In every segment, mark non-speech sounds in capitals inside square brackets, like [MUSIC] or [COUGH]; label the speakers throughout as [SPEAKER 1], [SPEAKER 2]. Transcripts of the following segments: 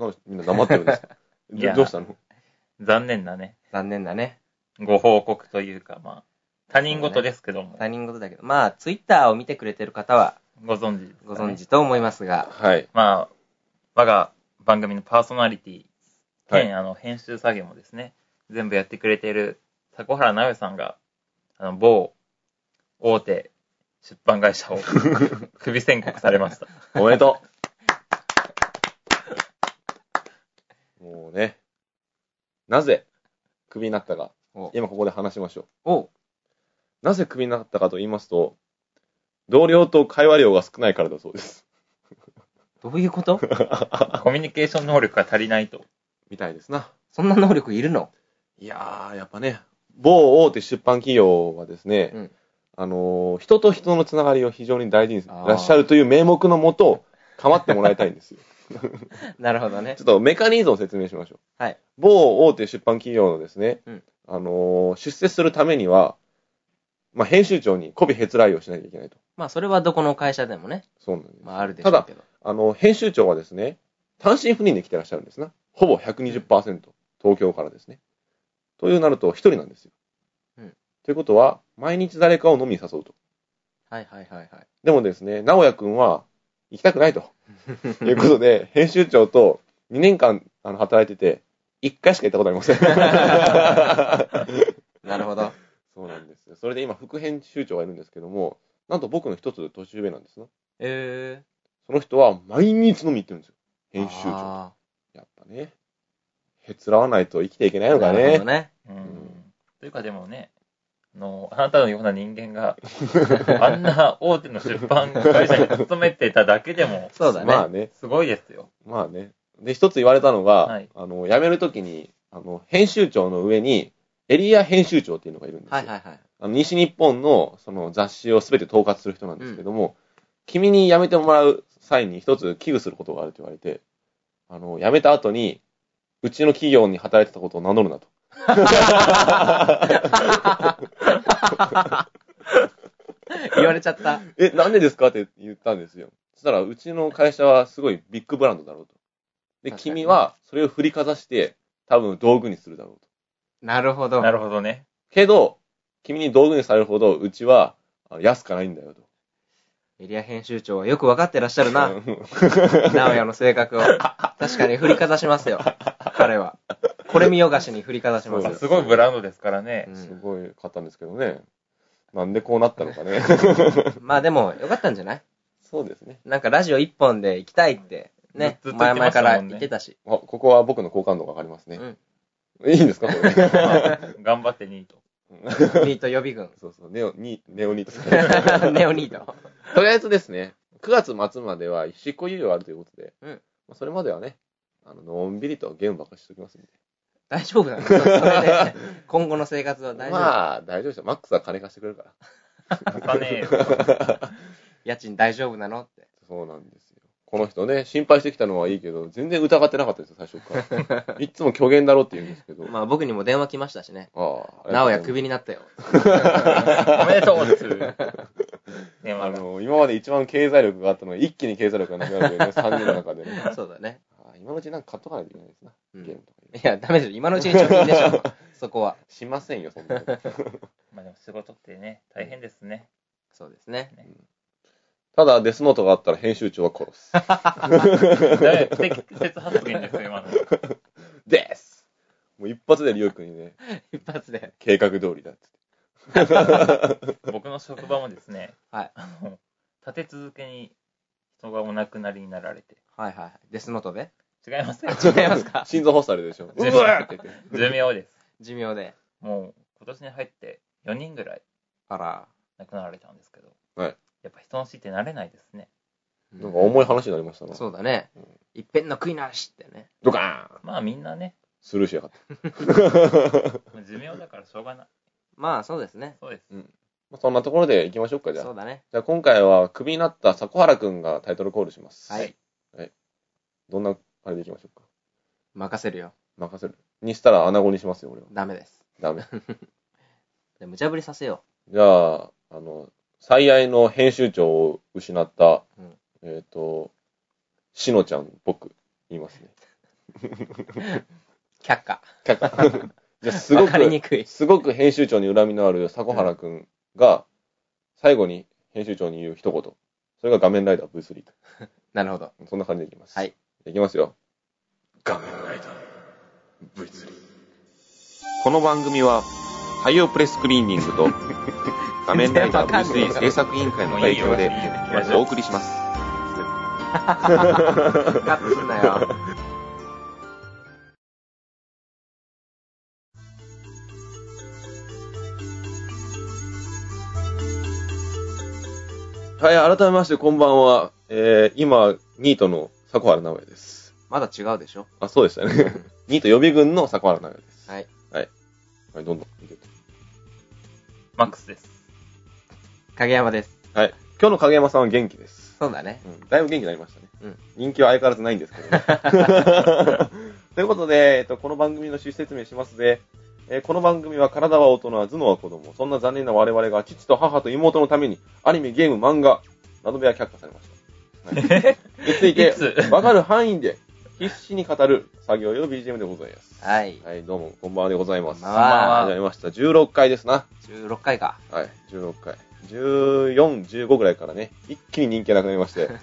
[SPEAKER 1] なんかみんな黙ってるんですか [LAUGHS]
[SPEAKER 2] いや
[SPEAKER 1] どどうしたの？
[SPEAKER 2] 残念なね、
[SPEAKER 3] 残念だね。
[SPEAKER 2] ご報告というか、まあ、他人事ですけども、
[SPEAKER 3] 他人事だけど。まあ、ツイッターを見てくれてる方は
[SPEAKER 2] ご存知
[SPEAKER 3] ご存知と思いますが、
[SPEAKER 1] はい。
[SPEAKER 2] まあ、我が番組のパーソナリティ、
[SPEAKER 1] はい
[SPEAKER 2] 兼あの編集作業もですね、全部やってくれている迫原直也さんが、あの、某大手出版会社を [LAUGHS] 首宣告されました。
[SPEAKER 1] おめでとう。ね、なぜクビになったか
[SPEAKER 3] お、
[SPEAKER 1] 今ここで話しましょう。
[SPEAKER 3] おう
[SPEAKER 1] なぜクビになったかと言いますと、同僚と会話量が少ないからだそうです。
[SPEAKER 3] どういうこと？[LAUGHS]
[SPEAKER 2] コミュニケーション能力が足りないと。
[SPEAKER 1] みたいですな。
[SPEAKER 3] そんな能力いるの？
[SPEAKER 1] いやー、やっぱね、某大手出版企業はですね、
[SPEAKER 3] うん
[SPEAKER 1] あのー人と人のつながりを非常に大事にいらっしゃるという名目のもと、構ってもらいたいんですよ。[LAUGHS]
[SPEAKER 3] なるほどね
[SPEAKER 1] ちょっ。とメカニズムを説明しましょう。
[SPEAKER 3] はい。
[SPEAKER 1] 某大手出版企業のですね、
[SPEAKER 3] うん
[SPEAKER 1] あのー出世するためには、まあ、編集長に媚びへつらいをしなきゃいけないと。
[SPEAKER 3] まあ、それはどこの会社でもね、
[SPEAKER 1] そうなんです。
[SPEAKER 3] まあ、あるでしょうけど。
[SPEAKER 1] あの、編集長はですね、単身赴任で来てらっしゃるんですな。ほぼ120%、東京からですね。というなると、一人なんですよ。
[SPEAKER 3] うん
[SPEAKER 1] ということは、毎日誰かを飲みに誘うと。
[SPEAKER 3] はいはいはいはい。
[SPEAKER 1] でもですね、直也くんは行きたくないと。[LAUGHS] いうことで、編集長と2年間あの働いてて、1回しか行ったことありません。[LAUGHS]
[SPEAKER 3] なるほど。
[SPEAKER 1] そうなんですよ。それで今、副編集長がいるんですけども、なんと僕の一つ年上なんですな。
[SPEAKER 3] え
[SPEAKER 1] その人は毎日飲み行ってるんですよ。
[SPEAKER 3] ー。
[SPEAKER 1] 編集長やっぱね、へつらわないと生きていけないのか
[SPEAKER 3] ーなるほ
[SPEAKER 1] ね
[SPEAKER 3] ど。ね。
[SPEAKER 2] うん
[SPEAKER 1] ん
[SPEAKER 2] というかでもね、あの、あなたのような人間が、[LAUGHS] あんな大手の出版会社に勤めてただけでも、
[SPEAKER 3] そうだね。
[SPEAKER 1] まあね、
[SPEAKER 2] すごいですよ。
[SPEAKER 1] まあね。で、一つ言われたのが、
[SPEAKER 2] はい
[SPEAKER 1] あの、辞めるときに、あの、編集長の上に、エリア編集長っていうのがいるんですよ。
[SPEAKER 3] はいはいはい。
[SPEAKER 1] あの西日本のその雑誌をすべて統括する人なんですけども、君に辞めてもらう際に一つ危惧することがあると言われて、あの、辞めた後に、うちの企業に働いてたことを名乗るなと。[LAUGHS]
[SPEAKER 3] 言われちゃった。
[SPEAKER 1] え、なんでですかって言ったんですよ。そしたら、うちの会社はすごいビッグブランドだろうと。で、
[SPEAKER 3] 確かにね
[SPEAKER 1] 君はそれを振りかざして、多分道具にするだろうと。
[SPEAKER 3] なるほど。
[SPEAKER 2] なるほどね。
[SPEAKER 1] けど、君に道具にされるほど、うちはあの安くないんだよと。
[SPEAKER 3] エリア編集長はよくわかってらっしゃるな。
[SPEAKER 1] う [LAUGHS] ん
[SPEAKER 3] 直哉の性格を。確かに振りかざしますよ。彼は。これ見よがしに振りかざしますよ。
[SPEAKER 2] すごいブランドですからね
[SPEAKER 3] う。ん
[SPEAKER 1] すごい買ったんですけどね。なんでこうなったのかね。[LAUGHS]
[SPEAKER 3] まあでも、よかったんじゃない？
[SPEAKER 1] そうですね。
[SPEAKER 3] なんかラジオ一本で行きたいって、ね、
[SPEAKER 2] ずっと言
[SPEAKER 3] 前々か
[SPEAKER 2] ってましたもんね
[SPEAKER 3] ら言ってたし。
[SPEAKER 1] あ、ここは僕の好感度が上がりますね。
[SPEAKER 3] うん
[SPEAKER 1] いいんですかこれ？
[SPEAKER 2] ま [LAUGHS] あ頑張ってニート。
[SPEAKER 3] ニート予備軍。[LAUGHS]
[SPEAKER 1] そうそう、ネオ、ニネオニート。
[SPEAKER 3] ネオニート。[LAUGHS] [LAUGHS]
[SPEAKER 1] とりあえずですね、9月末までは執行猶予あるということで、
[SPEAKER 3] うん
[SPEAKER 1] まあそれまではね、あの、のんびりとゲームばっかりしておきますんで。
[SPEAKER 3] 大丈夫なのそれで、今後の生活は大丈夫、
[SPEAKER 1] まあ、大丈夫ですよ。マックスは金貸してくれるから。
[SPEAKER 2] お金よ。
[SPEAKER 3] 家賃大丈夫なのって。
[SPEAKER 1] そうなんですよ。この人ね、心配してきたのはいいけど、全然疑ってなかったですよ、最初から。[LAUGHS] いつも虚言だろって言うんですけど。
[SPEAKER 3] まあ僕にも電話来ましたしね。
[SPEAKER 1] ああ。
[SPEAKER 3] 直哉クビになったよ。[LAUGHS]
[SPEAKER 2] おめでとうっていう電話が。
[SPEAKER 1] あの、今まで一番経済力があったのが、一気に経済力がなくなるというね、[LAUGHS] 3人の中でね。
[SPEAKER 3] そうだね。
[SPEAKER 1] あ今のうちなんか買っとかないといけないですな。
[SPEAKER 3] うん
[SPEAKER 1] ゲームとかに。
[SPEAKER 3] いや、ダメでしょ。今のうちに貯金でしょ。そこは。
[SPEAKER 1] しませんよ、そんなこと。
[SPEAKER 2] まあでも仕事ってね、大変ですね。
[SPEAKER 3] そうですね。
[SPEAKER 1] ただ、デスノートがあったら編集長は殺す。[LAUGHS]
[SPEAKER 2] 適切発言ですよ、今の。
[SPEAKER 1] ですもう一発でリュウ君にね、[LAUGHS]
[SPEAKER 3] 一発で。
[SPEAKER 1] 計画通りだっつって。[LAUGHS]
[SPEAKER 2] 僕の職場もですね、
[SPEAKER 3] はい
[SPEAKER 2] あの、立て続けに人がお亡くなりになられて。
[SPEAKER 3] はいはいはい。デスノートで？
[SPEAKER 2] 違いますよ。
[SPEAKER 3] 違いますか？
[SPEAKER 1] 心臓発作あるでしょ。う
[SPEAKER 2] 全
[SPEAKER 1] わーって言って。
[SPEAKER 2] 寿命です。
[SPEAKER 3] 寿命で。
[SPEAKER 2] もう、今年に入って4人ぐらい
[SPEAKER 3] あら。
[SPEAKER 2] 亡くなられたんですけど。
[SPEAKER 1] はい
[SPEAKER 2] やっぱ人の死って慣れないですね。
[SPEAKER 1] なんか重い話になりましたな。
[SPEAKER 3] そうだね
[SPEAKER 1] うん。
[SPEAKER 3] いっぺんの悔いなしってね。
[SPEAKER 1] ドカーン
[SPEAKER 2] まあみんなね、
[SPEAKER 1] スルーしやがって。[LAUGHS]
[SPEAKER 2] 寿命だからしょうがない。
[SPEAKER 3] まあそうですね。
[SPEAKER 2] そうです。
[SPEAKER 1] まあそんなところで行きましょうか、じゃあ
[SPEAKER 3] そう。だね。
[SPEAKER 1] じゃあ今回はクビになった迫原くんがタイトルコールします。
[SPEAKER 3] はい。
[SPEAKER 1] どんな、あれでいきましょうか？
[SPEAKER 3] 任せるよ。
[SPEAKER 1] 任せる。にしたら穴子にしますよ、俺は。
[SPEAKER 3] ダメです。
[SPEAKER 1] ダメ。[LAUGHS]
[SPEAKER 3] で無茶ぶりさせよ
[SPEAKER 1] じゃあ、あの、最愛の編集長を失った、
[SPEAKER 3] うん
[SPEAKER 1] えっ、と、しのちゃん、僕、言いますね。[LAUGHS]
[SPEAKER 3] 却下。
[SPEAKER 1] 却下。じゃあ [LAUGHS] すご
[SPEAKER 3] わかりに
[SPEAKER 1] く。すごく編集長に恨みのある迫原くんが、最後に編集長に言う一言。それが画面ライダー V3 と。[LAUGHS]
[SPEAKER 3] なるほど。
[SPEAKER 1] そんな感じでいきます。
[SPEAKER 3] はい。
[SPEAKER 1] いきますよ。画面ライダー V3。この番組は、太陽プレスクリーニングと、[LAUGHS] 画面ライダー V3 制作委員会の提供でお送りします。[LAUGHS]
[SPEAKER 3] カットすんなよ。
[SPEAKER 1] はい、改めましてこんばんは。えー、今、ニートの迫原直也です。
[SPEAKER 3] まだ違うでしょ
[SPEAKER 1] あ、そうでしたね。[LAUGHS] ニート予備軍の迫原直也です。
[SPEAKER 3] はい。
[SPEAKER 1] はい、どんどん見てって。
[SPEAKER 2] マックスです。
[SPEAKER 3] 影山です。
[SPEAKER 1] はい。今日の影山さんは元気です。
[SPEAKER 3] そうだね。
[SPEAKER 1] うん、だいぶ元気になりましたね。
[SPEAKER 3] うん
[SPEAKER 1] 人気は相変わらずないんですけどね。[LAUGHS] [LAUGHS] ということで、えっと、この番組の趣旨説明しますで、えーこの番組は体は大人、頭脳は子供。そんな残念な我々が父と母と妹のために、アニメ、ゲーム、漫画、など部屋却下されました。はい、[LAUGHS] についてわかる範囲で、必死に語る作業用 BGM でございます。
[SPEAKER 3] はい。
[SPEAKER 1] はい、どうも、こんばんはでございます。
[SPEAKER 3] こんばんは
[SPEAKER 1] 始まりました。16回ですな。
[SPEAKER 3] 16回か。
[SPEAKER 1] はい、16回。14、15ぐらいからね、一気に人気がなくなりまして、
[SPEAKER 3] そ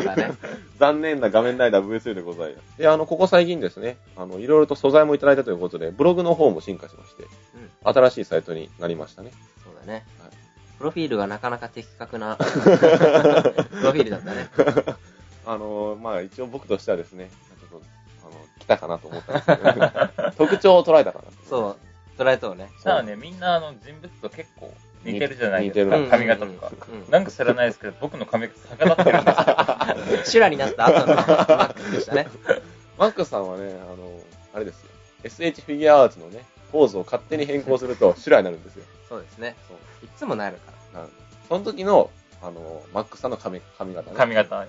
[SPEAKER 3] うだね。[LAUGHS]
[SPEAKER 1] 残念な画面ライダー V2 でございます。で、あの、ここ最近ですね、あの、いろいろと素材もいただいたということで、ブログの方も進化しまして、
[SPEAKER 3] うん。
[SPEAKER 1] 新しいサイトになりましたね。
[SPEAKER 3] そうだね
[SPEAKER 1] はい。
[SPEAKER 3] プロフィールがなかなか的確な、[LAUGHS] プロフィールだったね。[LAUGHS]
[SPEAKER 1] あの、まあ、一応僕としてはですね、ちょっと、あの、来たかなと思ったんですけど、[LAUGHS] 特徴を捉えたかなと。
[SPEAKER 3] そう。捉えとうね。
[SPEAKER 2] ただね、みんなあの人物と結構似てるじゃない
[SPEAKER 1] 似てる
[SPEAKER 2] ですか。髪型とか。なんか知らないですけど、僕の髪型逆立ってるんですよ。[LAUGHS]
[SPEAKER 3] 修羅になった後のマックスでしたね。[LAUGHS]
[SPEAKER 1] マックスさんはね、あの、あれですよ。SH フィギュアアーツのね、ポーズを勝手に変更すると、シュラになるんですよ。
[SPEAKER 3] そうですね。
[SPEAKER 1] そう。
[SPEAKER 3] いつもなるから。
[SPEAKER 1] その時の、あの、マックスさんの髪髪型ね。
[SPEAKER 2] 髪型。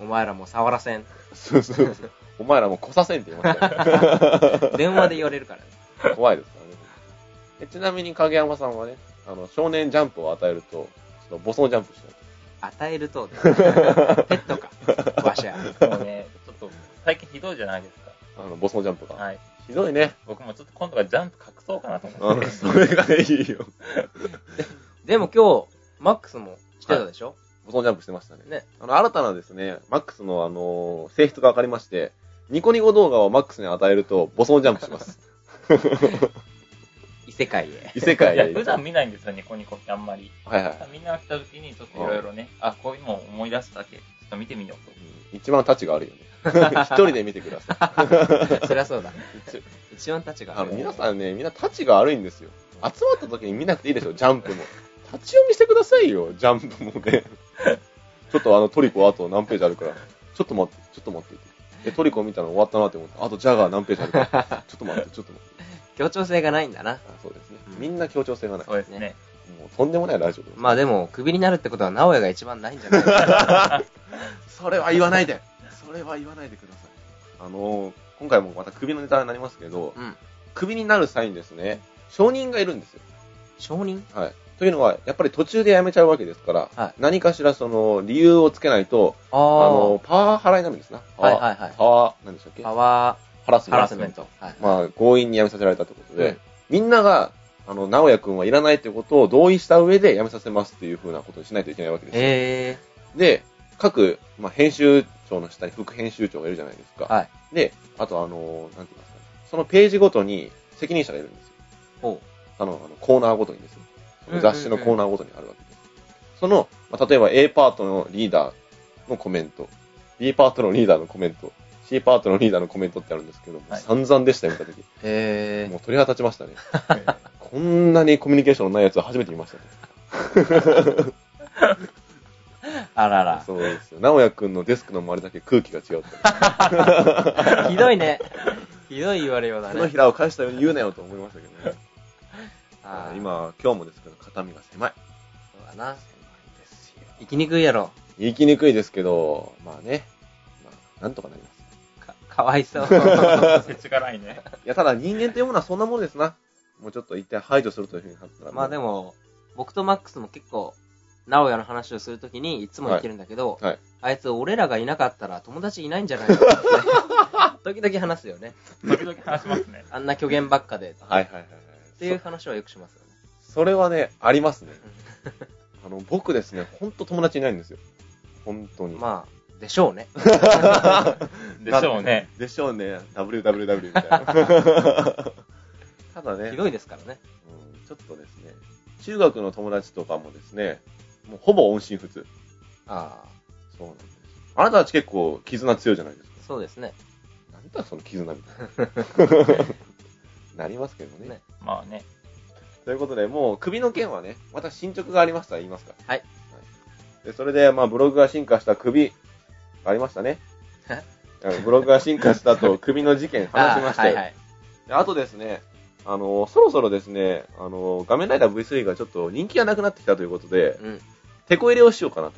[SPEAKER 1] うん
[SPEAKER 3] お前らもう触らせん。
[SPEAKER 1] そうそうそう。お前らもう来させんって言いましたね。[LAUGHS]
[SPEAKER 3] 電話で言われるからね。
[SPEAKER 1] 怖いですからね。でちなみに影山さんはね、あの、少年ジャンプを与えると、ちょっとボソンジャンプしちゃう。
[SPEAKER 3] 与えると、[LAUGHS] ペットか。わしゃ。
[SPEAKER 2] もうね、ちょっと最近ひどいじゃないです
[SPEAKER 1] あの、ボソンジャンプが。
[SPEAKER 2] か。はい。
[SPEAKER 1] ひどいね。
[SPEAKER 2] 僕もちょっと今度はジャンプ隠そうかなと
[SPEAKER 1] うん、
[SPEAKER 2] 思って。
[SPEAKER 1] それがいいよ。
[SPEAKER 3] でも今日、マックスも来てたでしょ、
[SPEAKER 1] ボソンジャンプしてましたね。
[SPEAKER 3] ね。
[SPEAKER 1] あの、新たなですね、マックスのあの、性質が分かりまして、ニコニコ動画をマックスに与えると、ボソンジャンプします。[LAUGHS]
[SPEAKER 3] 異世界へ。
[SPEAKER 1] 異世界へ。[LAUGHS]
[SPEAKER 2] 普段見ないんですよ、ニコニコってあんまり。
[SPEAKER 1] はいはい。
[SPEAKER 2] みんなが来た時にちょっといろいろね、あ、こういうのを思い出したけ、ちょっと見てみようと。
[SPEAKER 1] うん一番タチが悪いよね。[LAUGHS] 一人で見てください。
[SPEAKER 3] そりゃそうだ。
[SPEAKER 1] 一
[SPEAKER 3] 一番たちが
[SPEAKER 1] あの、皆さんね、みんなタチが悪いんですよ。集まった時に見なくていいでしょ、ジャンプも。立ち読みしてくださいよ、ジャンプもね。[LAUGHS] ちょっとあのトリコあと何ページあるから、ちょっと待って、ちょっと待って。で、トリコ見たの終わったなって思って、あとジャガー何ページあるから、ちょっと待って、ちょっと待って。
[SPEAKER 3] 協調性がないんだな。
[SPEAKER 1] あそうですね
[SPEAKER 3] う。ん
[SPEAKER 1] みんな協調性がない。
[SPEAKER 2] そうですね。
[SPEAKER 1] もうとんでもないラジオです。
[SPEAKER 3] まあでも、クビになるってことは、直哉が一番ないんじゃない？か [LAUGHS]
[SPEAKER 1] それは言わないで。それは言わないでください。あのー、今回もまた首のネタになりますけど、
[SPEAKER 3] うん。
[SPEAKER 1] 首になる際にですね、証人がいるんですよ。
[SPEAKER 3] 承認？
[SPEAKER 1] はい。というのは、やっぱり途中でやめちゃうわけですから、
[SPEAKER 3] はい
[SPEAKER 1] 何かしらその理由をつけないと、
[SPEAKER 3] あ
[SPEAKER 1] あの、パワー払いになるんですな。パワー
[SPEAKER 3] はいはいはい
[SPEAKER 1] パワー、何でしたっけ？
[SPEAKER 3] パワー
[SPEAKER 1] ハラスメント。
[SPEAKER 3] ハラスメント。はい。
[SPEAKER 1] まあ、強引に辞めさせられたということで、
[SPEAKER 3] うん
[SPEAKER 1] みんなが、あの、直哉くんはいらないということを同意した上で辞めさせますっていうふうなことにしないといけないわけですよ。
[SPEAKER 3] え
[SPEAKER 1] で、各、まあ、編集長の下に副編集長がいるじゃないですか。
[SPEAKER 3] ー。はい。
[SPEAKER 1] で、あとあの、なんて言いますかね、そのページごとに責任者がいるんですよ。
[SPEAKER 3] ほ
[SPEAKER 1] あの、あのコーナーごとにですよ。雑誌のコーナーごとにあるわけです。その、まあ、例えば A パートのリーダーのコメント、B パートのリーダーのコメント、C パートのリーダーのコメントってあるんですけど、
[SPEAKER 2] はい
[SPEAKER 1] 散々でしたよ、見たとき。
[SPEAKER 3] う。え
[SPEAKER 1] もう鳥肌立ちましたね。[LAUGHS] こんなにコミュニケーションのないやつは初めて見ましたね。
[SPEAKER 3] ー。あらら。
[SPEAKER 1] そうですよ。直哉くんのデスクの周りだけ空気が違うって。[LAUGHS]
[SPEAKER 3] ひどいね。ひどい言われようだね。
[SPEAKER 1] 手のひらを返したように言うなよと思いましたけどね。今、今日もですけど、肩身が狭い。
[SPEAKER 3] そうだな。
[SPEAKER 1] 狭いですよ。
[SPEAKER 3] 生きにくいやろ。
[SPEAKER 1] 言いきにくいですけど、まあね、まあ、なんとかなります。
[SPEAKER 3] か、かわいそう。[LAUGHS]
[SPEAKER 2] せちがないね。
[SPEAKER 1] いや、ただ人間というものはそんなものですな。もうちょっと一点排除するというふうになったら。
[SPEAKER 3] まあで
[SPEAKER 1] も。
[SPEAKER 3] も、僕とマックスも結構、直哉の話をするときにいつも言ってるんだけど、
[SPEAKER 1] はいはい
[SPEAKER 3] あいつ俺らがいなかったら友達いないんじゃないかって、[LAUGHS] [LAUGHS] 時々話すよね。
[SPEAKER 2] 時々話しますね。
[SPEAKER 3] あんな虚言ばっかで。
[SPEAKER 1] はいはいはいはい。
[SPEAKER 3] っていう話はよくしますよね。
[SPEAKER 1] そそれはね、ありますね。[LAUGHS] あの、僕ですね、ほんと友達いないんですよ。本当に。
[SPEAKER 3] まあ、でしょうね。[LAUGHS]
[SPEAKER 2] でしょうね。
[SPEAKER 1] でしょうね。www みたいな。[LAUGHS] ただね、
[SPEAKER 3] ひどいですからね。
[SPEAKER 1] うんちょっとですね、中学の友達とかもですね、もうほぼ音信不通。
[SPEAKER 3] ああ、
[SPEAKER 1] そうなんです。あなたたち結構絆強いじゃないですか。
[SPEAKER 3] そうですね。
[SPEAKER 1] なんだその絆みたいな。なりますけどね。
[SPEAKER 3] ね
[SPEAKER 2] まあね。
[SPEAKER 1] ということで、もう首の件はね、また進捗がありましたら言いますか。
[SPEAKER 3] はい。
[SPEAKER 1] で、それで、まあ、ブログが進化した首、ありましたね。[LAUGHS] ブログが進化したと [LAUGHS] 首の事件話しましたよ。
[SPEAKER 3] ああはいはい。
[SPEAKER 1] であとですね、あの、そろそろですね、あの、画面ライダー V3 がちょっと人気がなくなってきたということで、
[SPEAKER 3] うん。
[SPEAKER 1] テこ入れをしようかなと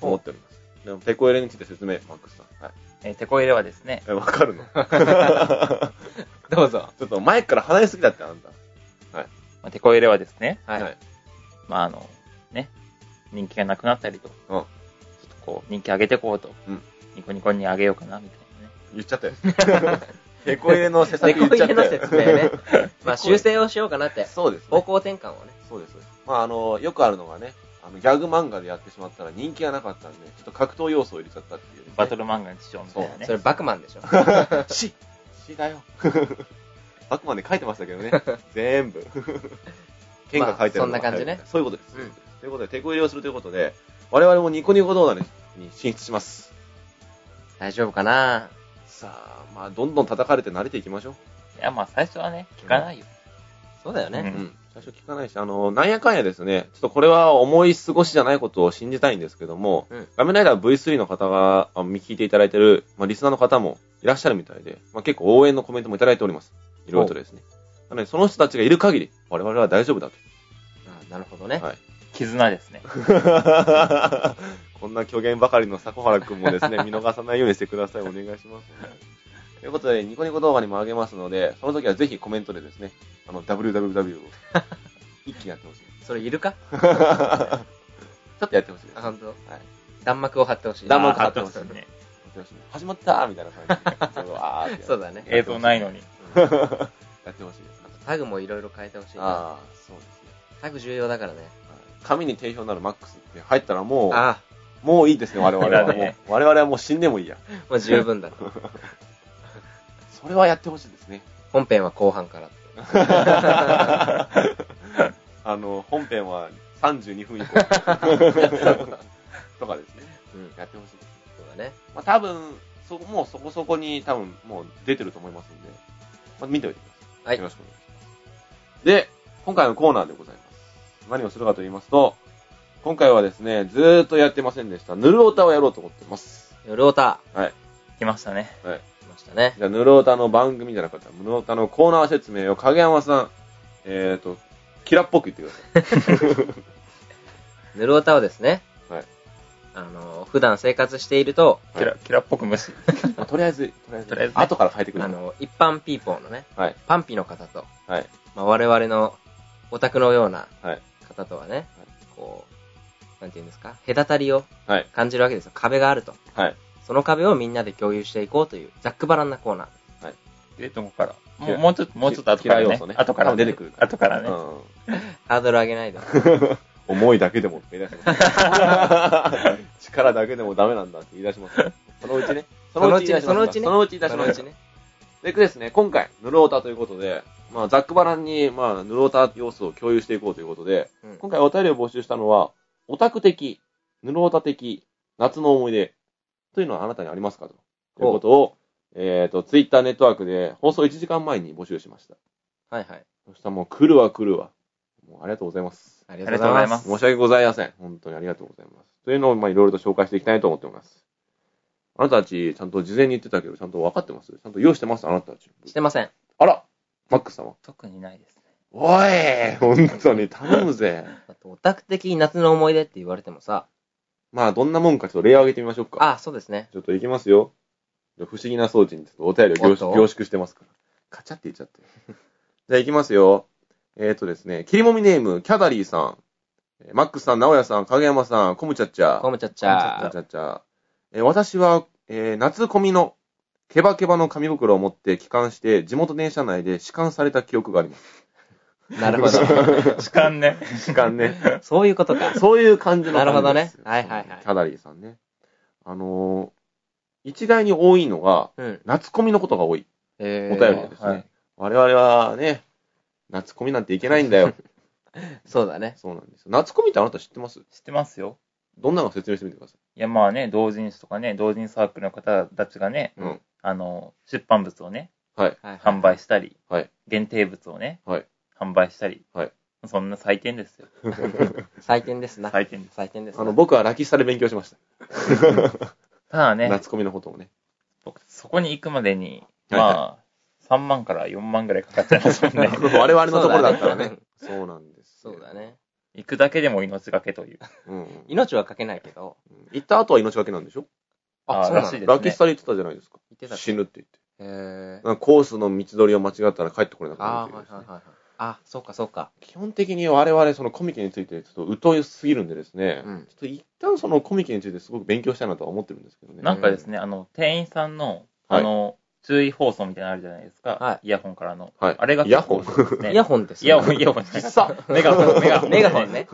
[SPEAKER 1] 思っております。でも、テこ入れについて説明、マックスさん。はい。
[SPEAKER 2] えー、テこ入れはですね、
[SPEAKER 1] え、わかるの？[LAUGHS]
[SPEAKER 3] どうぞ。
[SPEAKER 1] ちょっと前から離れすぎだって、あんた。
[SPEAKER 2] まあ、テこ入れはですね、
[SPEAKER 3] はい。
[SPEAKER 1] はい
[SPEAKER 2] まああの、ね、人気がなくなったりと、ち
[SPEAKER 1] うん
[SPEAKER 2] ょっとこう、人気上げてこうと、
[SPEAKER 1] うん
[SPEAKER 2] ニコニコに上げようかな、みたいなね。
[SPEAKER 1] 言っちゃったよ。[LAUGHS] テこ入れの施策言っ
[SPEAKER 3] 猫
[SPEAKER 1] ったよ。
[SPEAKER 3] の説明ね。まあ、修正をしようかなって。
[SPEAKER 1] そうです、
[SPEAKER 3] 方
[SPEAKER 1] ね。
[SPEAKER 3] 向転換をね。
[SPEAKER 1] そうです。まあ、あの、よくあるのがね、あの、ギャグ漫画でやってしまったら人気がなかったんで、ちょっと格闘要素を入れちゃったっていう、ね。
[SPEAKER 2] バトル漫画にしようみたいなね
[SPEAKER 3] そ。れバクマンでしょ。[LAUGHS] [LAUGHS]
[SPEAKER 1] し、しだよ。[LAUGHS] あくまで書いてましたけどね。[LAUGHS] 全部。剣が書いてるのが
[SPEAKER 3] まあそんな感じね
[SPEAKER 1] そういうことです。
[SPEAKER 3] うん
[SPEAKER 1] ということで、テこ入れをするということで、我々もニコニコ動画に進出します。
[SPEAKER 3] 大丈夫かな？
[SPEAKER 1] さあ、まあ、どんどん叩かれて慣れていきましょう。
[SPEAKER 2] いや、まあ最初はね、聞かないよ。
[SPEAKER 3] そうだよね。
[SPEAKER 2] うん
[SPEAKER 1] うん。最初聞かないし、あの、なんやかんやですね、ちょっとこれは思い過ごしじゃないことを信じたいんですけども、
[SPEAKER 3] うん
[SPEAKER 1] 画面ライダー V3 の方が、あ見聞いていただいてる、まあ、リスナーの方もいらっしゃるみたいで、まあ、結構応援のコメントもいただいております。いろいろとですね。なので、その人たちがいる限り、我々は大丈夫だと。
[SPEAKER 3] あなるほどね。
[SPEAKER 1] はい。
[SPEAKER 2] 絆ですね。[LAUGHS]
[SPEAKER 1] こんな虚言ばかりの迫原くんもですね、見逃さないようにしてください。お願いします。ということで、ニコニコ動画にも上げますので、その時はぜひコメントでですね、あの、www を一気にやってほしい。[LAUGHS]
[SPEAKER 3] それいるか？[LAUGHS]
[SPEAKER 1] ちょっとやってほしいです。
[SPEAKER 3] あ、ほんと。
[SPEAKER 1] はい。
[SPEAKER 3] 弾幕を貼ってほしい。
[SPEAKER 1] 弾幕
[SPEAKER 2] あー
[SPEAKER 1] 貼ってます
[SPEAKER 2] 貼ね。
[SPEAKER 1] 始まったーみたいな感じで。そうあーって
[SPEAKER 3] そうだね。
[SPEAKER 2] 映像ないのに。
[SPEAKER 1] やってほしいです。[LAUGHS]
[SPEAKER 3] タグもいろいろ変えてほしいな。
[SPEAKER 1] ああ、そうですね。
[SPEAKER 3] タグ重要だからね。
[SPEAKER 1] はい紙に定評のあるマックスって入ったらもう、
[SPEAKER 3] あ
[SPEAKER 1] もういいですね、我々は。もう我々はもう死んでもいいや。
[SPEAKER 3] あ、もう十分だ。
[SPEAKER 1] それはやってほしいですね。
[SPEAKER 3] 本編は後半から。[LAUGHS]
[SPEAKER 1] あの、本編は32分以降。とかですね。
[SPEAKER 3] うん。
[SPEAKER 1] やってほしいです。
[SPEAKER 3] そうだね。
[SPEAKER 1] まあ多分、そ、もうそこそこに多分もう出てると思いますんで、まあ見ておいてください。
[SPEAKER 3] はい
[SPEAKER 1] よろしくお願いします。で、今回のコーナーでございます。何をするかと言いますと、今回はですね、ずーっとやってませんでした、ヌルオタをやろうと思ってます。
[SPEAKER 3] 夜オタ。
[SPEAKER 1] はい。
[SPEAKER 2] 来ましたね。
[SPEAKER 1] はい。
[SPEAKER 3] したね。
[SPEAKER 1] じゃあ、ヌルオタの番組じゃなかった、ヌルオタのコーナー説明を影山さん、えーと、キラっぽく言ってください。
[SPEAKER 3] ヌルオタはですね。
[SPEAKER 1] はい。
[SPEAKER 3] あの、普段生活していると、
[SPEAKER 2] キラ、キラっぽく無視。
[SPEAKER 1] まあとりあえず、とりあえず、
[SPEAKER 2] とりあえずね
[SPEAKER 1] 後から変えてくる
[SPEAKER 3] あの、一般ピーポーのね、
[SPEAKER 1] はい。
[SPEAKER 3] パンピの方と、
[SPEAKER 1] はい。
[SPEAKER 3] まあ、我々のオタクのような
[SPEAKER 1] はい。
[SPEAKER 3] 方とはね、こう、なんていうんですか、隔たりを
[SPEAKER 1] はい。
[SPEAKER 3] 感じるわけですよ。壁があると。
[SPEAKER 1] はい。
[SPEAKER 3] その壁をみんなで共有していこうという、ざっくばらんなコーナー。
[SPEAKER 2] え、どこから？もう、もうちょっと、もうちょっと後からね
[SPEAKER 1] キラ要素ね。
[SPEAKER 2] 後から
[SPEAKER 1] 多分出てくる
[SPEAKER 2] 後からね。
[SPEAKER 1] う [LAUGHS]
[SPEAKER 3] ハードル上げないで。
[SPEAKER 1] ん。思いだけでもって言い出します。[LAUGHS] 力だけでもダメなんだって言い出します。そのうちね。
[SPEAKER 3] そのうちねそのうちね
[SPEAKER 1] そのうち言い出します。
[SPEAKER 3] そのうちね。
[SPEAKER 1] でですね、今回、ヌルオタということで、まあ、ざっくばらんに、まあ、ヌルオタ要素を共有していこうということで、
[SPEAKER 3] うん
[SPEAKER 1] 今回お便りを募集したのは、オタク的、ヌルオタ的、夏の思い出、というのはあなたにありますかと。ということを、えっ、と、ツイッターネットワークで放送1時間前に募集しました。
[SPEAKER 3] はいはい。
[SPEAKER 1] そしたらもう来るわ来るわ。もうありがとうございます。
[SPEAKER 3] あり
[SPEAKER 2] がとうございます
[SPEAKER 1] 申し訳ございません。本当にありがとうございます。というのを、まあ、いろいろと紹介していきたいと思っております。あなたたち、ちゃんと事前に言ってたけど、ちゃんと分かってます？ちゃんと用意してます？あなたたち。
[SPEAKER 3] してません。
[SPEAKER 1] あらマックス様。
[SPEAKER 2] 特にないですね。
[SPEAKER 1] おい本当に頼むぜ。[LAUGHS]
[SPEAKER 3] だってオタク的夏の思い出って言われてもさ、
[SPEAKER 1] まあ、どんなもんかちょっと例を挙げてみましょうか。
[SPEAKER 3] あ、そうですね。
[SPEAKER 1] ちょっといきますよ。不思議な装置にちょっとお便りを凝縮凝縮してますから。カチャって言っちゃって。[LAUGHS] じゃあいきますよ。えっ、ー、とですね、切りもみネーム、キャダリーさん。えーマックスさん、直哉さん、影山さん、コムチャッチャー。
[SPEAKER 3] コムチャッチ
[SPEAKER 1] コム。チャッチャー。えー私は、えー夏コミのケバケバの紙袋を持って帰還して、地元電車内で弛緩された記憶があります。[LAUGHS]
[SPEAKER 3] なるほど。[LAUGHS]
[SPEAKER 2] 時間ね。
[SPEAKER 1] 弛緩ね。
[SPEAKER 3] そういうことか。
[SPEAKER 1] そういう感じの
[SPEAKER 3] なるほどねはいはいはい
[SPEAKER 1] キャダリーさんね。あのー一概に多いのが、
[SPEAKER 3] うん。
[SPEAKER 1] 夏コミのことが多い。
[SPEAKER 3] え
[SPEAKER 1] お便りですね。
[SPEAKER 2] はい
[SPEAKER 1] 我々はね、夏コミなんていけないんだよ。[LAUGHS]
[SPEAKER 3] そうだね。
[SPEAKER 1] そうなんですよ。夏コミってあなた知ってます？
[SPEAKER 2] 知ってますよ。
[SPEAKER 1] どんなのか説明してみてくださ
[SPEAKER 2] いや、まあね、同人誌とかね、同人サークルの方たちがね、
[SPEAKER 1] い。うん。
[SPEAKER 2] あの、出版物をね、
[SPEAKER 1] はい。
[SPEAKER 3] はい。
[SPEAKER 2] 販売したり、
[SPEAKER 1] はい
[SPEAKER 2] 限定物をね、
[SPEAKER 1] はい
[SPEAKER 2] 販売したり、
[SPEAKER 1] はい
[SPEAKER 2] そんな祭典ですよ。[LAUGHS]
[SPEAKER 3] 採点ですな。
[SPEAKER 2] 祭典です。
[SPEAKER 3] 採点ですな。
[SPEAKER 1] あの、僕はラキスタで勉強しました。[LAUGHS]
[SPEAKER 2] ただね、
[SPEAKER 1] 夏コミのことをね。
[SPEAKER 2] 僕、そこに行くまでに、
[SPEAKER 1] はい
[SPEAKER 2] まあ、3万から4万ぐらいかかっちゃいますもんね。[LAUGHS]
[SPEAKER 1] 我々のところだったら
[SPEAKER 3] そうだ
[SPEAKER 1] ね。そうなんですよ。
[SPEAKER 3] そうだね。
[SPEAKER 2] 行くだけでも命がけという。
[SPEAKER 1] うん。
[SPEAKER 3] 命はかけないけど。
[SPEAKER 1] 行った後は命がけなんでしょ？
[SPEAKER 2] あ
[SPEAKER 3] そう
[SPEAKER 2] らしいですね
[SPEAKER 1] ラキスタで言ってたじゃないですか。
[SPEAKER 3] 言ってたっけ
[SPEAKER 1] 死ぬって言って。
[SPEAKER 3] へー
[SPEAKER 1] なんかコースの道取りを間違ったら帰ってこれなくな
[SPEAKER 3] あー、
[SPEAKER 1] るってい
[SPEAKER 3] はいはいはい。あ、そうかそうか。
[SPEAKER 1] 基本的に我々そのコミケについてちょっと疎すぎるんでですね、
[SPEAKER 3] うん
[SPEAKER 1] ちょっと一旦そのコミケについてすごく勉強したいなとは思ってるんですけどね。
[SPEAKER 2] なんかですね、あの、店員さんの、
[SPEAKER 1] はい
[SPEAKER 2] あの、注意放送みたいなのあるじゃないですか。
[SPEAKER 3] はい
[SPEAKER 2] イヤホンからの。
[SPEAKER 1] はい
[SPEAKER 2] あれが
[SPEAKER 1] イヤホン？
[SPEAKER 2] 結構ですね
[SPEAKER 3] イヤホンです
[SPEAKER 2] イヤホン、イヤホンじゃない
[SPEAKER 1] さ
[SPEAKER 2] メガホン、メガホン。[LAUGHS]
[SPEAKER 3] メガホンね。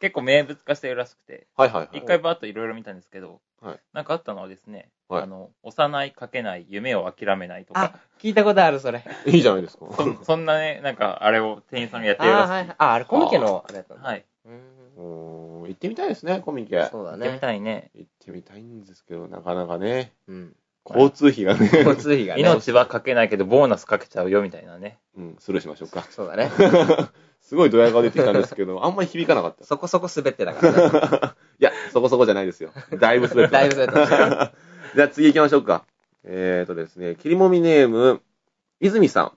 [SPEAKER 2] 結構名物化してるらしくて、
[SPEAKER 1] はいはいはい。
[SPEAKER 2] 一回バーッといろいろ見たんですけど、
[SPEAKER 1] はい
[SPEAKER 2] なんかあったのはですね、
[SPEAKER 1] はい
[SPEAKER 2] あの、幼い、かけない、夢を諦めないと
[SPEAKER 3] あ
[SPEAKER 2] か、、
[SPEAKER 3] 聞いたことある、それ。
[SPEAKER 1] いいじゃないですか。
[SPEAKER 2] そんそんなね、なんか、あれを店員さんがやってるらしい。
[SPEAKER 3] はいはい。あ、あれコミケのあれだったんだ。
[SPEAKER 2] はい。
[SPEAKER 3] うーん
[SPEAKER 1] 行ってみたいですね、コミケ。
[SPEAKER 3] そうだ
[SPEAKER 2] 行ってみ
[SPEAKER 3] ね。
[SPEAKER 2] たいね。
[SPEAKER 1] 行ってみたいんですけど、なかなかね、
[SPEAKER 3] うん。
[SPEAKER 1] 交通費がね、
[SPEAKER 3] 交通費がね。
[SPEAKER 2] 命はかけないけど、ボーナスかけちゃうよ、みたいなね。
[SPEAKER 1] うん、スルーしましょうか。
[SPEAKER 3] そうだね。[LAUGHS]
[SPEAKER 1] すごいドヤ顔出てきたんですけど、あんまり響かなかった。
[SPEAKER 3] そこそこ滑ってたからね。[LAUGHS]
[SPEAKER 1] いや、そこそこじゃないですよ。だいぶ滑った。
[SPEAKER 3] だいぶ滑ってました。[LAUGHS]
[SPEAKER 1] じゃあ次行きましょうか。えーとですね、切りもみネーム、泉さん。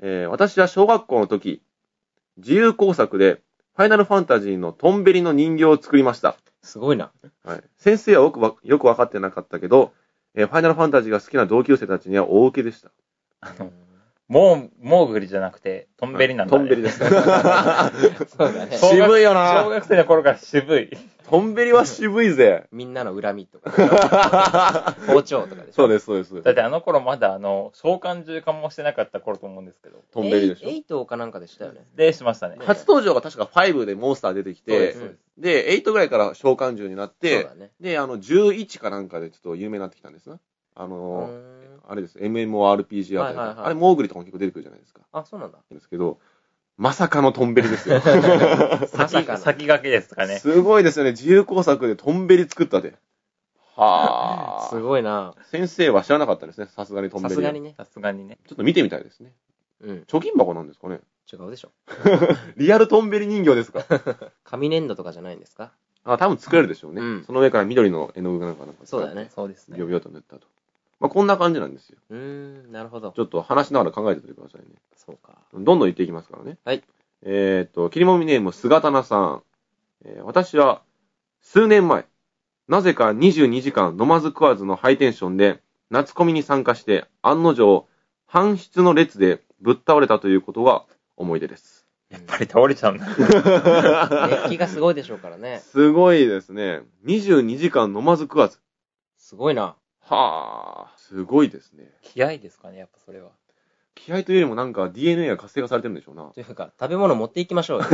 [SPEAKER 1] えー私は小学校の時、自由工作で、ファイナルファンタジーのトンベリの人形を作りました。
[SPEAKER 3] すごいな。
[SPEAKER 1] はい、先生はよくわよくわかってなかったけど、えーファイナルファンタジーが好きな同級生たちには大受けでした。
[SPEAKER 2] あの、モー、モーグリじゃなくて、トンベリなんだ、ね。
[SPEAKER 1] トンベリです。[LAUGHS]
[SPEAKER 3] そうだね。[LAUGHS]
[SPEAKER 1] 渋いよ
[SPEAKER 2] 小
[SPEAKER 1] な
[SPEAKER 2] 学生の頃から渋い。
[SPEAKER 1] トンベリは渋いぜ。
[SPEAKER 3] みんなの恨みとか。[LAUGHS] 包丁とかでしょ。
[SPEAKER 1] そうです、そうです。
[SPEAKER 2] だってあの頃まだあの、召喚獣化もしてなかった頃と思うんですけど。
[SPEAKER 1] トンベリでしょ？
[SPEAKER 3] エイトかなんかでしたよね。
[SPEAKER 2] で、しましたね。
[SPEAKER 3] ね
[SPEAKER 1] 初登場が確か5でモンスター出てきて
[SPEAKER 2] そうです、そうです。
[SPEAKER 1] で、8ぐらいから召喚獣になっ
[SPEAKER 3] そう
[SPEAKER 1] て
[SPEAKER 3] だ、ね。
[SPEAKER 1] で、あの、11かなんかでちょっと有名になってきたんですな。あ
[SPEAKER 3] う
[SPEAKER 1] のあれです、MMORPG あたり、
[SPEAKER 3] はいはいはい
[SPEAKER 1] あれ、モーグリとかも結構出てくるじゃないですか。
[SPEAKER 3] あ、そうなんだ。
[SPEAKER 1] ですけど、まさかのトンベリですよ。[LAUGHS]
[SPEAKER 3] まさかの [LAUGHS]
[SPEAKER 2] 先先駆けですかね。
[SPEAKER 1] すごいですよね。自由工作でトンベリ作ったで。はあ。[LAUGHS]
[SPEAKER 3] すごいな。
[SPEAKER 1] 先生は知らなかったですね。さすがにトンベリは。
[SPEAKER 3] さすがにね。
[SPEAKER 2] さすがにね。
[SPEAKER 1] ちょっと見てみたいですね。
[SPEAKER 3] うん。
[SPEAKER 1] 貯金箱なんですかね。
[SPEAKER 3] 違うでしょ。
[SPEAKER 1] リアルトンベリ人形ですか
[SPEAKER 3] 紙粘土とかじゃないんですか？
[SPEAKER 1] あ、多分作れるでしょうね。
[SPEAKER 3] うん
[SPEAKER 1] その上から緑の絵の具なんかなんか。
[SPEAKER 3] そうだね。
[SPEAKER 2] そうですね
[SPEAKER 1] ビ。ョビョと塗ったと。まあ、こんな感じなんですよ。
[SPEAKER 3] うーん、なるほど
[SPEAKER 1] ち。ょっと話しながら考えておいてくださいね。
[SPEAKER 3] そうか。
[SPEAKER 1] どんどん言っていきますからね。
[SPEAKER 3] はい。
[SPEAKER 1] えーっと、切りもみネーム、姿なさん。えー私は、数年前、なぜか22時間飲まず食わずのハイテンションで、夏コミに参加して、案の定、搬出の列でぶっ倒れたということが思い出です。
[SPEAKER 2] やっぱり倒れちゃうんだ。[LAUGHS]
[SPEAKER 3] 熱気がすごいでしょうからね。
[SPEAKER 1] すごいですね。22時間飲まず食わず。
[SPEAKER 3] すごいな。
[SPEAKER 1] はあ、すごいですね。
[SPEAKER 2] 気合ですかね、やっぱそれは。
[SPEAKER 1] 気合というよりもなんか DNA が活性化されてるんでしょうな。
[SPEAKER 3] というか、食べ物持っていきましょうよ。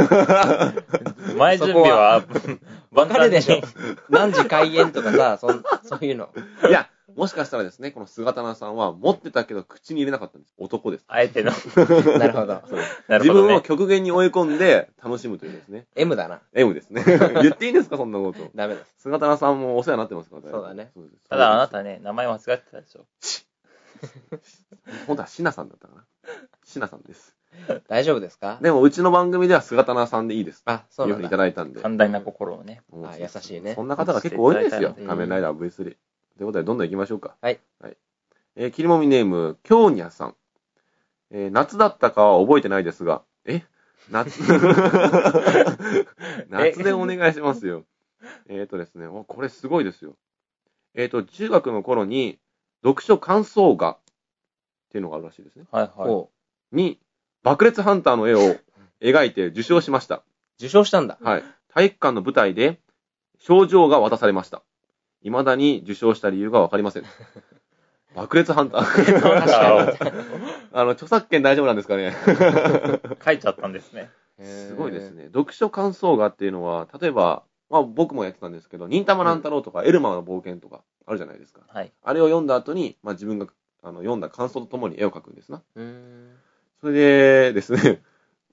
[SPEAKER 3] [LAUGHS]
[SPEAKER 2] 前準備は、[LAUGHS]
[SPEAKER 3] わかるでしょ。何時開演とかさ、そんそういうの。
[SPEAKER 1] いや、もしかしたらですね、この姿なさんは持ってたけど口に入れなかったんです。男です。
[SPEAKER 2] あえての。[LAUGHS]
[SPEAKER 3] なるほど。
[SPEAKER 1] 自分を。極限に追い込んで楽しむというですね。
[SPEAKER 3] M だな。
[SPEAKER 1] M ですね。[LAUGHS] 言っていいんですか、そんなこと。
[SPEAKER 3] ダメだ。
[SPEAKER 1] 姿なさんもお世話になってますから
[SPEAKER 3] そうだね。
[SPEAKER 2] ただあなたね、名前間違ってたでしょ。
[SPEAKER 1] 本当はシナさんだったかな。シナさんです。
[SPEAKER 3] 大丈夫ですか？
[SPEAKER 1] でも、うちの番組では姿なさんでいいです。
[SPEAKER 3] あ、そう
[SPEAKER 1] いうふうにいた
[SPEAKER 3] なんだ。
[SPEAKER 1] だいたんで。
[SPEAKER 2] 寛大な心をね。
[SPEAKER 3] 優しいね
[SPEAKER 1] そんな方が結構多いんですよ。
[SPEAKER 3] うん
[SPEAKER 1] 仮面ライダー V3。ということで、どんどん行きましょうか。
[SPEAKER 3] はい。
[SPEAKER 1] はい。えー、切りもみネーム、京にゃさん。えー夏だったかは覚えてないですが、え？夏、[LAUGHS] [LAUGHS] 夏でお願いしますよ。え？っ、とですね、おこれすごいですよ。えっ、と、中学の頃に、読書感想画っていうのがあるらしいですね。
[SPEAKER 2] はいはい。
[SPEAKER 1] に、爆裂ハンターの絵を描いて受賞しました。
[SPEAKER 3] 受賞したんだ。
[SPEAKER 1] はい。体育館の舞台で賞状が渡されました。未だに受賞した理由がわかりません。[LAUGHS] 爆裂ハンター。
[SPEAKER 2] 確か [LAUGHS]
[SPEAKER 1] あの、著作権大丈夫なんですかね。
[SPEAKER 2] に [LAUGHS] 書いちゃったんですね。
[SPEAKER 1] すごいです。ね。読書感想画っていうのは、例えば、まあ僕もやってたんですけど、忍たま乱太郎とか、エルマーの冒険とか、あるじゃないですか。
[SPEAKER 2] はい。
[SPEAKER 1] あれを読んだ後に、まあ自分があの読んだ感想とともに絵を描くんですな。
[SPEAKER 3] うーん。
[SPEAKER 1] それでですね、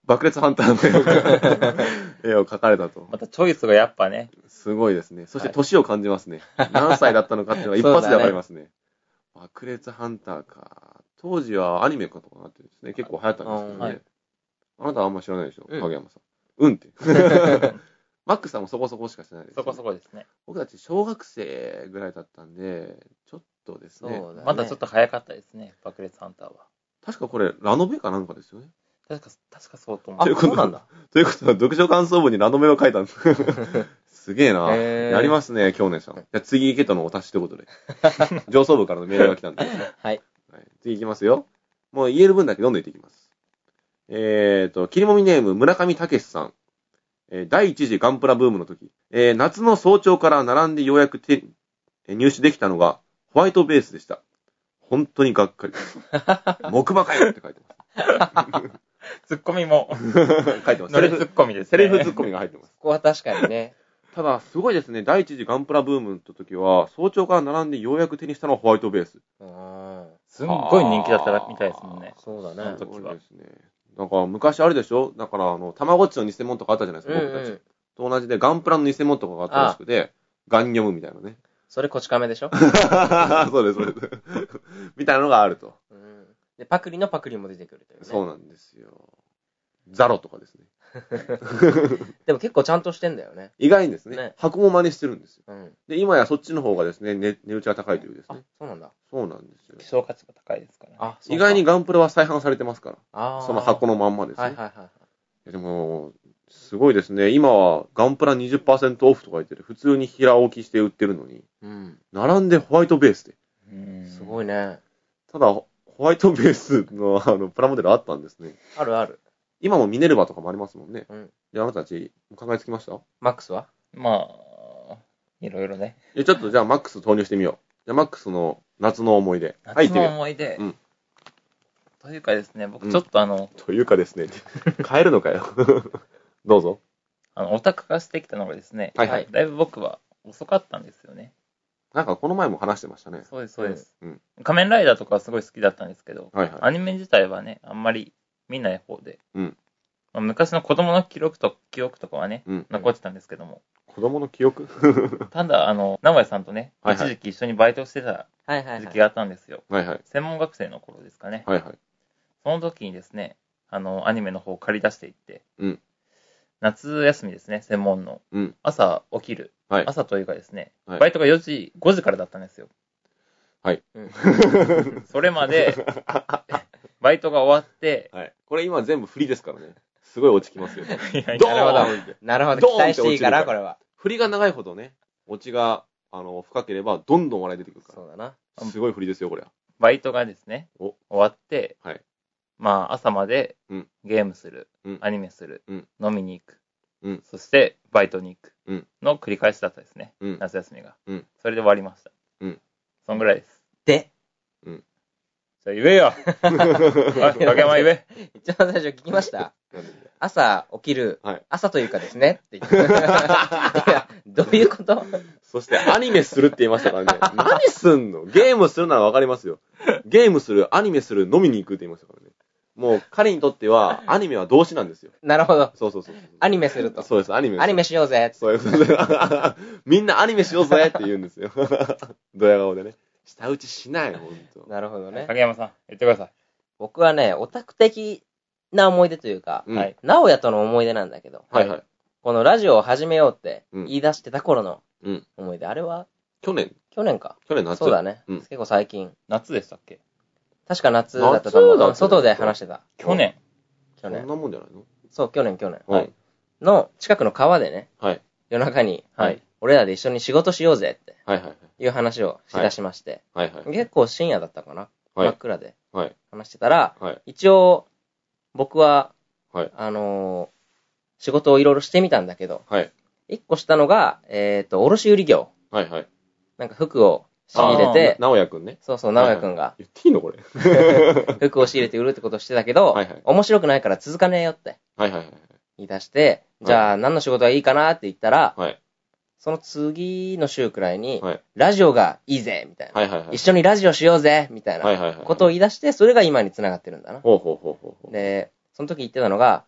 [SPEAKER 1] 爆裂ハンターの絵を [LAUGHS] 絵を描かれたと。
[SPEAKER 2] またチョイスがやっぱね、
[SPEAKER 1] すごいですね。そして
[SPEAKER 2] はい
[SPEAKER 1] 年を感じますね。[LAUGHS] 何歳だったのかっていうのが一発でわかりますね。爆裂ハンターか。当時はアニメかとかなってですね、結構流行ったんですけどね。
[SPEAKER 2] はい
[SPEAKER 1] あなたはあんま知らないでしょ、
[SPEAKER 3] うん
[SPEAKER 1] 影山さん。うんって。[LAUGHS] マックさんもそこそこしか知らないです、
[SPEAKER 2] そこそこですね。
[SPEAKER 1] 僕たち小学生ぐらいだったんで、ちょっとですね。
[SPEAKER 3] そうだね。
[SPEAKER 2] まだちょっと早かったですね、爆裂ハンターは。
[SPEAKER 1] 確かこれ、ラノベかなんかですよね。
[SPEAKER 2] 確か、確かそうと思
[SPEAKER 3] あ
[SPEAKER 2] う。
[SPEAKER 1] ということ
[SPEAKER 3] なんだ。
[SPEAKER 1] ということは、読書感想文にラノベを書いたんです。[LAUGHS] すげえな。
[SPEAKER 3] へー
[SPEAKER 1] やりますね、京年さん。じゃあ次行けとのお達しということで。[LAUGHS] 上層部からのメールが来たんで。
[SPEAKER 3] はい。
[SPEAKER 1] はい、次行きますよ。もう言える分だけどんどん言っていきます。えーと、切りもみネーム村上武さん。えー第一次ガンプラブームの時、えー夏の早朝から並んでようやく手えー入手できたのがホワイトベースでした。本当にがっかりです。[LAUGHS] 木馬かよって書いて
[SPEAKER 2] ツッコミも。[LAUGHS]
[SPEAKER 1] 書いてます。
[SPEAKER 2] ノリツ
[SPEAKER 1] セリフ、
[SPEAKER 2] ッコミですね。
[SPEAKER 1] セリフツッコミが入ってます。
[SPEAKER 3] ここは確かにね。
[SPEAKER 1] ただ、すごいですね。第一次ガンプラブームの時は、早朝から並んでようやく手にしたのはホワイトベース。
[SPEAKER 3] うーん。
[SPEAKER 2] すんごい人気だったみたいですもんね。
[SPEAKER 3] そうだね
[SPEAKER 2] その。時は
[SPEAKER 1] そうですね。なんか、昔あれでしょ？だから、あの、たまごっちの偽物とかあったじゃないですか、
[SPEAKER 3] うん
[SPEAKER 1] 僕たち。
[SPEAKER 3] うん。
[SPEAKER 1] と同じで、ガンプラの偽物とかがあったらしくて、ガンニョムみたいなね。
[SPEAKER 3] それこち亀でしょ？[LAUGHS]
[SPEAKER 1] そうです、そうです。みたいなのがあると。
[SPEAKER 3] うん。で、パクリのパクリも出てくるというね。
[SPEAKER 1] そうなんですよ。ザロとかですね。[LAUGHS]
[SPEAKER 3] でも結構ちゃんとしてんだよね。
[SPEAKER 1] 意外にですね
[SPEAKER 3] ね
[SPEAKER 1] 箱も真似してるんですよ。
[SPEAKER 3] うん。
[SPEAKER 1] で、今やそっちの方がですね、値値打ちが高いというです
[SPEAKER 3] あ
[SPEAKER 1] ね。、
[SPEAKER 3] そうなんだ。
[SPEAKER 1] そうなんですよ
[SPEAKER 2] 希。少価値が高いですから、ね。
[SPEAKER 3] あ、そうか
[SPEAKER 1] 意外に、ガンプラは再販されてますから。その箱のまんまですね。
[SPEAKER 3] はいはいはい。
[SPEAKER 1] でも、すごいですね。今はガンプラ20%オフとか言ってて、普通に平置きして売ってるのに、
[SPEAKER 3] うん。
[SPEAKER 1] 並んでホワイトベースで。
[SPEAKER 2] うん
[SPEAKER 3] すごいね。
[SPEAKER 1] ただ、ホワイトベースのあのプラモデルあったんですね。
[SPEAKER 3] あるある。
[SPEAKER 1] 今もミネルヴァとかもありますもんね。
[SPEAKER 3] うん。
[SPEAKER 1] で、あなたたち考えつきました？い
[SPEAKER 3] マックスは？
[SPEAKER 2] まあ、いろいろね。
[SPEAKER 1] や、ちょっとじゃあマックス投入してみよう。じゃあマックスの夏の思い出。はい、
[SPEAKER 2] 夏の
[SPEAKER 1] 言ってみよ
[SPEAKER 2] 思い出。
[SPEAKER 1] うん
[SPEAKER 2] というかですね、僕
[SPEAKER 1] うん
[SPEAKER 2] ちょっとあの、
[SPEAKER 1] う。というかですね、[LAUGHS] 変えるのかよ。[LAUGHS] どうぞ。
[SPEAKER 2] あの、オタク化してきたのがですね、
[SPEAKER 1] はいはい
[SPEAKER 2] だいぶ僕は遅かったんですよね。
[SPEAKER 1] なんかこの前も話してましたね。
[SPEAKER 2] そうです、そうです。
[SPEAKER 1] うん
[SPEAKER 2] 仮面ライダーとかはすごい好きだったんですけど、
[SPEAKER 1] はいはい。
[SPEAKER 2] アニメ自体はね、あんまり見ない方で、
[SPEAKER 1] うん
[SPEAKER 2] まあ昔の子供の記録と記憶とかはね、
[SPEAKER 1] うん。
[SPEAKER 2] 残ってたんですけども、
[SPEAKER 1] 子供の記憶？[LAUGHS]
[SPEAKER 2] ただ、あの、名古屋さんとね、
[SPEAKER 1] はいはい
[SPEAKER 2] 一時期一緒にバイトしてた。時期があったんですよ。
[SPEAKER 1] はいはい。
[SPEAKER 2] 専門学生の頃ですかね。
[SPEAKER 1] はいはい。
[SPEAKER 2] その時にですね、あの、アニメの方を借り出していって、
[SPEAKER 1] うん
[SPEAKER 2] 夏休みですね、専門の。
[SPEAKER 1] うん
[SPEAKER 2] 朝起きる。
[SPEAKER 1] はい
[SPEAKER 2] 朝というかですね、
[SPEAKER 1] はい
[SPEAKER 2] バイトが4時、5時からだったんですよ。
[SPEAKER 3] うん。[LAUGHS]
[SPEAKER 2] それまで、[LAUGHS] バイトが終わって、
[SPEAKER 1] はい。これ今全部振りですからね。すごい落ちきますよ。[LAUGHS]
[SPEAKER 2] いやい
[SPEAKER 1] ド
[SPEAKER 2] や
[SPEAKER 3] なるほど。なるほど。期待していいから、これは。
[SPEAKER 1] 振りが長いほどね、オチが、あの、深ければ、どんどん笑い出てくるか
[SPEAKER 3] そうだな。
[SPEAKER 1] ら。すごい振りですよ、これは。
[SPEAKER 2] バイトがですね、
[SPEAKER 1] お
[SPEAKER 2] 終わって、
[SPEAKER 1] はい
[SPEAKER 2] まあ朝まで
[SPEAKER 1] うん
[SPEAKER 2] ゲームする、
[SPEAKER 1] うん
[SPEAKER 2] アニメする、
[SPEAKER 1] うん
[SPEAKER 2] 飲みに行く、
[SPEAKER 1] うん
[SPEAKER 2] そしてバイトに行く、
[SPEAKER 1] うん
[SPEAKER 2] の繰り返しだったですね、
[SPEAKER 1] うん。
[SPEAKER 2] 夏休みが。
[SPEAKER 1] うん
[SPEAKER 2] それで終わりました。
[SPEAKER 1] うん
[SPEAKER 2] そんぐらいです。
[SPEAKER 3] で、
[SPEAKER 2] じゃあ言えよ [LAUGHS] あ影山言え。
[SPEAKER 3] 一番最初聞きました。朝起きる、
[SPEAKER 1] はい
[SPEAKER 3] 朝というかですねって言って。[LAUGHS] いや、どういうこと？
[SPEAKER 1] そして、アニメするって言いましたからね。[LAUGHS] 何すんの？ゲームするならわかりますよ。ゲームする、アニメする、飲みに行くって言いましたからね。もう、彼にとっては、[LAUGHS] アニメは動詞なんですよ。
[SPEAKER 3] なるほど。
[SPEAKER 1] そうそうそう。
[SPEAKER 3] アニメすると。
[SPEAKER 1] そうです、アニメ。
[SPEAKER 3] アニメしようぜ。
[SPEAKER 1] そういうことで。[LAUGHS] みんなアニメしようぜって言うんですよ。[LAUGHS] ドヤ顔でね。舌打ちしない、ほんと。
[SPEAKER 3] なるほどね。
[SPEAKER 2] 影山さん、言ってください。
[SPEAKER 3] 僕はね、オタク的な思い出というか、
[SPEAKER 1] うん
[SPEAKER 2] はい。
[SPEAKER 3] 直哉との思い出なんだけど、
[SPEAKER 1] はいはい。
[SPEAKER 3] このラジオを始めようって
[SPEAKER 1] うん
[SPEAKER 3] 言い出してた頃の
[SPEAKER 1] うん。
[SPEAKER 3] 思い出。あれは？
[SPEAKER 1] 去年、
[SPEAKER 3] 去年か。
[SPEAKER 1] 去年夏。
[SPEAKER 3] そうだね。
[SPEAKER 1] うん
[SPEAKER 3] 結構最近。
[SPEAKER 2] 夏でしたっけ？
[SPEAKER 3] 確か夏だったと思う。
[SPEAKER 1] 夏だ
[SPEAKER 3] うん外で話してた。
[SPEAKER 2] 去年。
[SPEAKER 3] 去年。
[SPEAKER 1] そんなもんじゃないの？
[SPEAKER 3] そう、去年、去年。
[SPEAKER 1] はい。
[SPEAKER 3] の近くの川でね、
[SPEAKER 1] はい。
[SPEAKER 3] 夜中に、
[SPEAKER 2] はい
[SPEAKER 3] 俺らで一緒に仕事しようぜって
[SPEAKER 1] はいはい
[SPEAKER 3] いう話をしだしまして、
[SPEAKER 1] はい。はいはい。
[SPEAKER 3] 結構深夜だったかな、
[SPEAKER 1] はい
[SPEAKER 3] 真っ暗で
[SPEAKER 1] はい。
[SPEAKER 3] 話してたら、
[SPEAKER 1] はい。
[SPEAKER 3] 一応、僕は、
[SPEAKER 1] はい
[SPEAKER 3] あのー仕事をいろいろしてみたんだけど、
[SPEAKER 1] はい。
[SPEAKER 3] 一個下のが、えっ、と、卸売業。
[SPEAKER 1] はいはい。
[SPEAKER 3] なんか服を仕入れて、
[SPEAKER 1] なおやくんね。
[SPEAKER 3] そうそう、直哉くんが
[SPEAKER 1] 言っていいのこれ。[LAUGHS]
[SPEAKER 3] 服を仕入れて売るってことをしてたけど、
[SPEAKER 1] はいはい
[SPEAKER 3] 面白くないから続かねえよって
[SPEAKER 1] はいはいはい。
[SPEAKER 3] 言い出して、じゃあ何の仕事がいいかなって言ったら、
[SPEAKER 1] はい。
[SPEAKER 3] その次の週くらいに、
[SPEAKER 1] はい
[SPEAKER 3] ラジオがいいぜみたいな、
[SPEAKER 1] はいはいはい。
[SPEAKER 3] 一緒にラジオしようぜみたいな。ことを言い出して、それが今に繋がってるんだな。
[SPEAKER 1] ほうほうほうほう。
[SPEAKER 3] で、その時言ってたのが、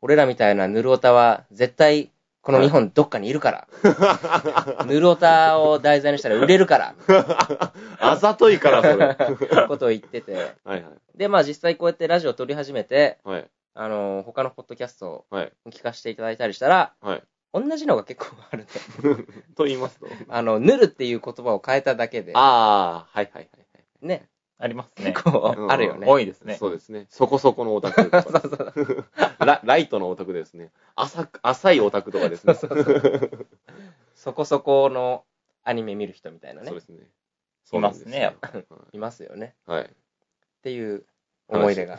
[SPEAKER 3] 俺らみたいなヌルオタは絶対この日本どっかにいるから。[LAUGHS] ヌルオタを題材にしたら売れるから。[LAUGHS]
[SPEAKER 1] あざといから、それ。[LAUGHS]
[SPEAKER 3] ことを言ってて。
[SPEAKER 1] はいはい。
[SPEAKER 3] で、まあ実際こうやってラジオを撮り始めて、
[SPEAKER 1] はい。
[SPEAKER 3] あの、他のポッドキャスト
[SPEAKER 1] はい。
[SPEAKER 3] を聞かせていただいたりしたら、
[SPEAKER 1] はい。
[SPEAKER 3] 同じのが結構あるん。
[SPEAKER 1] と言いますと？
[SPEAKER 3] あの、ヌルっていう言葉を変えただけで、
[SPEAKER 1] ああ、はいはいはい
[SPEAKER 3] ね、
[SPEAKER 2] ありますね。
[SPEAKER 3] 結構
[SPEAKER 1] うん
[SPEAKER 3] あるよね。
[SPEAKER 2] 多いですね。
[SPEAKER 1] そうですね。そこそこのオタクとか
[SPEAKER 3] そうそう [LAUGHS]
[SPEAKER 1] ラ。ライトのオタクですね。浅く、浅いオタクとかですね。そう
[SPEAKER 3] そこそこのアニメ見る人みたいなね。
[SPEAKER 1] ですね。
[SPEAKER 2] いますねやっ
[SPEAKER 1] ぱ。
[SPEAKER 3] いますよね。
[SPEAKER 1] はい。
[SPEAKER 3] っていう思い出が。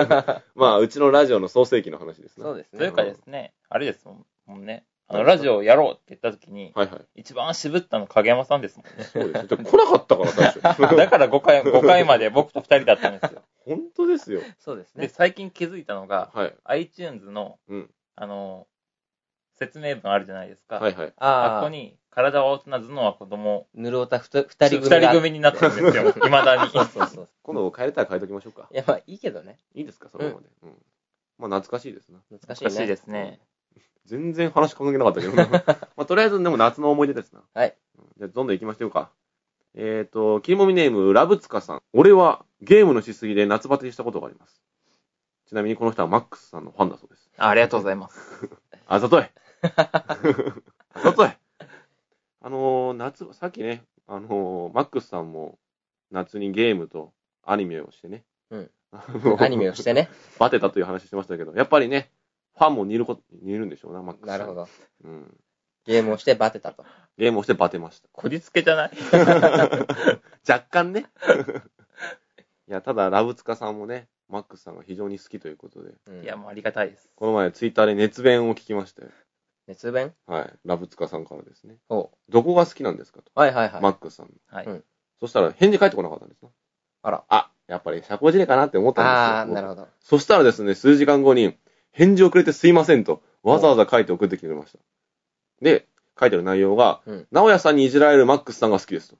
[SPEAKER 3] [LAUGHS]
[SPEAKER 1] まあ、うちのラジオの創世記の話ですね。
[SPEAKER 3] そうですね。
[SPEAKER 2] というかですね、あれですもんもんね。あの、ラジオやろうって言った時に、
[SPEAKER 1] はいはい。
[SPEAKER 2] 一番渋ったの影山さんですもんね。
[SPEAKER 1] そうです。来なかったから、最初。[LAUGHS]
[SPEAKER 2] だから5回、5回まで僕と2人だったんですよ。
[SPEAKER 1] 本当ですよ。
[SPEAKER 2] で、
[SPEAKER 3] そうですね。
[SPEAKER 2] 最近気づいたのが、
[SPEAKER 1] はい。
[SPEAKER 2] iTunes の、
[SPEAKER 1] うん
[SPEAKER 2] あの、説明文あるじゃないですか。
[SPEAKER 1] はいはい。
[SPEAKER 2] あ
[SPEAKER 3] ああ、
[SPEAKER 2] ここに、体は大人、頭脳は子供、
[SPEAKER 3] ヌルオタふた二人
[SPEAKER 2] 二
[SPEAKER 3] 組が。
[SPEAKER 2] 人組になってるんですよ。[LAUGHS] 未だに。
[SPEAKER 3] そうそうそう。
[SPEAKER 1] 今度変えれたら変えときましょうか。
[SPEAKER 3] いや、まあいいけどね。
[SPEAKER 1] いいですか、そのままで。うん。まあ、懐かしいですな。
[SPEAKER 3] 懐かしいね。
[SPEAKER 2] 難しいですね。
[SPEAKER 1] 全然話関係なかったけどな。[LAUGHS] まあ、とりあえずでも夏の思い出ですな。
[SPEAKER 3] はい
[SPEAKER 1] うん。じゃあ、どんどん行きましょうか。えっ、と、切りもみネーム、ラブツカさん。俺はゲームのしすぎで夏バテしたことがあります。ちなみにこの人はマックスさんのファンだそうです。
[SPEAKER 2] あありがとうございます。[LAUGHS]
[SPEAKER 1] あざとい [LAUGHS] あざといあのー、夏、さっきね、あのー、マックスさんも夏にゲームとアニメをしてね。
[SPEAKER 3] うんアニメをしてね。
[SPEAKER 1] バテたという話してましたけど、やっぱりね、ファンも似ること、似るんでしょうな、マックスさん。
[SPEAKER 3] なるほ。ど。
[SPEAKER 1] うん。
[SPEAKER 3] ゲームをしてバテたと。
[SPEAKER 1] ゲームをしてバテました。
[SPEAKER 2] こじつけじゃない？[LAUGHS]
[SPEAKER 1] 若干ね。いや、ただ、ラブツカさんもね、マックスさんが非常に好きということで、
[SPEAKER 3] うん
[SPEAKER 2] いや、もうありがたいです。
[SPEAKER 1] この前ツイッターで熱弁を聞きましたよ。
[SPEAKER 3] 熱弁？
[SPEAKER 1] はい。ラブツカさんからですね。
[SPEAKER 3] お
[SPEAKER 1] どこが好きなんですかと。
[SPEAKER 3] はいはいはい。
[SPEAKER 1] マックスさんの。
[SPEAKER 2] はい。
[SPEAKER 3] うん
[SPEAKER 1] そしたら返事返ってこなかったんですな。
[SPEAKER 3] あら。
[SPEAKER 1] あ、やっぱり社交辞令かなって思ったんですよ。
[SPEAKER 3] ああ、なるほど。
[SPEAKER 1] そしたらですね、数時間後に、返事をくれてすいませんと、わざわざ書いて送ってきてくれました。で、書いてる内容が、
[SPEAKER 3] うん
[SPEAKER 1] 直哉さんにいじられるマックスさんが好きですと。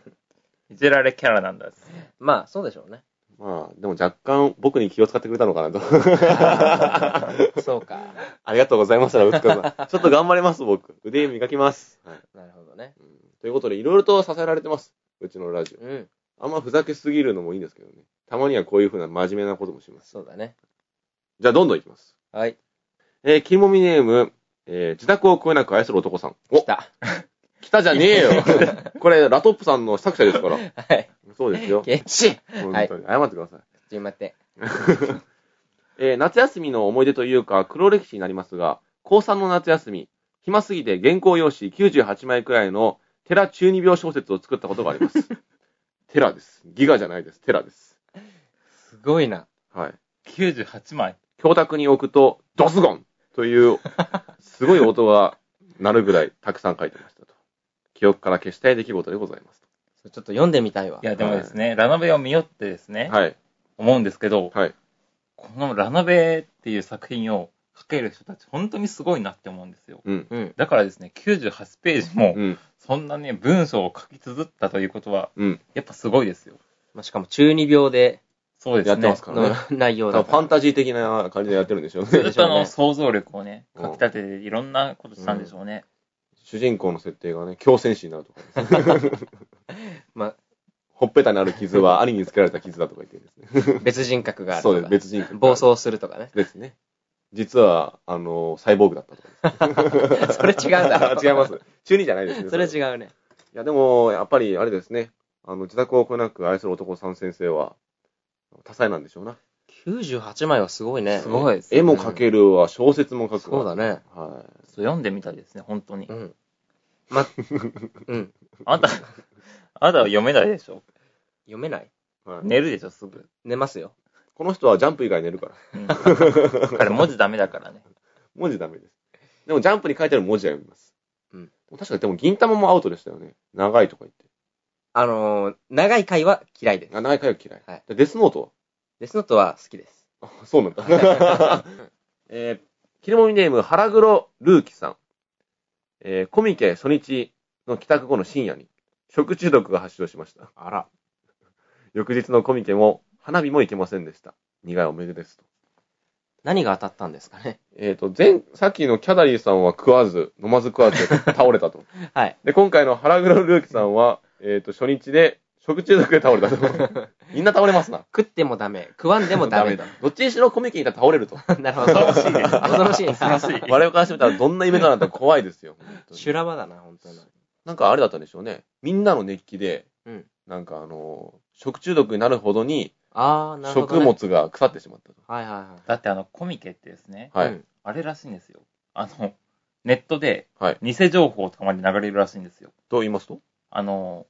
[SPEAKER 1] [LAUGHS]
[SPEAKER 2] いじられキャラなんだ。
[SPEAKER 3] まあ、そうでしょうね。
[SPEAKER 1] まあ、でも若干僕に気を使ってくれたのかなと。[LAUGHS]
[SPEAKER 3] そうか。
[SPEAKER 1] ありがとうございました、ラブツカさん。ちょっと頑張ります、僕。腕磨きます。はい
[SPEAKER 3] なるほどね。
[SPEAKER 1] うんということで、いろいろと支えられてます。うちのラジオ。
[SPEAKER 3] うん。
[SPEAKER 1] あんまふざけすぎるのもいいんですけどね。たまにはこういうふうな真面目なこともします。
[SPEAKER 3] そうだね。
[SPEAKER 1] じゃあ、どんどんいきます。
[SPEAKER 3] はい。
[SPEAKER 1] えー、キモミネーム、えー、自宅をこえなく愛する男さん。お
[SPEAKER 3] 来た。
[SPEAKER 1] 来たじゃねえよ。[LAUGHS] これ、ラトップさんの作者ですから。
[SPEAKER 3] はい。
[SPEAKER 1] そうですよ。
[SPEAKER 3] ケチ
[SPEAKER 1] 本当に。謝ってください。
[SPEAKER 3] ちょっと待って。[LAUGHS]
[SPEAKER 1] えー夏休みの思い出というか、黒歴史になりますが、高3の夏休み、暇すぎて原稿用紙98枚くらいのテラ中二病小説を作ったことがあります。[LAUGHS] テラです。ギガじゃないです。テラです。
[SPEAKER 3] すごいな。
[SPEAKER 1] はい。
[SPEAKER 2] 98枚。
[SPEAKER 1] 教卓に置くと、ドスゴンという、[LAUGHS] すごい音が鳴るぐらいたくさん書いてましたと。記憶から消したい出来事でございます
[SPEAKER 3] ちょっと読んでみたいわ
[SPEAKER 2] い。や、でもですね、ラノベを見よってですね、
[SPEAKER 1] と。はい。
[SPEAKER 2] 思うんですけど、
[SPEAKER 1] はい。
[SPEAKER 2] このラノベっていう作品を書ける人たち、本当にすごいなって思うんですよ。
[SPEAKER 1] うん。
[SPEAKER 3] うん。
[SPEAKER 2] だからですね、98ページも、
[SPEAKER 1] うん。
[SPEAKER 2] そんなね、文章を書き綴ったということは、
[SPEAKER 1] うん。
[SPEAKER 2] やっぱすごいですよ。
[SPEAKER 3] まあ、しかも中二病で
[SPEAKER 2] そうですね。
[SPEAKER 1] やってますから
[SPEAKER 3] の
[SPEAKER 1] ね。
[SPEAKER 3] 内容
[SPEAKER 1] 多分ファン。タジー的な感じでやってるんでしょうね。
[SPEAKER 3] そうでしょうね
[SPEAKER 2] ずっとあの想像力をね、
[SPEAKER 1] うん
[SPEAKER 2] かき立てていろんなことしたんでしょうね。
[SPEAKER 1] 主人公の設定がね、強戦士になるとか、[LAUGHS]
[SPEAKER 3] まあ、
[SPEAKER 1] ほっぺたにある傷は兄につけられた傷だとか言ってですね。
[SPEAKER 3] 別人格があるとか。
[SPEAKER 1] そうです、別人格。
[SPEAKER 3] 暴走するとかね。
[SPEAKER 1] ですね。実は、あの、サイボーグだったとかです。[LAUGHS]
[SPEAKER 3] それ違うだろ [LAUGHS]
[SPEAKER 1] 違います。中二じゃないですね。
[SPEAKER 3] それ
[SPEAKER 1] う。い
[SPEAKER 3] 違うね。
[SPEAKER 1] や、でも、やっぱり、あれですね。あの、自宅をこなく愛する男さん先生は、多彩なんでしょうな。
[SPEAKER 3] 98枚はすごいね。
[SPEAKER 2] すごいです
[SPEAKER 1] 絵も描けるわ、小説も書くわ。
[SPEAKER 3] そうだね。
[SPEAKER 1] は
[SPEAKER 2] そう読んでみたいですね、本当に
[SPEAKER 3] う。ん。ま、[LAUGHS] うん。
[SPEAKER 2] あなた、あなたは読めないでしょ？
[SPEAKER 3] 読めない？
[SPEAKER 1] い。はい、
[SPEAKER 2] 寝るでしょ、すぐ。
[SPEAKER 3] 寝ますよ。
[SPEAKER 1] この人はジャンプ以外寝るから。
[SPEAKER 2] うん。彼文字ダメだからね。[LAUGHS]
[SPEAKER 1] 文字ダメです。でもジャンプに書いてある文字は読みます。
[SPEAKER 3] うん
[SPEAKER 1] 確かにでも銀玉もアウトでしたよね。長いとか言って。
[SPEAKER 3] あのー、長い回は嫌いです。
[SPEAKER 1] あ、長い回は嫌い。
[SPEAKER 3] はい
[SPEAKER 1] でデスノート
[SPEAKER 3] デスノートは好きです。
[SPEAKER 1] はあ、そうなんだ。[LAUGHS] えー、切りもみネーム、腹黒ルーキさん。えー、コミケ初日の帰宅後の深夜に、食中毒が発症しました。
[SPEAKER 3] あら。
[SPEAKER 1] 翌日のコミケも、花火も行けませんでした。苦い思い出ですと。
[SPEAKER 3] 何が当たったんですかね。
[SPEAKER 1] えっ、と、前、さっきのキャダリーさんは食わず、飲まず食わずで倒れたと。[LAUGHS]
[SPEAKER 3] はい。
[SPEAKER 1] で、今回の腹黒ルーキさんは、えっ、と、初日で食中毒で倒れたと。[LAUGHS] みんな倒れますな。
[SPEAKER 3] 食ってもダメ。食わんでもダメ。
[SPEAKER 1] だ。どっちにしろコミケにいたら倒れると。
[SPEAKER 3] なるほど。恐ろしいです。恐ろしいです。
[SPEAKER 2] 恐ろしい
[SPEAKER 1] 我々からしてみたらどんなイベントなんだ怖いですよ。
[SPEAKER 3] 修羅場だな、本当に。
[SPEAKER 1] なんかあれだったんでしょうね。みんなの熱気で、
[SPEAKER 3] うん
[SPEAKER 1] なんかあのー食中毒になるほどに
[SPEAKER 3] あー、なるほど、
[SPEAKER 1] 食
[SPEAKER 3] ね。
[SPEAKER 1] 物が腐ってしまったと。
[SPEAKER 3] はいはいはい。
[SPEAKER 2] だってあの、コミケってですね、
[SPEAKER 1] はい。
[SPEAKER 3] うん
[SPEAKER 2] あれらしいんですよ。あの、ネットで
[SPEAKER 1] はい。
[SPEAKER 2] 偽情報とかまで流れるらしいんですよ。
[SPEAKER 1] と言いますと？
[SPEAKER 2] あの、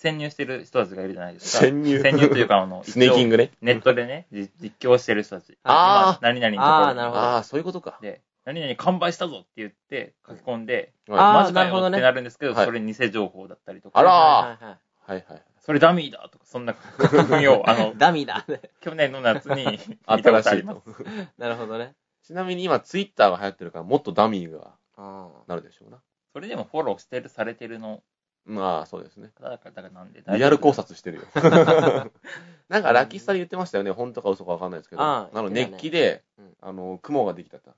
[SPEAKER 2] 潜入してる人たちがいるじゃないですか。
[SPEAKER 1] 潜入
[SPEAKER 2] 潜入というか、あの、[LAUGHS]
[SPEAKER 1] スネーキングね。
[SPEAKER 2] ネットでね、じ実況してる人たち。
[SPEAKER 1] あー
[SPEAKER 2] 今何々のところ
[SPEAKER 3] あーなるほど
[SPEAKER 1] ああ、そういうことか。
[SPEAKER 2] で、何々完売したぞって言って書き込んで、マジか
[SPEAKER 3] なるほどね
[SPEAKER 2] よってなるんですけど、
[SPEAKER 1] はい
[SPEAKER 2] それ偽情報だったりとか、
[SPEAKER 1] あら
[SPEAKER 3] はいはい。
[SPEAKER 2] それダミーだとか、そんな書き込みを、あの、[LAUGHS]
[SPEAKER 3] ダミーだ。
[SPEAKER 2] 去年の夏に
[SPEAKER 1] あ
[SPEAKER 2] 見
[SPEAKER 1] ったらしい
[SPEAKER 2] たことあります
[SPEAKER 1] と。。
[SPEAKER 3] なるほどね。
[SPEAKER 1] ちなみに今ツイッターが流行ってるからもっとダミーが
[SPEAKER 3] あ
[SPEAKER 1] なるでしょうな。
[SPEAKER 2] それでもフォローしてる、されてるの、
[SPEAKER 1] まあ、そうですね。
[SPEAKER 2] だから、だからなんで
[SPEAKER 1] リアル考
[SPEAKER 2] 察。
[SPEAKER 1] 察してるよ。[LAUGHS] なんかラッキースタで言ってましたよね。本当か嘘かわかんないですけど。
[SPEAKER 3] ああ
[SPEAKER 1] あの、熱気で
[SPEAKER 3] うん、
[SPEAKER 1] あの、雲ができたって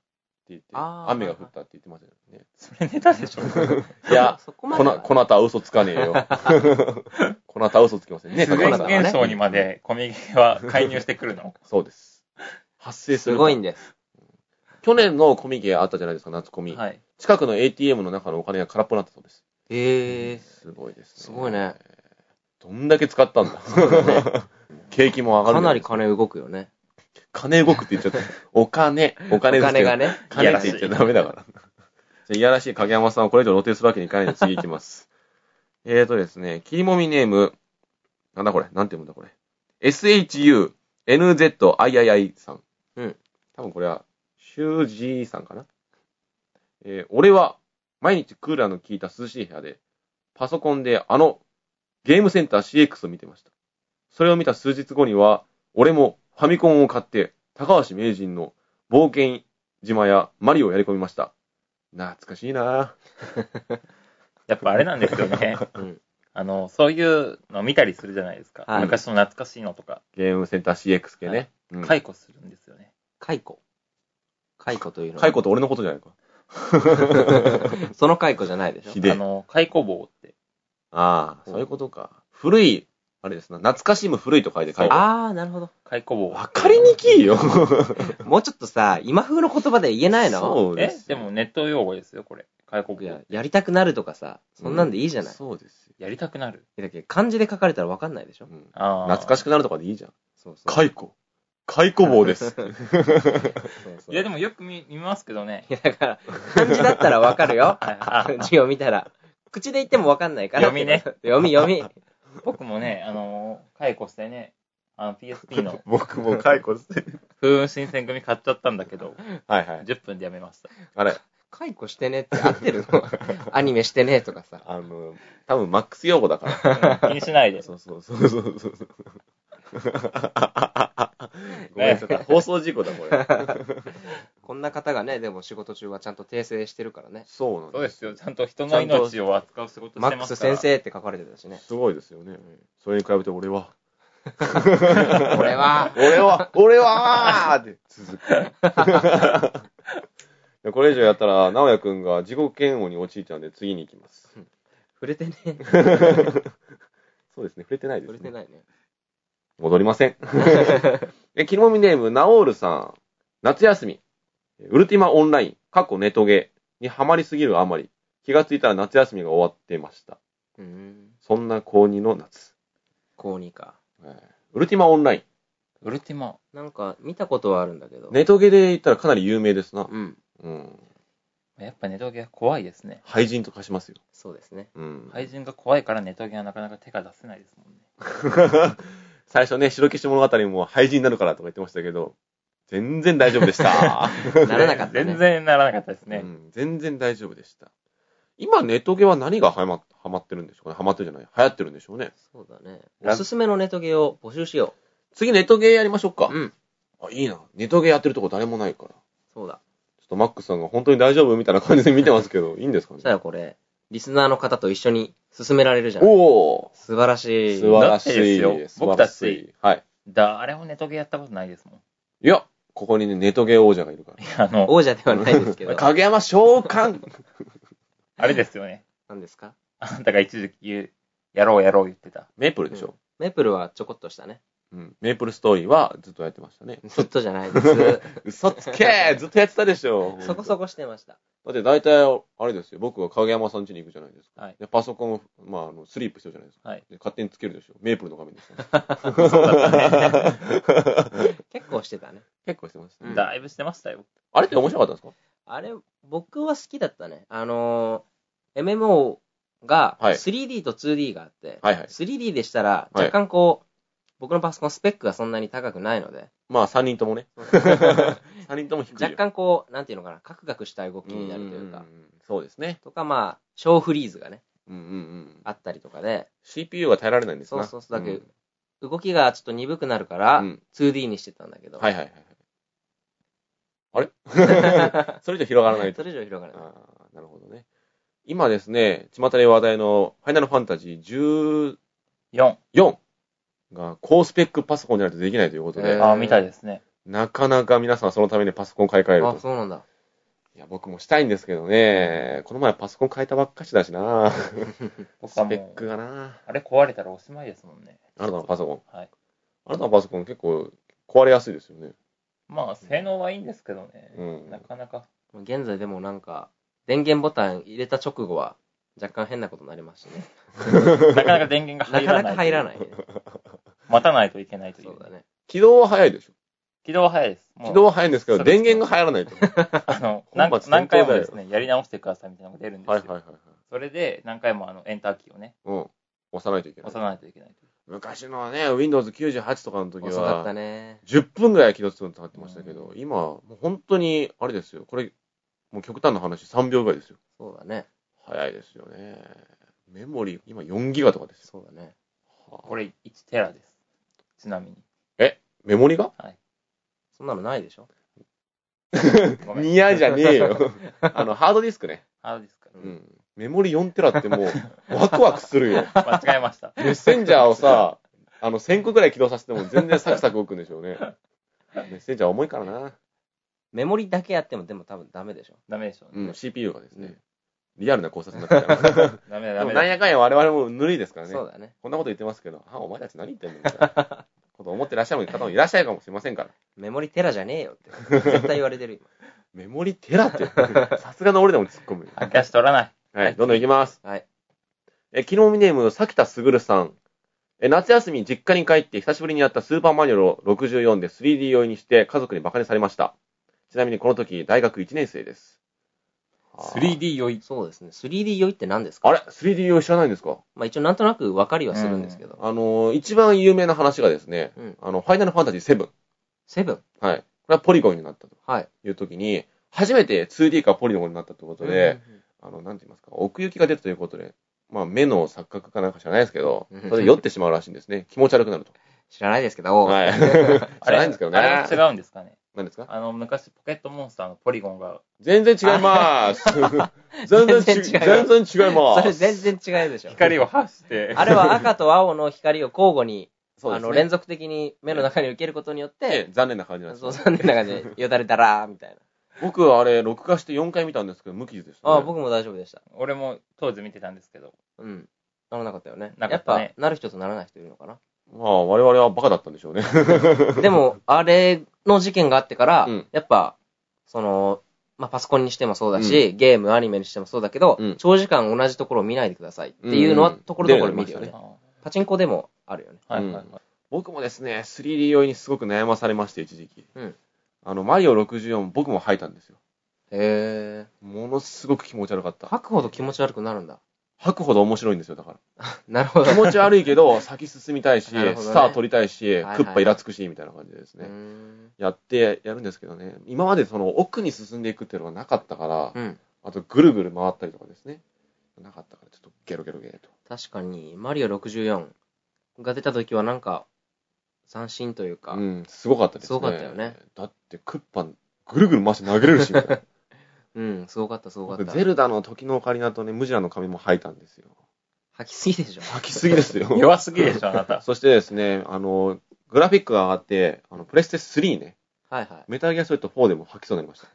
[SPEAKER 1] 言って、雨が降ったって言ってましたよね。
[SPEAKER 2] それネタでしょ [LAUGHS]
[SPEAKER 1] いや、
[SPEAKER 3] そこま
[SPEAKER 1] こな、
[SPEAKER 3] では。
[SPEAKER 1] こなたは嘘つかねえよ。[LAUGHS] こなたは嘘つきませんね。
[SPEAKER 2] 自然現象にまでコミケは介入してくるの？
[SPEAKER 1] そうです。発生する。
[SPEAKER 3] すごいんです。
[SPEAKER 1] 去年のコミケあったじゃないですか、夏コミ。
[SPEAKER 2] はい。
[SPEAKER 1] 近くの ATM の中のお金が空っぽになったそうです。
[SPEAKER 3] へえ。
[SPEAKER 1] すごいですね。
[SPEAKER 3] すごいね。
[SPEAKER 1] どんだけ使ったんだ。[LAUGHS] 景気も上がる。
[SPEAKER 3] かなり。金動くよね。
[SPEAKER 1] 金動くって言っちゃった。お金、お金
[SPEAKER 3] お
[SPEAKER 1] ですけど
[SPEAKER 3] 金がね。
[SPEAKER 1] 金って言っちゃダメだから。じゃあ、いやらしい影山さんをこれ以上露呈するわけにいかないので次行きます。[LAUGHS] えーとですね、切りもみネーム、なんだこれ？なんて読むんだこれ？SHU-NZIII さん。
[SPEAKER 3] うん。
[SPEAKER 1] 多分これは、シュージーさんかな？えー俺は、毎日クーラーの効いた涼しい部屋で、パソコンであの、ゲームセンター CX を見てました。それを見た数日後には、俺もファミコンを買って、高橋名人の冒険島やマリオをやり込みました。懐かしいなぁ。[LAUGHS]
[SPEAKER 2] やっぱあれなんですよね。
[SPEAKER 3] うん。
[SPEAKER 2] あの、そういうの見たりするじゃないですか。
[SPEAKER 3] はい
[SPEAKER 2] 昔の懐かしいのとか、
[SPEAKER 1] ゲームセンター CX 系ね。うん
[SPEAKER 2] 解雇するんですよね。
[SPEAKER 3] 解雇。解雇というのは。
[SPEAKER 1] 解雇って俺のことじゃないか。[LAUGHS]
[SPEAKER 3] その解雇じゃないでしょ？
[SPEAKER 1] ひ。でえ
[SPEAKER 2] あの、解雇棒って。
[SPEAKER 1] ああ、そういうことか。古い、あれですな。懐かしむ古いと書いて解雇。
[SPEAKER 3] あー、なるほど。
[SPEAKER 2] 解雇棒。
[SPEAKER 1] わかりにきいよ。[LAUGHS]
[SPEAKER 3] もうちょっとさ、今風の言葉で言えないの？
[SPEAKER 2] え
[SPEAKER 1] そうです。
[SPEAKER 2] でもネット用語ですよ、これ。解雇棒。
[SPEAKER 3] いや、やりたくなるとかさ、そんなんでいいじゃない？
[SPEAKER 1] そうですよ。
[SPEAKER 2] やりたくなる。
[SPEAKER 3] だけど漢字で書かれたらわかんないでしょ？
[SPEAKER 1] うん
[SPEAKER 2] ああ。
[SPEAKER 1] 懐かしくなるとかでいいじゃん。
[SPEAKER 3] そうそう。
[SPEAKER 1] 解雇。解雇棒です。[LAUGHS]
[SPEAKER 2] いや、でもよく見見ますけどね。
[SPEAKER 3] いや、だから、漢字だったらわかるよ。[LAUGHS]
[SPEAKER 2] はい [LAUGHS] あ
[SPEAKER 3] 字を見たら。口で言ってもわかんないから。
[SPEAKER 2] 読みね。
[SPEAKER 3] 読み、読み。
[SPEAKER 2] 僕もね、あの、解雇してね、あの PSP の
[SPEAKER 1] 僕も解雇して。
[SPEAKER 2] 風雲新選組買っちゃったんだけど、
[SPEAKER 1] はいはい。
[SPEAKER 2] 10分でやめました。
[SPEAKER 1] あれ、
[SPEAKER 3] 解雇してねって合ってるの？アニメしてねとかさ。
[SPEAKER 1] あの、多分マックス用語だから。
[SPEAKER 2] 気にしないで。
[SPEAKER 1] そうそうそうそうそう。[LAUGHS] ごめんなさい。放送事故だ、これ。[LAUGHS]
[SPEAKER 3] こんな方がね、でも仕事中はちゃんと訂正してるからね。
[SPEAKER 1] そうなん
[SPEAKER 2] そうですよ。ちゃんと人の命を扱う仕事
[SPEAKER 3] マックス
[SPEAKER 2] してますから。
[SPEAKER 3] 先生って書かれてたしね。
[SPEAKER 1] すごいですよね。それに比べて俺は。
[SPEAKER 3] 俺は、[LAUGHS]
[SPEAKER 1] 俺は、俺はーって続く。これ以上やったら、直哉くんが自己嫌悪に陥っちゃうんで、次に行きます。
[SPEAKER 3] 触れてね。
[SPEAKER 1] そうですね、触れてないですね。
[SPEAKER 3] 触れてないね。
[SPEAKER 1] 戻りません。[LAUGHS] え、キモミネーム、ナオールさん。夏休み。ウルティマオンライン、過去ネトゲにハマりすぎるあまり、気がついたら夏休みが終わってました。
[SPEAKER 3] うん。
[SPEAKER 1] そんな高2の夏。
[SPEAKER 3] 高2か。
[SPEAKER 1] えーウルティマオンライ
[SPEAKER 2] ウルティマ。
[SPEAKER 3] なんか、見たことはあるんだけど。
[SPEAKER 1] ン。ネトゲで言ったらかなり有名ですな。
[SPEAKER 3] うん。
[SPEAKER 1] うん。
[SPEAKER 2] やっぱネトゲは怖いですね。
[SPEAKER 1] 廃人と化しますよ。
[SPEAKER 3] そうですね。
[SPEAKER 1] うん。
[SPEAKER 2] 廃人が怖いからネトゲはなかなか手が出せないですもんね。[LAUGHS]
[SPEAKER 1] 最初ね、白消し物語も廃人になるからとか言ってましたけど、全然大丈夫でした。[LAUGHS]
[SPEAKER 3] ならなかったね。
[SPEAKER 2] 全然ならなかったですね。
[SPEAKER 1] うん、全然大丈夫でした。今、ネトゲは何がはまはまってるんでしょうかねハマってるじゃない流行ってるんでしょうね。
[SPEAKER 3] そうだね。おすすめのネトゲを募集しよ
[SPEAKER 1] 次、ネトゲやりましょうか。
[SPEAKER 3] う。うん。
[SPEAKER 1] あ、いいな。ネトゲやってるとこ誰もないから。ちょ
[SPEAKER 3] そうだ。
[SPEAKER 1] っとマックスさんが本当に大丈夫みたいな感じで見てますけど、いいんですかね
[SPEAKER 3] そしたらこれ、リスナーの方と一緒に進められるじゃん。
[SPEAKER 1] おー
[SPEAKER 3] 素晴らしい。
[SPEAKER 1] 素晴らしい。
[SPEAKER 2] よ僕たち。
[SPEAKER 1] はい。
[SPEAKER 2] 誰もネトゲやったことないですもん。
[SPEAKER 1] いや、ここにね、ネトゲ王者がいるから。
[SPEAKER 2] あの、
[SPEAKER 3] 王者ではないですけど。[LAUGHS]
[SPEAKER 1] 影山召喚 [LAUGHS]
[SPEAKER 2] あれですよね。
[SPEAKER 3] 何ですか？
[SPEAKER 2] あなたが一時期やろうやろう言ってた。
[SPEAKER 1] メープルでしょ、
[SPEAKER 3] メープルはちょこっとしたね。
[SPEAKER 1] うん、メープルストーリーはずっとやってましたね。
[SPEAKER 3] ずっとじゃないです。[LAUGHS]
[SPEAKER 1] 嘘つけずっとやってたでしょ
[SPEAKER 3] そこそこしてました。
[SPEAKER 1] だって大体、あれですよ。僕が影山さん家に行くじゃないですか。
[SPEAKER 2] はい
[SPEAKER 1] でパソコンを、まあ、あの、スリープしてるじゃないですか。
[SPEAKER 2] はい。
[SPEAKER 1] で勝手につけるでしょ。メープルの画面ですよ。[LAUGHS]
[SPEAKER 2] そうだったね。
[SPEAKER 3] 結構してたね。
[SPEAKER 1] 結構してましたね。
[SPEAKER 3] うん
[SPEAKER 2] だいぶしてましたよ。
[SPEAKER 1] あれって面白かったんですか？
[SPEAKER 3] あれ、僕は好きだったね。あのー、MMO が
[SPEAKER 1] はい
[SPEAKER 3] 3D と 2D があって、
[SPEAKER 1] はいはい。
[SPEAKER 3] 3D でしたら
[SPEAKER 1] はい
[SPEAKER 3] 若干こう、僕のパソコンスペックがそんなに高くないので、
[SPEAKER 1] まあ、3人ともね。3 [LAUGHS] 人とも低いよ。
[SPEAKER 3] 若干こう、なんていうのかな、カクカクした動きになるというか
[SPEAKER 1] んん、んそうですね。
[SPEAKER 3] とかまあ、小フリーズがね、
[SPEAKER 1] うんうんうん。
[SPEAKER 3] あったりとかで、
[SPEAKER 1] CPU が耐えられないんですな
[SPEAKER 3] そうそうそう、だけど、動きがちょっと鈍くなるから、
[SPEAKER 1] うん
[SPEAKER 3] 2D にしてたんだけど、
[SPEAKER 1] はいはいはいはい。あれ？[LAUGHS] それ以上広がらないと。
[SPEAKER 3] それ以上広がらない。
[SPEAKER 1] なるほどね。今ですね、巷で話題のファイナルファンタジー
[SPEAKER 2] 4。
[SPEAKER 1] 14が高スペックパソコンじゃないとできないということで、
[SPEAKER 2] ああ、みたいですね。
[SPEAKER 1] なかなか皆さんそのためにパソコン買い替える
[SPEAKER 3] あ、
[SPEAKER 1] と。
[SPEAKER 3] そうなんだ。
[SPEAKER 1] いや、僕もしたいんですけどね、この前パソコン変えたばっかしだしな [LAUGHS] スペック
[SPEAKER 2] う、
[SPEAKER 1] がな
[SPEAKER 2] あれ壊れたらおしまいですもんね。
[SPEAKER 1] あなたのパソコン。
[SPEAKER 2] はい。
[SPEAKER 1] あなたのパソコン結構壊れやすいですよね。
[SPEAKER 2] まあ、性能はいいんですけどね。
[SPEAKER 1] うん
[SPEAKER 2] なかなか。
[SPEAKER 3] 現在でもなんか、電源ボタン入れた直後は、若干変なことになりますしね。[LAUGHS]
[SPEAKER 2] なかなか電源が
[SPEAKER 3] なか
[SPEAKER 2] 入らない。[LAUGHS]
[SPEAKER 3] なか入らないね。
[SPEAKER 2] 待たないといけないという。
[SPEAKER 3] そうだね。
[SPEAKER 1] 起動は早いでしょ。
[SPEAKER 2] 起動は早いです。
[SPEAKER 1] 起動は早いんですけど、電源が入らないと。[LAUGHS]
[SPEAKER 2] あの、
[SPEAKER 1] 本
[SPEAKER 2] 何回もですね、やり直してくださいみたいなのが出るんですよ。
[SPEAKER 1] はいはいはいはい。
[SPEAKER 2] それで、何回もあの、エンターキーをね、
[SPEAKER 1] うん。押さないといけない。
[SPEAKER 2] 押さないといけない。
[SPEAKER 1] 昔のね、Windows 98とかの時
[SPEAKER 3] 遅かった
[SPEAKER 1] は、
[SPEAKER 3] ね。
[SPEAKER 1] 10分ぐらい起動するの使ってましたけど、
[SPEAKER 2] う
[SPEAKER 1] 今、もう本当に、あれですよ。これ、もう極端な話、3秒ぐらいですよ。
[SPEAKER 3] そうだね。
[SPEAKER 1] 早いですよね。メモリー、今4ギガとかですよ。
[SPEAKER 3] そうだね。
[SPEAKER 1] はあ
[SPEAKER 2] これ1テラです。ちなみに。
[SPEAKER 1] メモリが？
[SPEAKER 3] そんなのないでしょ？[LAUGHS]
[SPEAKER 2] ごめん。
[SPEAKER 1] ニヤじゃねえよ。[LAUGHS] あの、ハードディスクね。
[SPEAKER 2] ハードディスク。
[SPEAKER 1] うん。メモリ4テラってもう、[LAUGHS] ワクワクするよ。
[SPEAKER 2] 間違えました。
[SPEAKER 1] メッセンジャーをさ、あの、1000個ぐらい起動させても全然サクサク動くんでしょうね。メッセンジャー重いからな。
[SPEAKER 3] メモリだけやってもでも多分ダメでしょ
[SPEAKER 2] ダメでしょう
[SPEAKER 1] ん、CPU がですね
[SPEAKER 3] うん、
[SPEAKER 1] リアルな考察になってきた。
[SPEAKER 2] ダメだ、
[SPEAKER 1] で
[SPEAKER 2] ダメだ。
[SPEAKER 1] もなんやかんや我々もぬるいですからね。
[SPEAKER 3] そうだね。
[SPEAKER 1] こんなこと言ってますけど、あ、お前たち何言ってんのみたいなこと思ってらっしゃる方もいらっしゃるかもしれませんから。
[SPEAKER 3] メモリテラじゃねえよって。絶対言われてる [LAUGHS]
[SPEAKER 1] メモリテラって、[LAUGHS] さすがの俺でも突っ込むよ。
[SPEAKER 2] 明かし取らない。
[SPEAKER 1] はい、どんどん行きます。
[SPEAKER 3] 今。はい。
[SPEAKER 1] え、昨日ミネーム、さきたすぐるさん。え、夏休み実家に帰って久しぶりにやったスーパーマリオ64で 3D 用意にして家族にバカにされました。ちなみにこの時大学1年生です。
[SPEAKER 2] 3D 酔い。
[SPEAKER 3] そうですね。3D 酔いって何ですか？
[SPEAKER 1] あれ ?3D 用意知らないんですか？
[SPEAKER 3] まあ一応なんとなく分かりはするんですけど。
[SPEAKER 1] あのー、一番有名な話がですね、
[SPEAKER 3] うん
[SPEAKER 1] あの、ファイナルファンタジー7。
[SPEAKER 3] セブン？
[SPEAKER 1] はい。これはポリゴンになったと
[SPEAKER 3] はい。
[SPEAKER 1] いう時に、初めて 2D からポリゴンになったということで、あの、なんて言いますか、奥行きが出たということで、まあ、目の錯覚かなんか知らないですけど
[SPEAKER 3] うん、
[SPEAKER 1] それで酔ってしまうらしいんですね。気持ち悪くなると。
[SPEAKER 3] 知らないですけど、
[SPEAKER 1] はい。[LAUGHS] 知らないんですけどね。
[SPEAKER 2] あれ？は違うんですかね？
[SPEAKER 1] 何ですか？
[SPEAKER 2] あの、昔、ポケットモンスターのポリゴンが、
[SPEAKER 1] 全然違います。[LAUGHS] 全然
[SPEAKER 3] 全
[SPEAKER 1] 違
[SPEAKER 3] 然違う
[SPEAKER 1] 全然違いま
[SPEAKER 3] それ
[SPEAKER 1] す。
[SPEAKER 3] 全然違うでしょ。
[SPEAKER 2] 光を発して、
[SPEAKER 3] あれは赤と青の光を交互に、
[SPEAKER 1] そうですね
[SPEAKER 3] あの、連続的に目の中に受けることによっ
[SPEAKER 1] ええ
[SPEAKER 3] て、
[SPEAKER 1] 残念な感じなんです
[SPEAKER 3] そう、
[SPEAKER 1] よ。
[SPEAKER 3] 残念な感じで、[LAUGHS] よだれだらーみたいな。
[SPEAKER 1] 僕はあれ、録画して4回見たんですけど、無傷でした、ね。
[SPEAKER 3] ああ、僕も大丈夫でした。
[SPEAKER 2] 俺も当時見てたんですけど、
[SPEAKER 3] うん。ならなかったよね。
[SPEAKER 2] なかったね
[SPEAKER 3] やっぱ、なる人とならない人いるのかな。
[SPEAKER 1] まあ、我々はバカだったんでしょうね。
[SPEAKER 3] でも、あれの事件があってから、
[SPEAKER 1] うん
[SPEAKER 3] やっぱ、その、まあ、パソコンにしてもそうだし、ゲーム、アニメにしてもそうだけど、
[SPEAKER 1] うん
[SPEAKER 3] 長時間同じところを見ないでくださいっていうのは、
[SPEAKER 1] うん
[SPEAKER 3] ところどころ見るよねパチンコでもあるよね。
[SPEAKER 2] ーはいはいはい。
[SPEAKER 1] 僕もですね、3D 用にすごく悩まされまして、一時期。
[SPEAKER 3] うん
[SPEAKER 1] あの、マリオ64、僕も吐いたんですよ。
[SPEAKER 3] へえ。
[SPEAKER 1] ものすごく気持ち悪かった。
[SPEAKER 3] 吐くほど気持ち悪くなるんだ。
[SPEAKER 1] 吐くほど面白いんですよ、だから。[LAUGHS]
[SPEAKER 3] なるほど。
[SPEAKER 1] 気持ち悪いけど、先進みたいし、[LAUGHS]
[SPEAKER 3] ね
[SPEAKER 1] スター取りたいし、
[SPEAKER 3] はいはい
[SPEAKER 1] クッパイラつくし、みたいな感じでです
[SPEAKER 3] う
[SPEAKER 1] ね。
[SPEAKER 3] ん。
[SPEAKER 1] やってやるんですけどね、今までその奥に進んでいくっていうのがなかったから、
[SPEAKER 3] うん。
[SPEAKER 1] あとぐるぐる回ったりとかですね。なかったから、ちょっとゲロゲロゲロと。
[SPEAKER 3] 確かに、マリオ64が出た時はなんか、斬新というか、
[SPEAKER 1] うん、すごかったですね。
[SPEAKER 3] すごかったよね。
[SPEAKER 1] だってクッパ、ぐるぐる回して投げれるし、みたいな [LAUGHS]
[SPEAKER 3] うん、すごかった、すごかっ
[SPEAKER 1] 僕、
[SPEAKER 3] た。
[SPEAKER 1] ゼルダの時のオカリナとね、ムジラの髪も吐いたんですよ。
[SPEAKER 3] 吐きすぎでしょ。
[SPEAKER 1] 吐きすぎですよ。[LAUGHS]
[SPEAKER 2] 弱すぎでしょ、あなた。
[SPEAKER 1] そしてですね、あの、グラフィックが上がって、あの、プレステ3ね、
[SPEAKER 3] はいはい。
[SPEAKER 1] メタルギアソリッド4でも吐きそうになりました。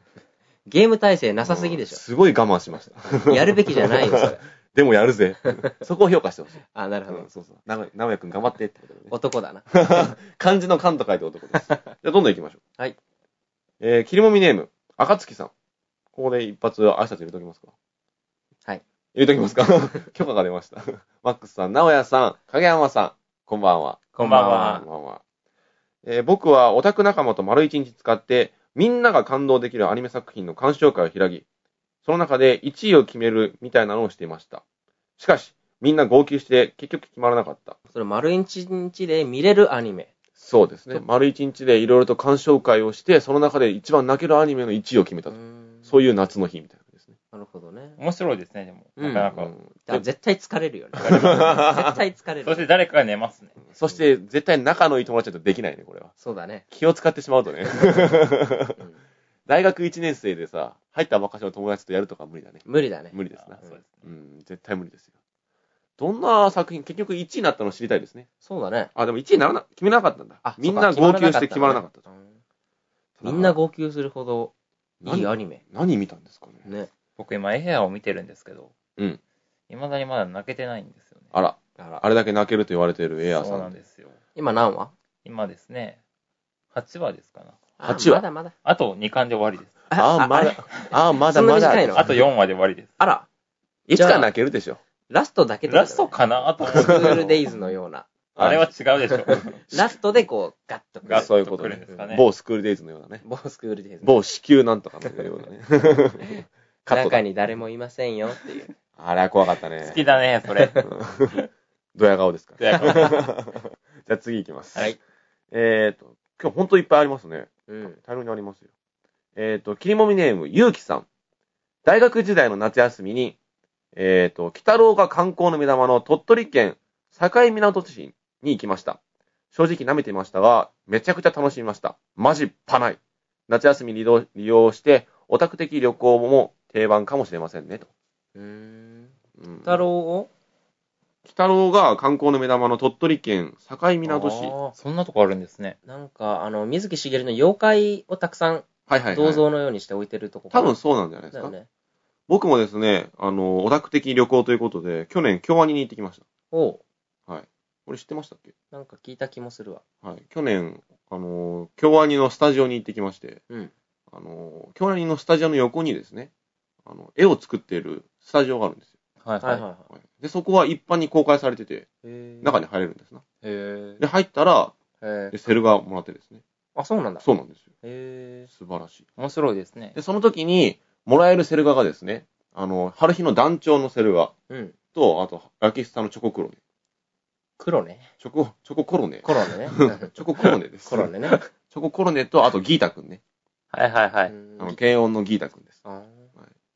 [SPEAKER 3] ゲーム体制なさすぎでし
[SPEAKER 1] すごい我慢しました。
[SPEAKER 3] ょ。やるべきじゃないよ、それ。[LAUGHS]
[SPEAKER 1] でもやるぜ。そこを評価してほしい。
[SPEAKER 3] あ、なるほど
[SPEAKER 1] うん。そうそう。な直哉くん頑張ってってことでね。
[SPEAKER 3] 男だな。[LAUGHS]
[SPEAKER 1] 漢字の漢と書いて男です。じゃあ、どんどん行きましょう。
[SPEAKER 3] はい。
[SPEAKER 1] えー、切りもみネーム、赤月さん。ここで一発挨拶入れときますか？
[SPEAKER 3] はい。
[SPEAKER 1] 入れときますか？[LAUGHS] 許可が出ました。[LAUGHS] マックスさん、直哉さん、影山さん、こんばんは。
[SPEAKER 2] こんばんは
[SPEAKER 1] こんばんは。えー僕はオタク仲間と丸一日使って、みんなが感動できるアニメ作品の鑑賞会を開き、その中で1位を決めるみたいなのをしていました。しかし、みんな号泣して結局決まらなかった。
[SPEAKER 3] それ丸一日で見れるアニメ。
[SPEAKER 1] そうですね。丸一日でいろいろと鑑賞会をして、その中で一番泣けるアニメの1位を決めたと。そう
[SPEAKER 3] いう。
[SPEAKER 1] 夏の日みたいなですね。
[SPEAKER 3] なるほどね。
[SPEAKER 2] 面白いですね、でも。
[SPEAKER 3] うん
[SPEAKER 2] なかなか。
[SPEAKER 1] うん
[SPEAKER 3] だから絶対疲れるよね。[LAUGHS] 絶対疲れる。
[SPEAKER 2] そして誰かが寝ますね。
[SPEAKER 1] そして、絶対仲のいい友達だとできないね、これは。
[SPEAKER 3] そうだね。
[SPEAKER 1] 気を使ってしまうとね。
[SPEAKER 3] うん
[SPEAKER 1] 大学1年生でさ、入ったばっかしの友達とやるとか無理だね。
[SPEAKER 3] 無理だね。
[SPEAKER 1] 無理ですな
[SPEAKER 2] あ。そうですね。
[SPEAKER 1] うん、絶対無理ですよ。どんな作品、結局1位になったの知りたいですね。
[SPEAKER 3] そうだね。
[SPEAKER 1] あ、でも1位にならな、決めなかったんだ。
[SPEAKER 3] あ、
[SPEAKER 1] みんな号泣して決まらなかった
[SPEAKER 3] みんな号泣するほどいい
[SPEAKER 1] 何
[SPEAKER 3] アニメ。
[SPEAKER 1] 何見たんですかね？
[SPEAKER 3] ね。
[SPEAKER 2] 僕今エアを見てるんですけど、
[SPEAKER 1] うん。
[SPEAKER 2] 未だにまだ泣けてないんですよね。
[SPEAKER 1] あら、
[SPEAKER 3] あら
[SPEAKER 1] あれだけ泣けると言われているエア
[SPEAKER 2] そう
[SPEAKER 1] さん。
[SPEAKER 2] なんですよ。
[SPEAKER 3] 今何話？
[SPEAKER 2] 今ですね、8話ですかな。
[SPEAKER 3] あ
[SPEAKER 1] 8話？
[SPEAKER 3] まだまだ。
[SPEAKER 2] あと2巻で終わりです。
[SPEAKER 1] ああ、まだ、ああ、まだ
[SPEAKER 3] そんな
[SPEAKER 1] まだ。
[SPEAKER 3] 短いの？
[SPEAKER 2] あと4話で終わりです。
[SPEAKER 3] あら、
[SPEAKER 1] いつか泣けるでしょ。
[SPEAKER 3] ラストだけって
[SPEAKER 2] ラストかな？と思
[SPEAKER 3] スクール
[SPEAKER 2] う。
[SPEAKER 3] デイズのような。
[SPEAKER 2] あれは違うでしょ。[LAUGHS]
[SPEAKER 3] ラストでこう、ガッとくる
[SPEAKER 2] ガッ
[SPEAKER 1] そういうことね。某スクールデイズのようなね。
[SPEAKER 3] 某スクールデイズ。
[SPEAKER 1] 某子宮なんとかのようなね。[LAUGHS]
[SPEAKER 3] 中に誰もいませんよっていう。
[SPEAKER 1] あれは怖かったね。
[SPEAKER 2] 好きだね、それ。
[SPEAKER 1] ドヤ顔ですから。
[SPEAKER 2] ドヤ [LAUGHS]
[SPEAKER 1] じゃあ次行きます。
[SPEAKER 3] はい。
[SPEAKER 1] えーと、今日ほんといっぱいありますね。
[SPEAKER 3] うん。
[SPEAKER 1] 大量にありますよ。えーと、切りもみネーム、ゆうきさん。大学時代の夏休みに、えーと、北郎が観光の目玉の鳥取県境港市に行きました。正直舐めていましたが、めちゃくちゃ楽しみました。マジパない。夏休み利用利用して、オタク的旅行も定番かもしれませんね、と。
[SPEAKER 3] うーん。
[SPEAKER 1] うん
[SPEAKER 3] 太郎を？
[SPEAKER 1] 北郎が観光の目玉の鳥取県境港市。
[SPEAKER 2] そんなとこあるんですね。
[SPEAKER 3] なんか、あの、水木しげるの妖怪をたくさん
[SPEAKER 1] はいはい、はい。
[SPEAKER 3] 銅像のようにして置いてるとこ
[SPEAKER 1] 多分そうなんじゃないですか。
[SPEAKER 3] ね。
[SPEAKER 1] 僕もですね、あの、オタク的旅行ということで、去年京アニに行ってきました。
[SPEAKER 3] おう
[SPEAKER 1] これ知ってましたっけ？
[SPEAKER 3] なんか聞いた気もするわ。
[SPEAKER 1] はい。去年、あの、京アニのスタジオに行ってきまして、
[SPEAKER 3] うん。
[SPEAKER 1] あの、京アニのスタジオの横にですね、あの、絵を作っているスタジオがあるんですよ。
[SPEAKER 2] はいはいい。
[SPEAKER 3] ははいは
[SPEAKER 1] はいで、そこは一般に公開されてて、中に入れるんですな。
[SPEAKER 2] へ
[SPEAKER 1] で、入ったら、
[SPEAKER 3] へー
[SPEAKER 1] でセルがもらってですね。
[SPEAKER 3] あ、そうなんだ。
[SPEAKER 1] そうなんですよ。
[SPEAKER 3] へ
[SPEAKER 1] 素晴らしい。
[SPEAKER 2] ー面白いですね。
[SPEAKER 1] で、その時に、もらえるセル画がですね、あの、春日の団長のセル画
[SPEAKER 3] ーうん。
[SPEAKER 1] と、あと、ラキスタのチョコクロネ。
[SPEAKER 3] 黒ね。
[SPEAKER 1] チョコ、チョココロネ。
[SPEAKER 3] コロネね。[LAUGHS]
[SPEAKER 1] チョココロネです。
[SPEAKER 3] コロネね。
[SPEAKER 1] チョココロネと、あとギータくんね。
[SPEAKER 2] はいはいはい。
[SPEAKER 3] うん
[SPEAKER 1] あの、軽音のギータくんです。
[SPEAKER 3] あ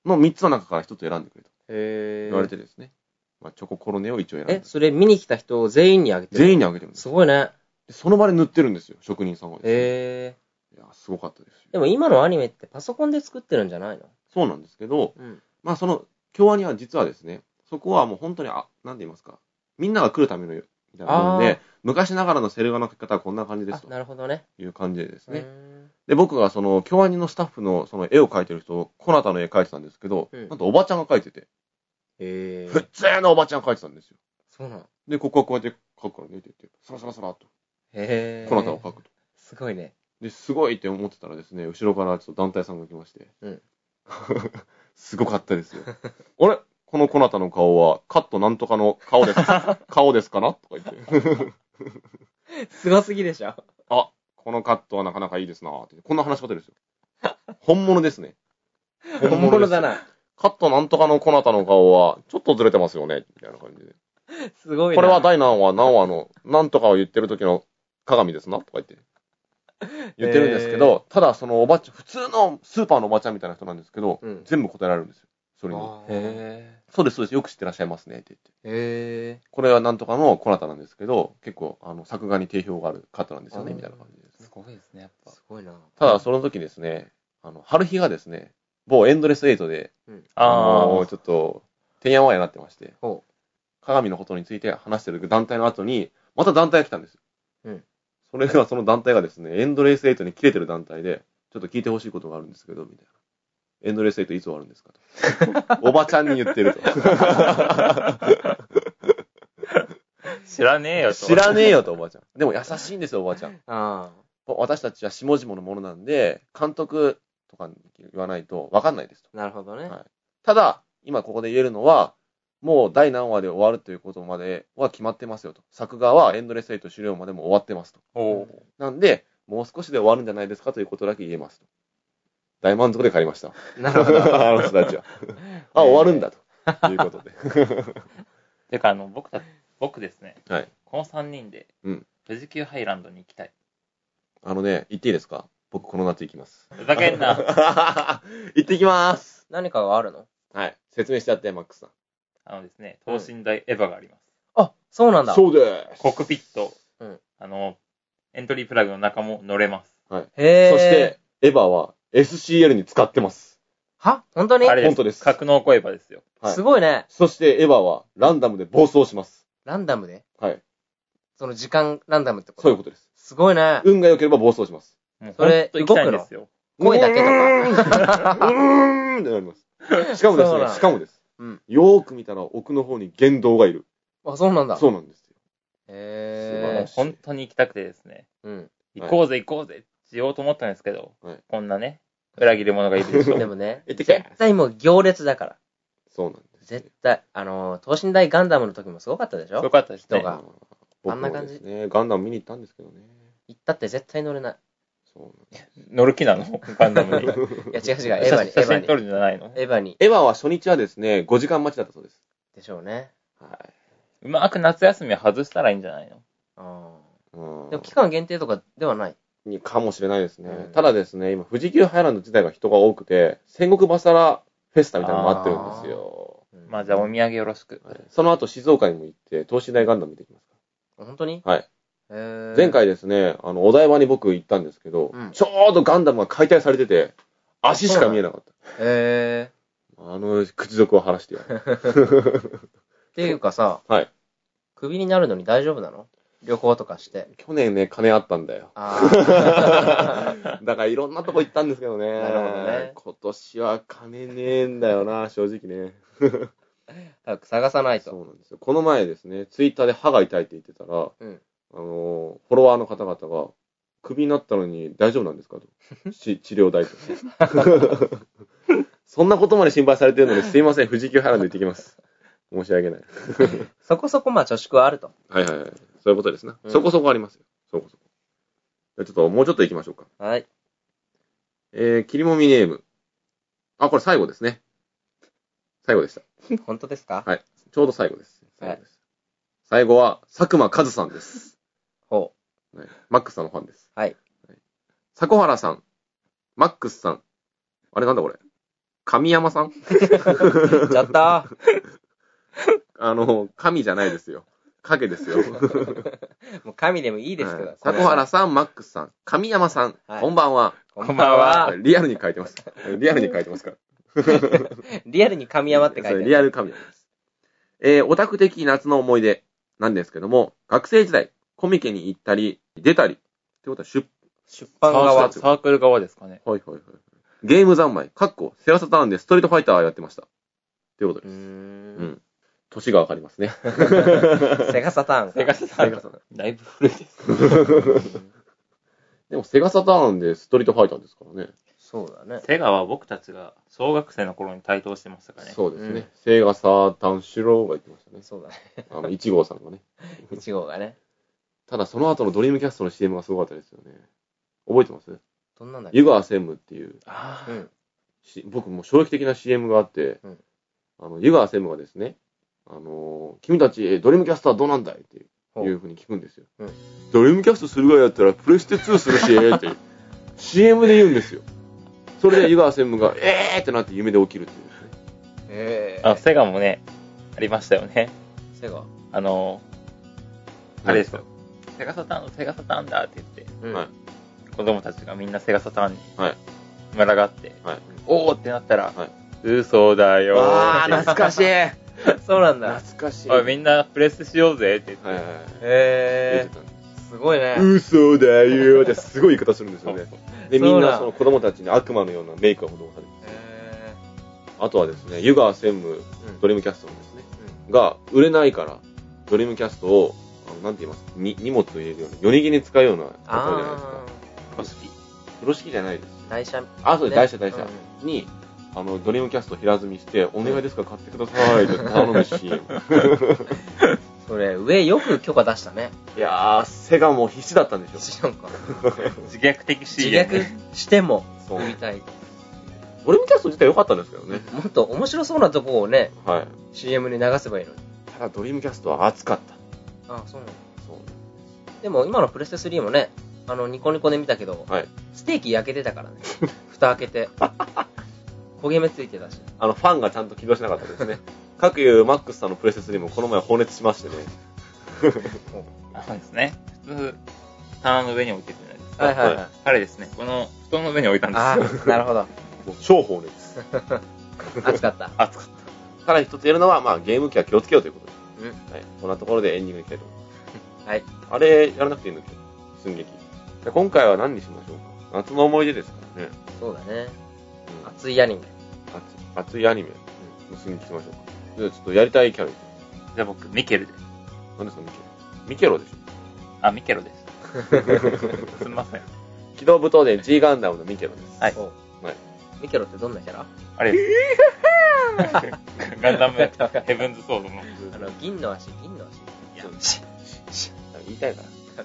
[SPEAKER 1] の3つの中から1つ選んでくれと
[SPEAKER 3] ーへー
[SPEAKER 1] 言われてですね。まあ、チョココロネを一応選んで
[SPEAKER 3] え、。それ見に来た人を全員にあげてる
[SPEAKER 1] 全員にあげてるす
[SPEAKER 3] すごいね。
[SPEAKER 1] でその場で塗ってるんですよ、職人さんがですね。
[SPEAKER 3] へ
[SPEAKER 1] いや、すごかったです
[SPEAKER 3] でも今のアニメってパソコンで作ってるんじゃないの？
[SPEAKER 1] そうなんですけど、
[SPEAKER 3] うん。
[SPEAKER 1] まあ、その、京アニは実はですね、そこはもう本当に、あ、なんて言いますか、みんなが来るための、みたいなで、昔ながらのセル画の描き方はこんな感じです
[SPEAKER 3] あ、
[SPEAKER 1] と
[SPEAKER 3] なるほどね。
[SPEAKER 1] いう感じでですね。で、僕がその、京アニのスタッフのその絵を描いてる人、コナタの絵描いてたんですけど、
[SPEAKER 3] うん
[SPEAKER 1] なんとおばちゃんが描いてて、
[SPEAKER 3] へ
[SPEAKER 1] 普
[SPEAKER 3] ー
[SPEAKER 1] 通のおばちゃんが描いてたんですよ。
[SPEAKER 3] そうなの
[SPEAKER 1] で、ここはこうやって描くからねって言って、サラサラサラっと、
[SPEAKER 3] へー
[SPEAKER 1] コナタを描くと。
[SPEAKER 3] すごいね。
[SPEAKER 1] で、すごいって思ってたらですね、後ろからちょっと団体さんが来まして、
[SPEAKER 3] うん [LAUGHS]
[SPEAKER 1] すごかったですよ。あれ？このコナタの顔は、カットなんとかの顔ですか [LAUGHS] 顔ですかなとか言って。
[SPEAKER 3] すごすぎでしょ。
[SPEAKER 1] あ、このカットはなかなかいいですなって。こんな話し方ですよ。本物ですね。
[SPEAKER 3] 本物だ
[SPEAKER 1] ですよ。
[SPEAKER 3] な。
[SPEAKER 1] カットなんとかのコナタの顔は、ちょっとずれてますよねみたいな感じで。
[SPEAKER 3] すごいな。
[SPEAKER 1] これは第何話、何話の、なんとかを言ってる時の鏡ですなとか言って。言ってるんですけど、ただそのおばちゃん、普通のスーパーのおばちゃんみたいな人なんですけど、
[SPEAKER 3] うん
[SPEAKER 1] 全部答えられるんですよ。それに。
[SPEAKER 2] へ
[SPEAKER 1] そうです、そうです。よく知ってらっしゃいますね。って言って。
[SPEAKER 3] へ
[SPEAKER 1] これはなんとかのコナタなんですけど、結構、あの、作画に定評がある方なんですよね、みたいな感じですね。
[SPEAKER 2] すごいですね、やっ
[SPEAKER 3] ー。
[SPEAKER 2] ぱ。
[SPEAKER 3] すごいな。
[SPEAKER 1] ただ、その時ですね、あの、春日がですね、某エンドレスエイトで、あの
[SPEAKER 2] あ
[SPEAKER 1] ちょっと、てんやわんやになってまして、
[SPEAKER 3] ほ
[SPEAKER 1] 鏡のことについて話してる団体の後に、また団体が来たんですよ。
[SPEAKER 3] うん
[SPEAKER 1] それが、その団体がですね、エンドレスエイトに切れてる団体で、ちょっと聞いてほしいことがあるんですけど、みたいな。エンドレスエイトいつ終わるんですかと。[LAUGHS] おばちゃんに言ってると。
[SPEAKER 2] 知らねえよと。
[SPEAKER 1] 知らねえよと、おばちゃん。でも優しいんですよ、おばちゃん。
[SPEAKER 3] あ
[SPEAKER 1] 私たちは下々のものなんで、監督とかに言わないと分かんないですと。
[SPEAKER 3] あ。なるほどね。
[SPEAKER 1] はいただ、今ここで言えるのは、もう第何話で終わるということまでは決まってますよと。作画はエンドレスエイト終了までも終わってますと。なんで、もう少しで終わるんじゃないですかということだけ言えますと。大満足で帰りました。
[SPEAKER 3] なるほど。
[SPEAKER 1] あの人たちは。[LAUGHS] あ、終わるんだと。いうことで。[LAUGHS]
[SPEAKER 2] てか、あの、僕た、僕ですね、
[SPEAKER 1] はい。
[SPEAKER 2] この3人で、
[SPEAKER 1] うん
[SPEAKER 2] 富士急ハイランドに行きたい。
[SPEAKER 1] あのね、言っていいですか？僕この夏行きます。
[SPEAKER 2] ふざけんな。[LAUGHS]
[SPEAKER 1] 行ってきます。
[SPEAKER 3] 何かがあるの？
[SPEAKER 1] はい。説明しちゃって、マックスさん。
[SPEAKER 2] あのですね、等身大エヴァがあります。
[SPEAKER 3] あ、そうなんだ。
[SPEAKER 1] そうです。
[SPEAKER 2] コックピット、
[SPEAKER 3] うん
[SPEAKER 2] あの、エントリープラグの中も乗れます。
[SPEAKER 3] へえ。
[SPEAKER 1] そして、、エヴァは SCL に使ってます。
[SPEAKER 3] は？本当に？
[SPEAKER 2] あれ。
[SPEAKER 1] 本当です。
[SPEAKER 2] 格納庫エヴァですよ。
[SPEAKER 1] はい。
[SPEAKER 3] すごいね。
[SPEAKER 1] そして、エヴァはランダムで暴走します。
[SPEAKER 3] ランダムで？
[SPEAKER 1] はい。
[SPEAKER 3] その時間ランダムってこと？
[SPEAKER 1] そういうことです。
[SPEAKER 3] すごいね。
[SPEAKER 1] 運が良ければ暴走します。
[SPEAKER 2] もう
[SPEAKER 3] それ
[SPEAKER 2] ほんと行きたいんですよ。
[SPEAKER 3] 声だけとか。
[SPEAKER 1] うーん。ってなります。しかもですね、
[SPEAKER 3] そうなん。
[SPEAKER 1] しかもです。
[SPEAKER 3] うん。
[SPEAKER 1] よーく見たら奥の方に言動がいる。
[SPEAKER 3] あ、そうなん。だ。
[SPEAKER 1] そうなん。ですよ。
[SPEAKER 2] も
[SPEAKER 3] へ
[SPEAKER 2] う本当に行きたくてですね、
[SPEAKER 3] え。うん。
[SPEAKER 2] 行こうぜ行こうぜって言おうと思ったんですけど、
[SPEAKER 1] はい
[SPEAKER 2] こんなね、裏切り者がいるでしょ。[LAUGHS]
[SPEAKER 3] でもね、
[SPEAKER 1] 行ってけ
[SPEAKER 3] 絶対もう行列だから。
[SPEAKER 1] そうなんです。
[SPEAKER 3] 絶対。あのー、等身大ガンダムの時もすごかったでしょ？
[SPEAKER 2] よかったですね。
[SPEAKER 3] 人が
[SPEAKER 1] 僕
[SPEAKER 3] あんな感じ
[SPEAKER 1] ね、ガンダム見に行ったんですけどね。
[SPEAKER 3] 行ったって絶対乗れない。
[SPEAKER 1] そうなんです。
[SPEAKER 2] 乗る気なの？ガンダムに。[LAUGHS]
[SPEAKER 3] いや、違う違う、エヴァに、エヴァに。
[SPEAKER 2] 写真撮るんじゃないの？
[SPEAKER 3] エヴァに。
[SPEAKER 1] エヴァは初日はですね、5時間待ちだったそうです。
[SPEAKER 3] でしょうね。
[SPEAKER 1] はい。
[SPEAKER 2] うまく夏休み外したらいいんじゃないの？
[SPEAKER 3] あ
[SPEAKER 1] うん
[SPEAKER 3] ーでも期間限定とかではない？
[SPEAKER 1] にかもしれないですね。
[SPEAKER 3] うん
[SPEAKER 1] ただですね、今、富士急ハイランド自体が人が多くて、戦国バサラフェスタみたいなのもあってるんですよ。
[SPEAKER 3] うん
[SPEAKER 2] まあじゃあお土産よろしく。
[SPEAKER 1] はいその後、静岡にも行って、等身大ガンダム見てきますか
[SPEAKER 3] 本当に？
[SPEAKER 1] はい。前。回ですね、あの、お台場に僕行ったんですけど、
[SPEAKER 3] うん
[SPEAKER 1] ちょうどガンダムが解体されてて、足しか見えなかった。
[SPEAKER 3] へ
[SPEAKER 1] あの、屈辱を晴らしてやる。
[SPEAKER 3] ー。[LAUGHS] っていうかさ、
[SPEAKER 1] はい。
[SPEAKER 3] クビになるのに大丈夫なの？旅行とかして。
[SPEAKER 1] 去年ね、金あったんだよ。
[SPEAKER 3] あ [LAUGHS]
[SPEAKER 1] だからいろんなとこ行ったんですけどね。
[SPEAKER 3] なるほどね
[SPEAKER 1] 今年は金ねえんだよな、正直ね。
[SPEAKER 3] あ。[LAUGHS] 早く探さない
[SPEAKER 1] そ
[SPEAKER 3] と。
[SPEAKER 1] うなんですよ。この前ですね、ツイッターで歯が痛いって言ってたら、
[SPEAKER 3] うん
[SPEAKER 1] あの、フォロワーの方々が、クビになったのに大丈夫なんですかと。[LAUGHS] し治療代と。そんなことまで心配されてるのに、すいません、富士急ハイランド行ってきます。申し訳ない。
[SPEAKER 3] そこそこまあ貯蓄はあると。
[SPEAKER 1] はいはいはい。そういうことですな。
[SPEAKER 3] うん
[SPEAKER 1] そこそこありますよ。そこそこ。じゃあちょっと、もうちょっと行きましょうか。
[SPEAKER 3] はい。
[SPEAKER 1] えー、切りもみネーム。あ、これ最後ですね。最後でした。[LAUGHS]
[SPEAKER 3] 本当ですか？
[SPEAKER 1] はい。ちょうど最後です。
[SPEAKER 3] はい
[SPEAKER 1] 最後です。最後は、佐久間和さんです。
[SPEAKER 3] ほ
[SPEAKER 1] はいマックスさんのファンです。
[SPEAKER 3] はい。
[SPEAKER 1] 迫原さん。マックスさん。あれなんだこれ？神山さん？[LAUGHS]
[SPEAKER 3] う。ちょっと
[SPEAKER 1] あの、神じゃないですよ。影ですよ。[LAUGHS]
[SPEAKER 3] もう神でもいいですけど。
[SPEAKER 1] はい迫原さん、マックスさん、神山さん、
[SPEAKER 3] はい
[SPEAKER 1] こんばんは。
[SPEAKER 3] こんばんは。
[SPEAKER 1] リアルに書いてます。リアルに書いてますか？ら。[LAUGHS]
[SPEAKER 3] リアルに神山って書いてある。
[SPEAKER 1] それリアル神山です。えーオタク的夏の思い出なんですけども、学生時代、コミケに行ったり、出たり、ってことは出、
[SPEAKER 3] 出
[SPEAKER 2] サ
[SPEAKER 3] 版側
[SPEAKER 2] ー。サークル側ですかね。
[SPEAKER 1] はいはいはい。ゲーム三昧、かっこ、セラサターンでストリートファイターやってました。ということ
[SPEAKER 3] うー。
[SPEAKER 1] です。うんん。年がわかりますね。[LAUGHS]
[SPEAKER 3] セガサターンか。
[SPEAKER 2] セガサターン
[SPEAKER 1] セガサターン
[SPEAKER 2] だいぶ古いです。[LAUGHS]
[SPEAKER 1] でもセガサターンでストリートファイターですからね。
[SPEAKER 3] そうだね。
[SPEAKER 2] セガは僕たちが小学生の頃に台頭してましたからね。
[SPEAKER 1] そうですね。
[SPEAKER 3] うん
[SPEAKER 1] せがた三四郎が言ってましたね。
[SPEAKER 3] そうだね。
[SPEAKER 1] あの、1号さんがね。[LAUGHS]
[SPEAKER 3] 1号がね。
[SPEAKER 1] ただその後のドリームキャストの CM がすごかったですよね。覚えてます？
[SPEAKER 3] どんなんだっけ？
[SPEAKER 1] 湯川専務っていう、
[SPEAKER 2] ああ、
[SPEAKER 3] うん。
[SPEAKER 1] し僕も衝撃的な CM があって、
[SPEAKER 3] うん
[SPEAKER 1] あの、湯川専務がですね、あのー君たち、ドリームキャストはどうなんだいっていうふうに聞くんですよ。
[SPEAKER 3] うん
[SPEAKER 1] ドリームキャストするぐらいだったら、プレステ2するし、って、CM で言うんですよ。それで湯川専務が、えーってなって夢で起きるっていう。
[SPEAKER 3] え
[SPEAKER 2] あ、セガもね、ありましたよね。
[SPEAKER 3] セガ？
[SPEAKER 2] あの、あれですよ。セガサターン、セガサターンだって言って、
[SPEAKER 3] うん。
[SPEAKER 1] はい
[SPEAKER 2] 子供たちがみんなセガサターンに
[SPEAKER 1] はい
[SPEAKER 2] 群がって、
[SPEAKER 1] はい
[SPEAKER 2] おーってなったら、
[SPEAKER 1] はい
[SPEAKER 2] 嘘だよー
[SPEAKER 1] あー、懐かしい。[LAUGHS]
[SPEAKER 3] そうなんだ。
[SPEAKER 1] 懐かしい。
[SPEAKER 2] おい、みんなプレステしようぜって言って、
[SPEAKER 1] はいはいはい。言
[SPEAKER 3] へ
[SPEAKER 1] ってたんです
[SPEAKER 3] ー。すごいね。
[SPEAKER 1] 嘘だよってすごい言い方するんですよね。[LAUGHS] で、みんなその子供たちに悪魔のようなメイクが施されてる。
[SPEAKER 3] へ
[SPEAKER 1] あとはですね、湯川専務、
[SPEAKER 3] ー。
[SPEAKER 1] ドリームキャストのですね、が売れないから、ドリームキャストを、あのなんて言います？に荷物を入れるような、夜逃げに使うようなやつあるじゃないですか。
[SPEAKER 3] あ
[SPEAKER 2] 組織。
[SPEAKER 1] 風呂敷じゃないです。
[SPEAKER 3] ー。台車。
[SPEAKER 1] あ、そうです、
[SPEAKER 3] ね
[SPEAKER 1] 台車台車
[SPEAKER 3] うん
[SPEAKER 1] に、あの、ドリームキャスト平積みして、お願いですから買ってくださいって頼むし、
[SPEAKER 3] それ、上よく許可出したね。
[SPEAKER 1] いやー、セガも必死だったんでしょ。
[SPEAKER 3] 知らんか。[LAUGHS]
[SPEAKER 2] 自虐的
[SPEAKER 3] 自
[SPEAKER 2] CM。
[SPEAKER 3] 虐しても
[SPEAKER 1] そう
[SPEAKER 3] 売りたい。
[SPEAKER 1] ドリームキャスト自体良かったんですけどね。
[SPEAKER 3] もっと面白そうなとこをね、
[SPEAKER 1] はい。
[SPEAKER 3] CM に流せばいいのに。
[SPEAKER 1] ただドリームキャストは熱かった。
[SPEAKER 3] あそうなの
[SPEAKER 1] そう。
[SPEAKER 3] でも今のプレステ3もね、あの、ニコニコで見たけど、
[SPEAKER 1] はい。
[SPEAKER 3] ステーキ焼けてたからね。蓋開けて。[LAUGHS] 焦げ目ついてたし。
[SPEAKER 1] あの、ファンがちゃんと起動しなかったですね。[LAUGHS] 各いうマックスさんのプレステ3もこの前放熱しましてね。
[SPEAKER 2] あそうですね。普通、棚の上に置いてるじゃないですか。
[SPEAKER 3] はいはいはい。
[SPEAKER 2] 彼ですね、この布団の上に置いたん
[SPEAKER 3] あ
[SPEAKER 2] ですよ。
[SPEAKER 3] あ、なるほど。
[SPEAKER 1] もう超放熱。[LAUGHS]
[SPEAKER 3] 熱かった。
[SPEAKER 2] 熱かっ
[SPEAKER 1] ただ一つ言えるのは、まあ、ゲーム機は気をつけようということで
[SPEAKER 3] うん。
[SPEAKER 1] す。はい。こんなところでエンディングに行きたいと思います。
[SPEAKER 3] はい。
[SPEAKER 1] あれ、やらなくていいんだっけ？寸劇。で今回は何にしましょうか？夏の思い出ですからね。
[SPEAKER 3] そうだね。
[SPEAKER 1] うん
[SPEAKER 3] 熱いアニメ。
[SPEAKER 1] 熱熱いアニメの寸劇しましょうか。じゃあちょっとやりたいキャラ。
[SPEAKER 2] じゃあ僕、ミケルで。
[SPEAKER 1] 何ですか、ミケロ。ミケロでしょ
[SPEAKER 2] あ、ミケロです。[LAUGHS] すみません。
[SPEAKER 1] 機動武闘伝 G ガンダムのミケロです。
[SPEAKER 2] はい
[SPEAKER 3] お
[SPEAKER 1] はい
[SPEAKER 3] ミケロってどんなキャラ？
[SPEAKER 2] あれです。ガンダムヘブンズソードの。
[SPEAKER 3] あの、銀の足、銀の
[SPEAKER 2] いや
[SPEAKER 1] そう、
[SPEAKER 2] し
[SPEAKER 1] 言いたいか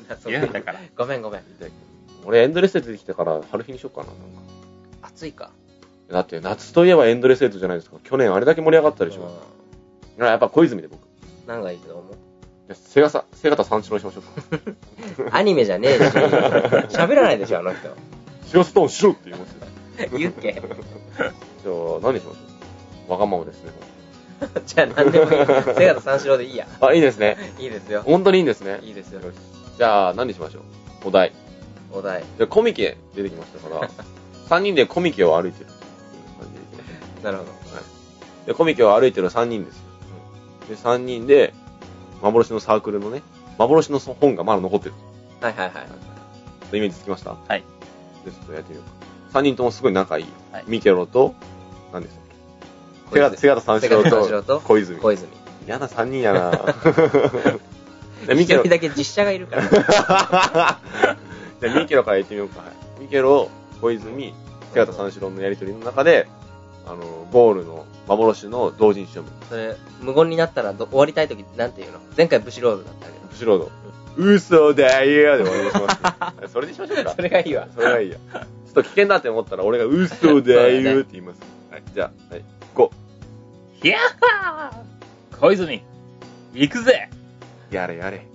[SPEAKER 1] ら。
[SPEAKER 3] 足。
[SPEAKER 2] 言うんだから。
[SPEAKER 3] ごめんごめん。
[SPEAKER 1] 言いたい俺エンドレスエイトできたから、春日にしようかな。なんか
[SPEAKER 3] 熱いか。
[SPEAKER 1] だって夏といえばエンドレスエイトじゃないですか。去年あれだけ盛り上がったでしょ。
[SPEAKER 3] う
[SPEAKER 1] やっぱ小泉で僕。
[SPEAKER 3] ん何がいいと思う？
[SPEAKER 1] セガサ、セガタ三四郎にしましょうか。[LAUGHS]
[SPEAKER 3] アニメじゃねえし、喋らないでしょ、あの人。
[SPEAKER 1] シオストーンしろって言いますよ。
[SPEAKER 3] 言っけ
[SPEAKER 1] じゃあ、何にしましょう？わがままですね。[LAUGHS]
[SPEAKER 3] じゃあ何でもいい。セガと三四郎でいいや。
[SPEAKER 1] あ、いいですね。
[SPEAKER 3] いいですよ。
[SPEAKER 1] 本当にいいんですね。
[SPEAKER 3] いいですよ。
[SPEAKER 1] じゃあ、何にしましょう？お題。
[SPEAKER 3] お題。
[SPEAKER 1] じゃあ、コミケ出てきましたから、[LAUGHS] 3人でコミケを歩いてる
[SPEAKER 3] なるほど。
[SPEAKER 1] で、コミケを歩いてる3人ですよ。で、3人で、幻のサークルのね、幻の本がまだ残ってる。
[SPEAKER 3] はいはいはい。
[SPEAKER 1] イメージつきました？
[SPEAKER 2] はい。
[SPEAKER 1] で、ちょっとやってみようか。3人ともすごい仲いい。
[SPEAKER 2] はい
[SPEAKER 1] ミケロと、何でしたっけセガタ、セガタ三四郎
[SPEAKER 3] と
[SPEAKER 1] と小泉。
[SPEAKER 3] 小泉。
[SPEAKER 1] 嫌な3人やなでミケロ
[SPEAKER 3] だけ実写がいるから。[LAUGHS]
[SPEAKER 1] じゃあミケロから言ってみようか。はいミケロ、小泉、セガタ三四郎のやりとりの中で、あの、ゴールの幻の同人誌読む。
[SPEAKER 3] それ、無言になったらど終わりたいときなんて言うの？前回ブシロードだったけど。
[SPEAKER 1] ブシロード。嘘だよで終わりにします。[LAUGHS] それにしましょうか。
[SPEAKER 3] それがいいわ。
[SPEAKER 1] それがいいや。ちょっと危険だって思ったら俺が嘘だよって言います。はい、じゃあ、はい、5。
[SPEAKER 2] ヒヤッハー小泉、行くぜ
[SPEAKER 1] やれやれ。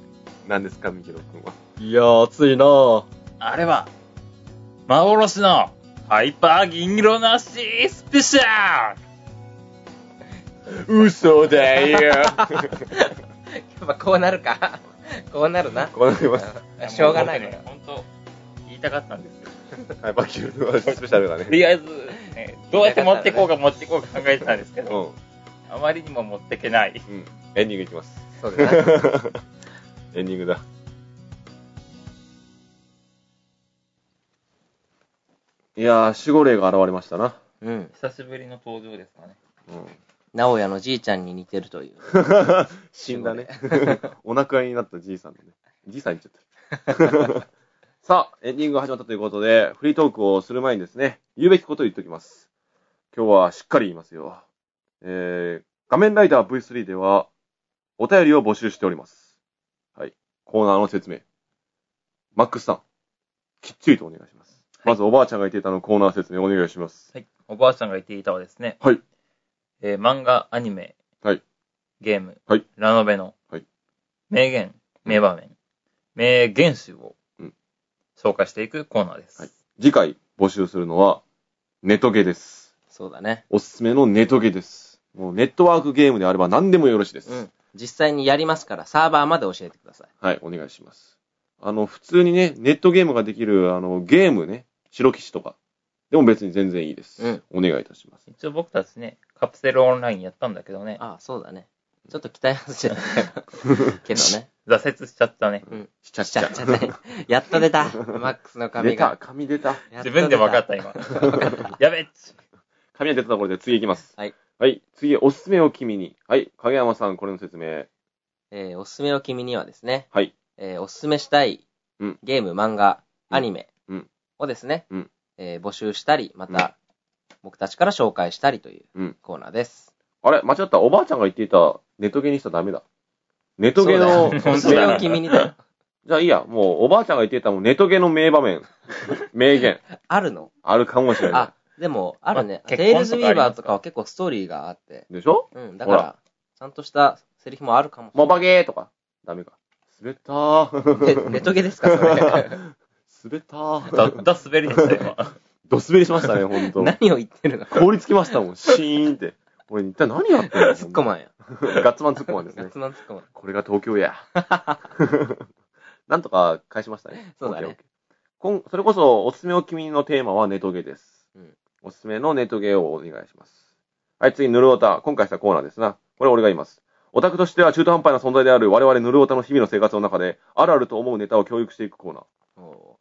[SPEAKER 1] 何ですか、ミケロ君は。
[SPEAKER 3] いやー、熱いなぁ。
[SPEAKER 2] あれは、幻のハイパー銀色なしスペシャル
[SPEAKER 1] 嘘だよ
[SPEAKER 3] やっぱこうなるか。こうなるな。
[SPEAKER 1] こうなります。
[SPEAKER 3] しょうがないね。
[SPEAKER 2] 本当言いたかったんですよ。
[SPEAKER 1] はい、バキューのスペシャルがね
[SPEAKER 2] と。りあえず、ね、どうやって持ってこうか持ってこうか考えてたんですけ
[SPEAKER 1] う
[SPEAKER 2] ど、あまりにも持ってけない。
[SPEAKER 1] ん。うん。エンディングいきます。
[SPEAKER 3] そうだな。[LAUGHS]
[SPEAKER 1] エンディングだ。いやー、守護霊が現れましたな。
[SPEAKER 3] うん。
[SPEAKER 2] 久しぶりの登場ですかね。
[SPEAKER 1] うん。
[SPEAKER 3] 直哉のじいちゃんに似てるという。[LAUGHS]
[SPEAKER 1] 死んだね。お亡くなりになったじいさんのね。じいさん言っちゃった。[LAUGHS] さあ、エンディングが始まったということで、フリートークをする前にですね、言うべきことを言っておきます。今日はしっかり言いますよ。えー、画面ライダー V3 では、お便りを募集しております。はい。コーナーの説明。マックスさん、きっちりとお願いします。まずおばあちゃんが言っていたのコーナー説明お願いします。
[SPEAKER 2] はい。おばあちゃんが言っていたはですね、
[SPEAKER 1] はい。
[SPEAKER 2] えー漫画、アニメ、
[SPEAKER 1] はい。
[SPEAKER 2] ゲーム、
[SPEAKER 1] はい。
[SPEAKER 2] ラノベの、
[SPEAKER 1] はい。
[SPEAKER 2] 名言、名場面、名言集を
[SPEAKER 1] うん、
[SPEAKER 2] 紹介していくコーナーです。
[SPEAKER 1] はい次回募集するのは、ネトゲです。
[SPEAKER 3] そうだね。
[SPEAKER 1] おすすめのネトゲです。もうネットワークゲームであれば何でもよろしいです。
[SPEAKER 3] うん。実際にやりますから、サーバーまで教えてください。
[SPEAKER 1] はい、お願いします。あの、普通にね、ネットゲームができる、あの、ゲームね、白騎士とか。でも別に全然いいです。
[SPEAKER 3] うん
[SPEAKER 1] お願いいたします。
[SPEAKER 2] 一応僕たちね、カプセルオンラインやったんだけどね、
[SPEAKER 3] ああ、そうだね。ちょっと期待外してたけどね。
[SPEAKER 2] 挫折しちゃったね。
[SPEAKER 3] うん。
[SPEAKER 1] しちゃっ
[SPEAKER 3] しちゃっちゃったね。やっと出た。マックスの髪
[SPEAKER 1] 出た、
[SPEAKER 3] が。
[SPEAKER 1] 紙出た。
[SPEAKER 3] やっと
[SPEAKER 2] 自分で分かった、今。[LAUGHS] やべっち。
[SPEAKER 1] 紙が出たところで次行きます。
[SPEAKER 3] はい。
[SPEAKER 1] はい、次、おすすめを君に。はい、影山さん、これの説明。
[SPEAKER 3] えーおすすめを君にはですね、
[SPEAKER 1] はい。
[SPEAKER 3] えーおすすめしたい
[SPEAKER 1] うん
[SPEAKER 3] ゲーム、漫画、
[SPEAKER 1] うん
[SPEAKER 3] アニメ
[SPEAKER 1] うん
[SPEAKER 3] をですね、
[SPEAKER 1] うん
[SPEAKER 3] えー募集したり、また、僕たちから紹介したりという
[SPEAKER 1] うん
[SPEAKER 3] コーナーです。
[SPEAKER 1] あれ間違った？おばあちゃんが言っていたネトゲにしたらダメだ。ネトゲの、
[SPEAKER 3] そうだよおすすめを君にだよ。
[SPEAKER 1] じゃあいいや、もうおばあちゃんが言っていたもうネトゲの名場面、[LAUGHS] 名言、
[SPEAKER 3] あるの？
[SPEAKER 1] あるかもしれない
[SPEAKER 3] あ。、でも、あるね。
[SPEAKER 2] まあ
[SPEAKER 3] テイルズ・ウィーバー
[SPEAKER 2] とか
[SPEAKER 3] は結構ストーリーがあって、
[SPEAKER 1] でしょ？
[SPEAKER 3] うん、だから、ちゃんとしたセリフもあるかもしれ
[SPEAKER 1] モ
[SPEAKER 3] ない。
[SPEAKER 1] バゲーとか。ダメか。滑ったー。
[SPEAKER 3] でネトゲですか、それ。[LAUGHS]
[SPEAKER 1] 滑ったー。
[SPEAKER 2] だ、だ滑りでしたよ、今。[LAUGHS]
[SPEAKER 1] ド滑りしましたね、ほんと。
[SPEAKER 3] 何を言ってるの？
[SPEAKER 1] 凍りつきましたもん、シーンって。俺一体何やってんの？
[SPEAKER 3] ツッコマンや。
[SPEAKER 1] ガッツマンツッコマンですね
[SPEAKER 3] ガッ。ツマンツッコマン。
[SPEAKER 1] これが東京や。[LAUGHS] なんとか返しましたね。
[SPEAKER 3] そうだね
[SPEAKER 1] こんそれこそ、おすすめを君のテーマはネトゲです。
[SPEAKER 3] うん
[SPEAKER 1] おすすめのネトゲをお願いします。はい、次、ヌルオタ。今回したコーナーですな。これ俺が言います。オタクとしては中途半端な存在である我々ヌルオタの日々の生活の中で、あるあると思うネタを教育していくコーナー。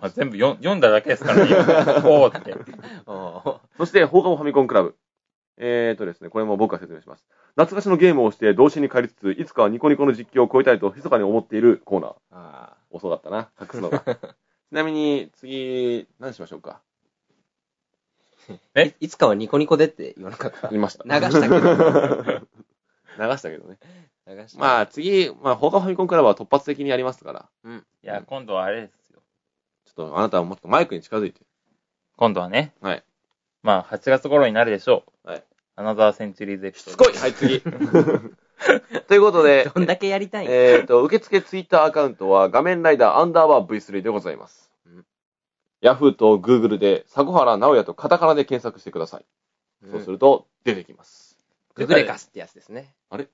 [SPEAKER 2] まあ、全部読ん読んだだけですからね。[LAUGHS] おーって。
[SPEAKER 1] そして、放課後ファミコンクラブ。えーとですね、これも僕が説明します。懐かしのゲームをして童心に帰りつつ、いつかはニコニコの実況を超えたいと密かに思っているコーナー。
[SPEAKER 3] ーあ
[SPEAKER 1] 遅かったな、隠すのが。[LAUGHS] ちなみに、次、何しましょうか？[LAUGHS]
[SPEAKER 3] ーいいつかはニコニコでって言わなかった。
[SPEAKER 1] 言いました。
[SPEAKER 3] 流したけど。
[SPEAKER 1] 流したけどね。
[SPEAKER 3] 流した。
[SPEAKER 1] まあ、次、まあ、放課後ファミコンクラブは突発的にやりますから、
[SPEAKER 2] いや、今度はあれですよ。
[SPEAKER 1] ちょっとあなたはもっとマイクに近づいて。
[SPEAKER 2] 今度はね。
[SPEAKER 1] はい。
[SPEAKER 2] まあ、8月頃になるでしょう。
[SPEAKER 1] はい。
[SPEAKER 2] アナザーセンチュリーズエピ
[SPEAKER 1] し
[SPEAKER 2] ソード。
[SPEAKER 1] いはい、次。[LAUGHS] ということで、
[SPEAKER 3] どんだけやりたいん
[SPEAKER 1] えっ、と、受付ツイッターアカウントは画面ライダーアンダーバー V3 でございます。
[SPEAKER 3] うん
[SPEAKER 1] ヤフーとグーグルで、佐古原直也とカタカナで検索してください。そうすると、出てきます。
[SPEAKER 3] ググレカスってやつですね。
[SPEAKER 1] あれ？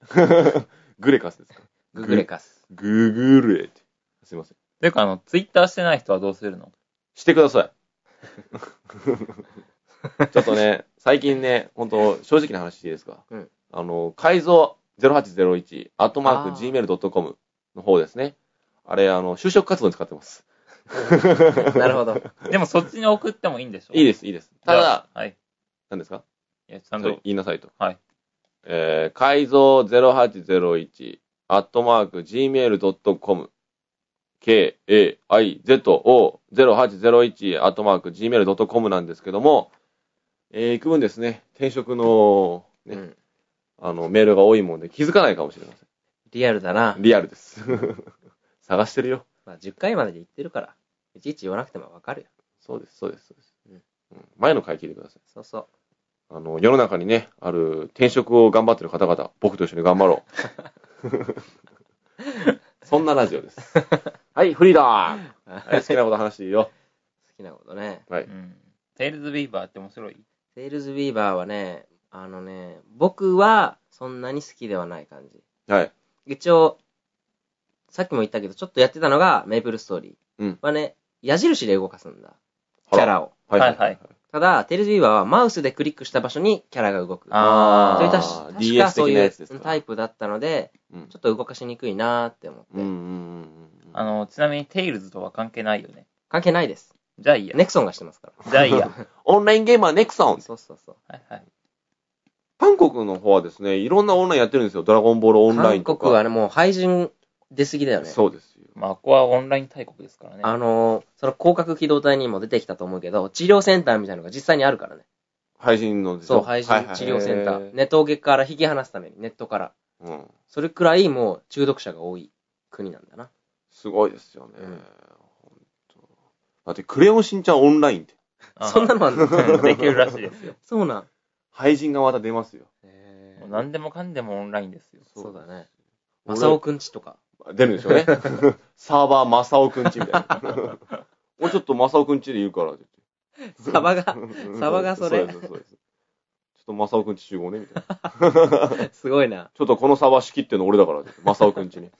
[SPEAKER 1] [LAUGHS] グレカスですか？
[SPEAKER 3] ググレカス。
[SPEAKER 1] グーグルエって。すいません。
[SPEAKER 2] というか、あの、ツイッターしてない人はどうするの？
[SPEAKER 1] してください。[LAUGHS] ちょっとね、最近ね、本当正直な話していいですか、
[SPEAKER 3] うん
[SPEAKER 1] あの、改造0801、アットマーク gmail.com の方ですね。あれ、あの、就職活動に使ってます。
[SPEAKER 3] なるほど。
[SPEAKER 2] でも、そっちに送ってもいいんでしょ？
[SPEAKER 1] いいです、いいです。ただ、
[SPEAKER 2] あはい。
[SPEAKER 1] 何ですか？
[SPEAKER 2] いや、ちゃんと、
[SPEAKER 1] 言いなさいと。
[SPEAKER 2] はい。
[SPEAKER 1] えー、改造0801、アットマーク gmail.com、k-a-i-z-o0801、アットマーク gmail.com なんですけども、えー、幾分ですね、転職の、ね、
[SPEAKER 3] うん
[SPEAKER 1] あの、メールが多いもんで気づかないかもしれません。
[SPEAKER 3] リアルだな。
[SPEAKER 1] リアルです。[LAUGHS] 探してるよ。
[SPEAKER 3] まあ、10回までで言ってるから、いちいち言わなくてもわかるよ。
[SPEAKER 1] そうです、そうです、そうです。
[SPEAKER 3] うん
[SPEAKER 1] うん前の回聞いてください。
[SPEAKER 3] そうそう。
[SPEAKER 1] あの、世の中にね、ある転職を頑張ってる方々、僕と一緒に頑張ろう。[LAUGHS] そんなラジオです。[LAUGHS] はい、フリーダーはい、好きなこと話していいよ。
[SPEAKER 3] 好きなことね。
[SPEAKER 1] はい。
[SPEAKER 2] うん。テイルズウィーバーって面白い？
[SPEAKER 3] セールズウィーバーはね、あのね、僕はそんなに好きではない感じ。
[SPEAKER 1] はい。
[SPEAKER 3] 一応、さっきも言ったけど、ちょっとやってたのがメイプルストーリー。
[SPEAKER 1] うん
[SPEAKER 3] はね、矢印で動かすんだ。キャラを。
[SPEAKER 1] はい
[SPEAKER 2] はいはい。
[SPEAKER 3] ただ、テイルズウィーバーはマウスでクリックした場所にキャラが動く。
[SPEAKER 2] あー
[SPEAKER 3] そういった
[SPEAKER 1] あー
[SPEAKER 3] 確かそういうタイプだったので、
[SPEAKER 1] うん
[SPEAKER 3] ちょっと動かしにくいなーって思って。
[SPEAKER 1] うんうんうんうん。
[SPEAKER 2] あの、ちなみにテイルズとは関係ないよね。
[SPEAKER 3] 関係ないです。
[SPEAKER 2] じゃあいいや。
[SPEAKER 3] ネクソンがしてますから。
[SPEAKER 2] じゃあいいや。[LAUGHS]
[SPEAKER 1] オンラインゲームはネクソン
[SPEAKER 3] そうそうそう。
[SPEAKER 2] はいはい。
[SPEAKER 1] 韓国の方はですね、いろんなオンラインやってるんですよ。ドラゴンボールオンラインとか。
[SPEAKER 3] 韓国はね、もう廃人出過ぎだよね。
[SPEAKER 1] そうですよ。
[SPEAKER 2] まあ、ここはオンライン大国ですからね。
[SPEAKER 3] あのー、その広角機動隊にも出てきたと思うけど、治療センターみたいなのが実際にあるからね。
[SPEAKER 1] 配信のでしょ？
[SPEAKER 3] そう、廃人治療センター。ネットゲから引き離すために、ネットから。
[SPEAKER 1] うん。
[SPEAKER 3] それくらいもう中毒者が多い国なんだな。
[SPEAKER 1] すごいですよね。
[SPEAKER 3] うん
[SPEAKER 1] 本だって、クレヨンしんちゃんオンラインって。
[SPEAKER 2] あ
[SPEAKER 3] そんなのあんの
[SPEAKER 2] うんできるらしいですよ。[LAUGHS]
[SPEAKER 3] そうなん。
[SPEAKER 1] 廃人がまた出ますよ。
[SPEAKER 3] へ
[SPEAKER 2] もう何でもかんでもオンラインですよ。
[SPEAKER 3] そうだね。
[SPEAKER 1] 俺
[SPEAKER 3] マサオくんちとか。
[SPEAKER 1] 出るんでしょうね。[LAUGHS] サーバーマサオくんちみたいな。[LAUGHS] 俺ちょっとマサオくんちで言うから。
[SPEAKER 3] サバが、
[SPEAKER 1] うん
[SPEAKER 3] サバがそれ
[SPEAKER 1] うです、そうです。ちょっとマサオくんち集合ね、みたいな。
[SPEAKER 3] すごいな。
[SPEAKER 1] ちょっとこのサバ仕切ってんの俺だからマサオくんちに。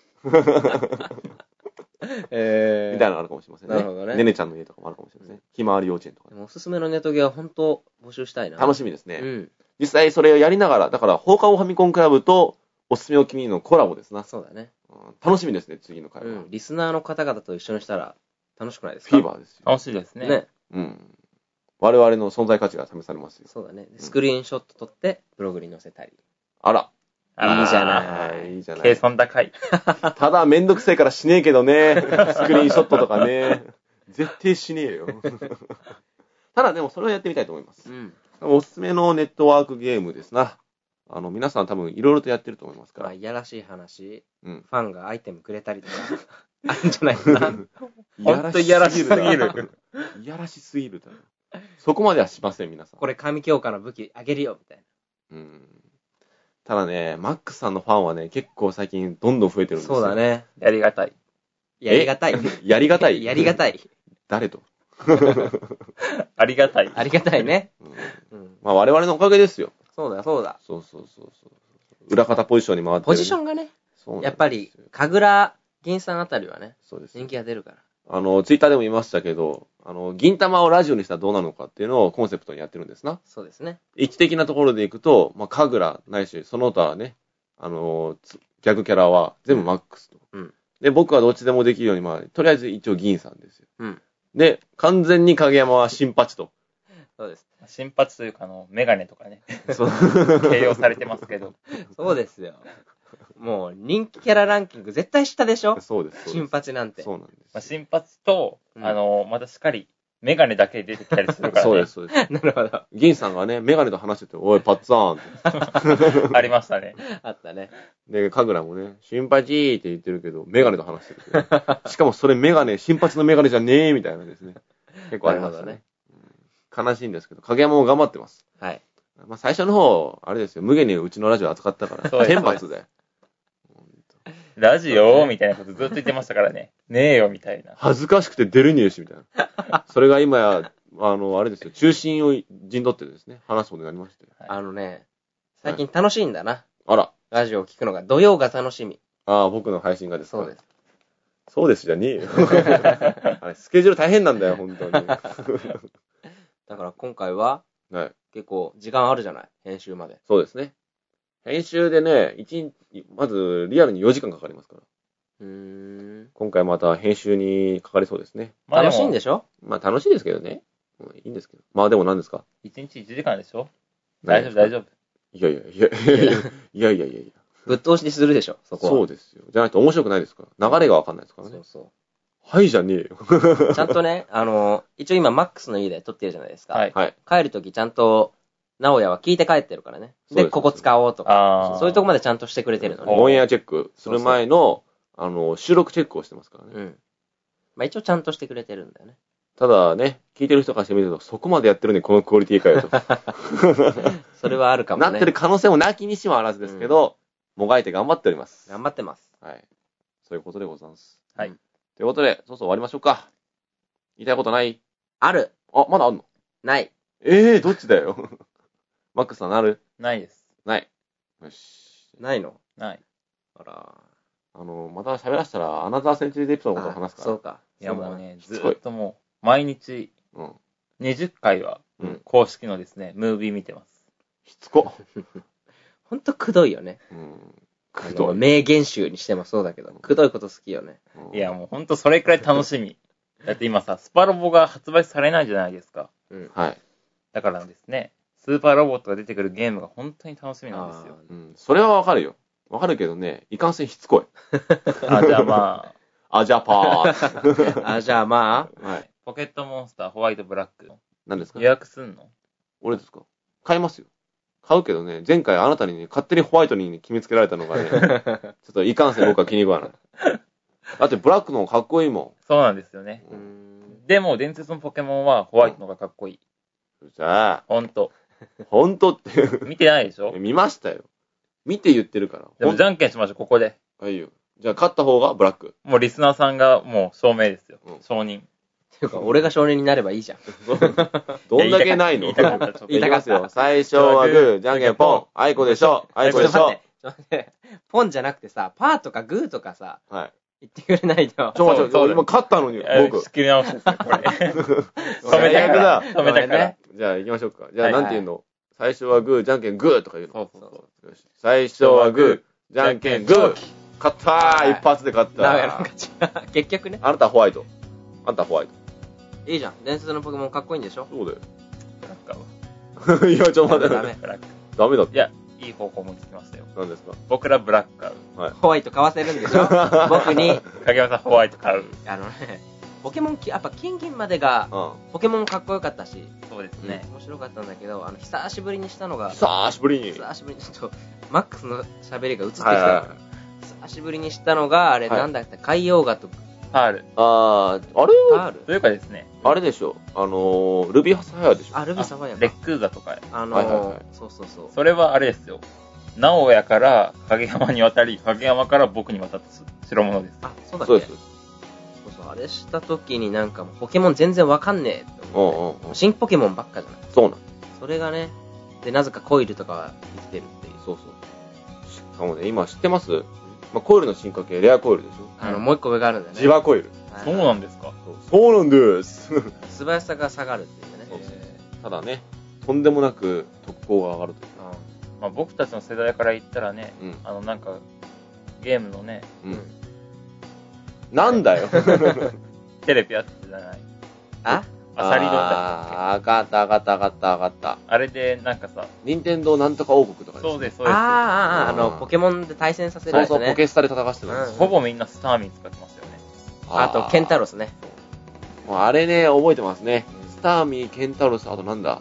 [SPEAKER 1] [LAUGHS]
[SPEAKER 3] え
[SPEAKER 1] みたいなのあるかもしれませんね。
[SPEAKER 3] なるほどね
[SPEAKER 1] ねねちゃんの家とかもあるかもしれませんね。ひまわり幼稚園とかね。
[SPEAKER 3] おすすめのネトゲは本当募集したいな。
[SPEAKER 1] 楽しみですね。
[SPEAKER 3] うん。
[SPEAKER 1] 実際それをやりながら、だから放課後ファミコンクラブとおすすめお君のコラボですな。
[SPEAKER 3] そうだね。
[SPEAKER 1] うん楽しみですね、次の回は。
[SPEAKER 3] うん。リスナーの方々と一緒にしたら楽しくないですか？
[SPEAKER 1] フィーバーですよ。
[SPEAKER 2] 楽しいですね。
[SPEAKER 3] ね。
[SPEAKER 1] うん。我々の存在価値が試されますよ。
[SPEAKER 3] そうだね。スクリーンショット撮って、ブログに載せたり。
[SPEAKER 1] あら。
[SPEAKER 3] いいじゃない
[SPEAKER 1] いいじゃな
[SPEAKER 2] 計
[SPEAKER 1] い。
[SPEAKER 2] 算高い。[LAUGHS]
[SPEAKER 1] ただめんどくせえからしねえけどね。[LAUGHS] スクリーンショットとかね。絶対しねえよ。[LAUGHS] ただでもそれをやってみたいと思います。
[SPEAKER 3] ん。
[SPEAKER 1] おすすめのネットワークゲームですな。あの、皆さん多分いろいろとやってると思いますか
[SPEAKER 3] まあ、
[SPEAKER 1] ら。
[SPEAKER 3] いやらしい話、
[SPEAKER 1] うん。
[SPEAKER 3] ファンがアイテムくれたりとか、あるんじゃないかな。
[SPEAKER 2] ほんといやらしすぎる。
[SPEAKER 1] いやらしすぎるだろ。そこまではしません、皆さん。
[SPEAKER 3] これ神強化の武器あげるよ、みたい
[SPEAKER 1] うん。ただね、マックさんのファンはね、結構最近どんどん増えてるん
[SPEAKER 3] な。
[SPEAKER 1] ですよ。
[SPEAKER 3] そうだ。ね。
[SPEAKER 2] やりがたい。
[SPEAKER 3] やりがたい。
[SPEAKER 1] やりがたい？[LAUGHS]
[SPEAKER 3] やりがたい。[LAUGHS] [LAUGHS]
[SPEAKER 1] 誰と、
[SPEAKER 2] ありがたい。
[SPEAKER 3] ありがたいね。
[SPEAKER 1] うん
[SPEAKER 3] うん。
[SPEAKER 1] まあ我々のおかげですよ。
[SPEAKER 3] そうだ、そうだ。
[SPEAKER 1] そうそうそうそう。裏方ポジションに回ってる、
[SPEAKER 3] ポジションがね、やっぱり、神楽銀さんあたりはね、
[SPEAKER 1] そうです。
[SPEAKER 3] 人気が出るから。
[SPEAKER 1] あの、ツイッターでも言いましたけど、あの、銀玉をラジオにしたらどうなのかっていうのをコンセプトにやってるんですな。
[SPEAKER 3] そうですね。
[SPEAKER 1] 位置的なところでいくと、まあ、神楽ないし、その他はね、あの、つ逆キャラは全部マックスと。
[SPEAKER 3] うん
[SPEAKER 1] で、僕はどっちでもできるように、まあ、とりあえず一応銀さんですよ。
[SPEAKER 3] うん
[SPEAKER 1] で、完全に影山は新八と。
[SPEAKER 3] そうです。
[SPEAKER 2] 新発というか、あの、メガネとかね、
[SPEAKER 1] そう [LAUGHS]
[SPEAKER 2] 形容されてますけど。
[SPEAKER 3] そうですよ。[LAUGHS] もう、人気キャラランキング絶対下でしょ？
[SPEAKER 1] そうです。
[SPEAKER 3] 新八なんて。
[SPEAKER 1] そうなんです。
[SPEAKER 2] まあ、新髪と、
[SPEAKER 3] うん
[SPEAKER 2] あの、またしっかり、メガネだけ出てきたりするからね。
[SPEAKER 1] そうです、そうです。[LAUGHS]
[SPEAKER 3] なるほど。
[SPEAKER 1] 銀さんがね、メガネと話してて、おい、パッツァーンって。[LAUGHS]
[SPEAKER 2] ありましたね。
[SPEAKER 3] あったね。
[SPEAKER 1] で、神楽もね、新八って言ってるけど、メガネと話してるけど。しかもそれメガネ、新八のメガネじゃねえ、みたいなですね。結構ありましたね。うん悲しいんですけど、影山も頑張ってます。
[SPEAKER 3] はい。
[SPEAKER 1] まあ最初の方、あれですよ、無限にうちのラジオ扱ったから、天罰で。
[SPEAKER 2] ラジオみたいなことずっと言ってましたからね。[LAUGHS] ねえよ、みたいな。
[SPEAKER 1] 恥ずかしくて出るねえし、みたいな。それが今や、あの、あれですよ、中心を陣取ってですね、話すことになりまして。
[SPEAKER 3] あのね、最近楽しいんだな。
[SPEAKER 1] あら、
[SPEAKER 3] ラジオを聞くのが。土曜が楽しみ。
[SPEAKER 1] ああ、僕の配信がですか
[SPEAKER 3] そうです。。
[SPEAKER 1] そうですじゃねえよ。[LAUGHS] あれ、スケジュール大変なんだよ、本当に。[LAUGHS]
[SPEAKER 3] だから今回は、
[SPEAKER 1] はい。
[SPEAKER 3] 結構時間あるじゃない？編集まで。
[SPEAKER 1] そうですね。編集でね、一日、まずリアルに4時間かかりますから。
[SPEAKER 3] うん
[SPEAKER 1] 今回また編集にかかりそうですね。
[SPEAKER 2] まあ、
[SPEAKER 3] 楽しいんでしょ？
[SPEAKER 1] まあ楽しいですけどね。いいんですけど。まあでも何ですか
[SPEAKER 2] ?1 日1時間でしょ？大丈夫大丈
[SPEAKER 1] 夫。いやいやいやいやいやいやいや。
[SPEAKER 3] ぶっ通しにするでしょ、そこは。
[SPEAKER 1] そうですよ。じゃないと面白くないですから。流れがわかんないですからね。
[SPEAKER 3] そうそう。
[SPEAKER 1] はいじゃねえよ。
[SPEAKER 3] ちゃんとね、あの、一応今 MAX の家で撮ってるじゃないですか。
[SPEAKER 2] はい。
[SPEAKER 3] 帰るときちゃんと直哉は聞いて帰ってるからね。で、ここ使おうとか。そういうとこまでちゃんとしてくれてるのね。
[SPEAKER 1] オンエアチェックする前の、あの、収録チェックをしてますからね。
[SPEAKER 3] うん。まあ一応ちゃんとしてくれてるんだよね。
[SPEAKER 1] ただね、聞いてる人からしてみると、そこまでやってるのにこのクオリティかよと。[LAUGHS]
[SPEAKER 3] それはあるかもね。
[SPEAKER 1] なってる可能性もなきにしもあらずですけど、もがいて頑張っております。
[SPEAKER 3] 頑張ってます。
[SPEAKER 1] はい。そういうことでございます。
[SPEAKER 2] はい
[SPEAKER 1] ということで、そろそろ終わりましょうか。言いたいことない？
[SPEAKER 3] ある。
[SPEAKER 1] あ、まだあんの？
[SPEAKER 3] ない。
[SPEAKER 1] ええー、どっちだよ？マックスさんなる？
[SPEAKER 2] ないです。
[SPEAKER 1] ない。よし。
[SPEAKER 3] ないの？
[SPEAKER 2] ない。
[SPEAKER 3] あら。
[SPEAKER 1] あの、また喋らせたら、アナザーセンチュリーエピソードのことを話すから。
[SPEAKER 3] そうか。
[SPEAKER 2] いや
[SPEAKER 3] そうだ
[SPEAKER 2] もうね、ずっともう、毎日
[SPEAKER 1] うん。
[SPEAKER 2] 20回は
[SPEAKER 1] うん。
[SPEAKER 2] 公式のですね、ムービー見てます。
[SPEAKER 1] しつこ。
[SPEAKER 3] ほんとくどいよね。
[SPEAKER 1] うん。
[SPEAKER 3] あの
[SPEAKER 1] くどい。
[SPEAKER 3] 名言集にしてもそうだけど、くどいこと好きよね。
[SPEAKER 1] うん
[SPEAKER 2] いや、もうほんとそれくらい楽しみ。だって今さ、スパロボが発売されないじゃないですか。
[SPEAKER 3] うん。
[SPEAKER 1] はい。
[SPEAKER 2] だからですね、スーパーロボットが出てくるゲームが本当に楽しみなんですよ。
[SPEAKER 1] うん。それはわかるよ。わかるけどね、いかんせんしつこい。[LAUGHS]
[SPEAKER 2] あ、じゃあま
[SPEAKER 1] あ、じゃあパー。[LAUGHS]
[SPEAKER 3] あ、じゃあまあ、
[SPEAKER 1] はい。
[SPEAKER 2] あ、ポケットモンスターホワイトブラック
[SPEAKER 1] 何ですか？
[SPEAKER 2] 予約すんの？
[SPEAKER 1] 俺ですか？買いますよ。買うけどね、前回あなたにね、勝手にホワイトに決めつけられたのがね、[LAUGHS] ちょっといかんせん僕は気に食わない。だってブラックの方がかっこいいも
[SPEAKER 2] そうなんですよね。でも、伝説のポケモンはホワイトの方がかっこいい。
[SPEAKER 1] じゃあ、
[SPEAKER 2] ほんと。
[SPEAKER 1] ほんとって、
[SPEAKER 2] 見てないでしょ？
[SPEAKER 1] 見ましたよ。見て言ってるから。
[SPEAKER 2] でも、じゃんけんしましょう、ここで。
[SPEAKER 1] あ、いいよ。じゃあ、勝った方がブラック。
[SPEAKER 2] もうリスナーさんがもう証明ですよ
[SPEAKER 1] うん。
[SPEAKER 2] 承認。
[SPEAKER 3] ていうか、俺が少年になればいいじゃん。[LAUGHS]
[SPEAKER 1] どんだけないの？
[SPEAKER 2] 言い
[SPEAKER 1] きますよ。最初はグー、じゃんけんポン。あいこでしょ。あいこでしょ
[SPEAKER 3] ちょっと待って。ちょっと待って。ポンじゃなくてさ、パーとかグーとかさ、
[SPEAKER 1] はい。
[SPEAKER 3] 言ってくれないと。
[SPEAKER 1] ちょ、待って、
[SPEAKER 2] そうそうだ
[SPEAKER 1] 今勝ったのに、
[SPEAKER 2] え
[SPEAKER 1] 僕。
[SPEAKER 2] 仕切り直しですね、これ。[LAUGHS] 止めたから。
[SPEAKER 1] だ
[SPEAKER 2] 止めたから。
[SPEAKER 1] じゃあ行きましょうか。じゃあ、
[SPEAKER 2] はい
[SPEAKER 1] なんて言うの？最初はグー、じゃんけんグーとか言うの。最初はグー、じゃんけんグー。勝った
[SPEAKER 3] はい
[SPEAKER 1] ー一発で勝った。
[SPEAKER 3] 結局ね。
[SPEAKER 1] あなたはホワイト。あんたはホワイト。
[SPEAKER 3] いいじゃん。伝説のポケモンかっこいいんでしょ？
[SPEAKER 1] そうだよ。
[SPEAKER 2] ブラックは [LAUGHS]
[SPEAKER 1] いや、ちょ待って。
[SPEAKER 3] ダメ。
[SPEAKER 1] ダメだって。
[SPEAKER 2] いや、いい方向思いつきましたよ。
[SPEAKER 1] 何ですか？
[SPEAKER 2] 僕らブラック買う。
[SPEAKER 3] ホワイト買わせるんでしょ [LAUGHS] 僕に、
[SPEAKER 2] 影山さんホワイト買う。
[SPEAKER 3] あのね、ポケモンき、やっぱ金銀までが、
[SPEAKER 1] うん。
[SPEAKER 3] ポケモンかっこよかったし、
[SPEAKER 2] そうですね。
[SPEAKER 3] 面白かったんだけど、あの、久しぶりにしたのが、
[SPEAKER 1] 久しぶりに。
[SPEAKER 3] 久しぶりに、ちょっと、マックスの喋りが映ってきたよ
[SPEAKER 1] はいはいはい。
[SPEAKER 3] 久しぶりにしたのが、あれ、
[SPEAKER 1] はい
[SPEAKER 3] なんだった？海洋画と
[SPEAKER 2] パール。
[SPEAKER 1] あー、あれ
[SPEAKER 3] パール？
[SPEAKER 2] というかですね、
[SPEAKER 1] あれでしょ？あのー、ルビーサファイアでしょ？
[SPEAKER 3] あ、ルビーサファイアか。
[SPEAKER 2] レックーザとか、
[SPEAKER 3] あの
[SPEAKER 1] はいはいはい
[SPEAKER 3] そうそうそう。
[SPEAKER 2] それはあれですよ。直哉から影山に渡り、影山から僕に渡った代物です。
[SPEAKER 3] あ、そうだっけ？
[SPEAKER 1] そうです。
[SPEAKER 3] そうそう、あれした時になんかもうポケモン全然わかんねえって
[SPEAKER 1] うん
[SPEAKER 3] 思って。
[SPEAKER 1] うんうん。
[SPEAKER 3] 新ポケモンばっかじゃない？
[SPEAKER 1] そうなん
[SPEAKER 3] それがね、で、なぜかコイルとかは生きてるっていう。
[SPEAKER 1] そうそう。しかもね、今知ってます？まあ、コイルの進化系、レアコイルでしょ？
[SPEAKER 3] あの、もう一個上があるんだよね。
[SPEAKER 1] ジワコイル。
[SPEAKER 3] はい
[SPEAKER 2] そうなんですか？
[SPEAKER 1] そうなんです。[LAUGHS]
[SPEAKER 3] 素早さが下がるっていうね。
[SPEAKER 1] そうそうただね、とんでもなく特攻が上がるという。
[SPEAKER 2] まあ、僕たちの世代から言ったらね、
[SPEAKER 1] うん。
[SPEAKER 2] あのなんか、ゲームのね、
[SPEAKER 1] う。
[SPEAKER 3] うんん。
[SPEAKER 1] なんだよ。[LAUGHS]
[SPEAKER 2] テレビやってたじゃない。
[SPEAKER 3] あ？
[SPEAKER 2] アサリ丼だ
[SPEAKER 1] あー、上がった上がった上がった上がった。
[SPEAKER 2] あれでなんかさ、
[SPEAKER 1] 任天堂なんとか王国とか
[SPEAKER 2] そうです、そうです。
[SPEAKER 3] あーあー、あの、ポケモンで対戦させる
[SPEAKER 1] そうそう、ポケスタで戦わせてたんです。
[SPEAKER 2] ほぼみんなスターミー使ってますよね。
[SPEAKER 3] あと、ケンタロスね。
[SPEAKER 1] もうあれね、覚えてますね。スターミー、ケンタロス、あとなんだ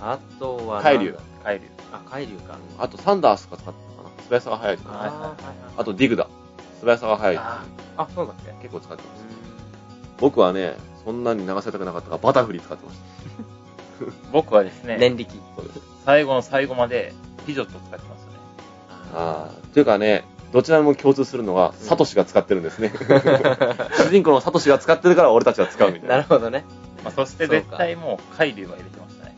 [SPEAKER 3] あとは、
[SPEAKER 1] 海竜
[SPEAKER 2] カイリュ
[SPEAKER 3] あ、海竜か。
[SPEAKER 1] あとサンダースか使ってたかな。素早さが速いとか。
[SPEAKER 2] はいはい
[SPEAKER 3] あーはいはい
[SPEAKER 1] あとディグダ。素早さが速い。
[SPEAKER 2] あ、
[SPEAKER 3] そうだっけ
[SPEAKER 1] 結構使ってます。僕はね、そんなに流せたくなかったからバタフリー使ってまし [LAUGHS]
[SPEAKER 2] 僕はですね、
[SPEAKER 3] 念力。
[SPEAKER 2] 最後の最後まで、ピジョット使ってましたね。
[SPEAKER 1] ああ。というかね、どちらも共通するのは、サトシが使ってるんですね。[LAUGHS] 主人公のサトシが使ってるから俺たちは使うみたいな。
[SPEAKER 3] なるほどね。
[SPEAKER 2] まあ、そして絶対もう、カイリュウは入れてましたね。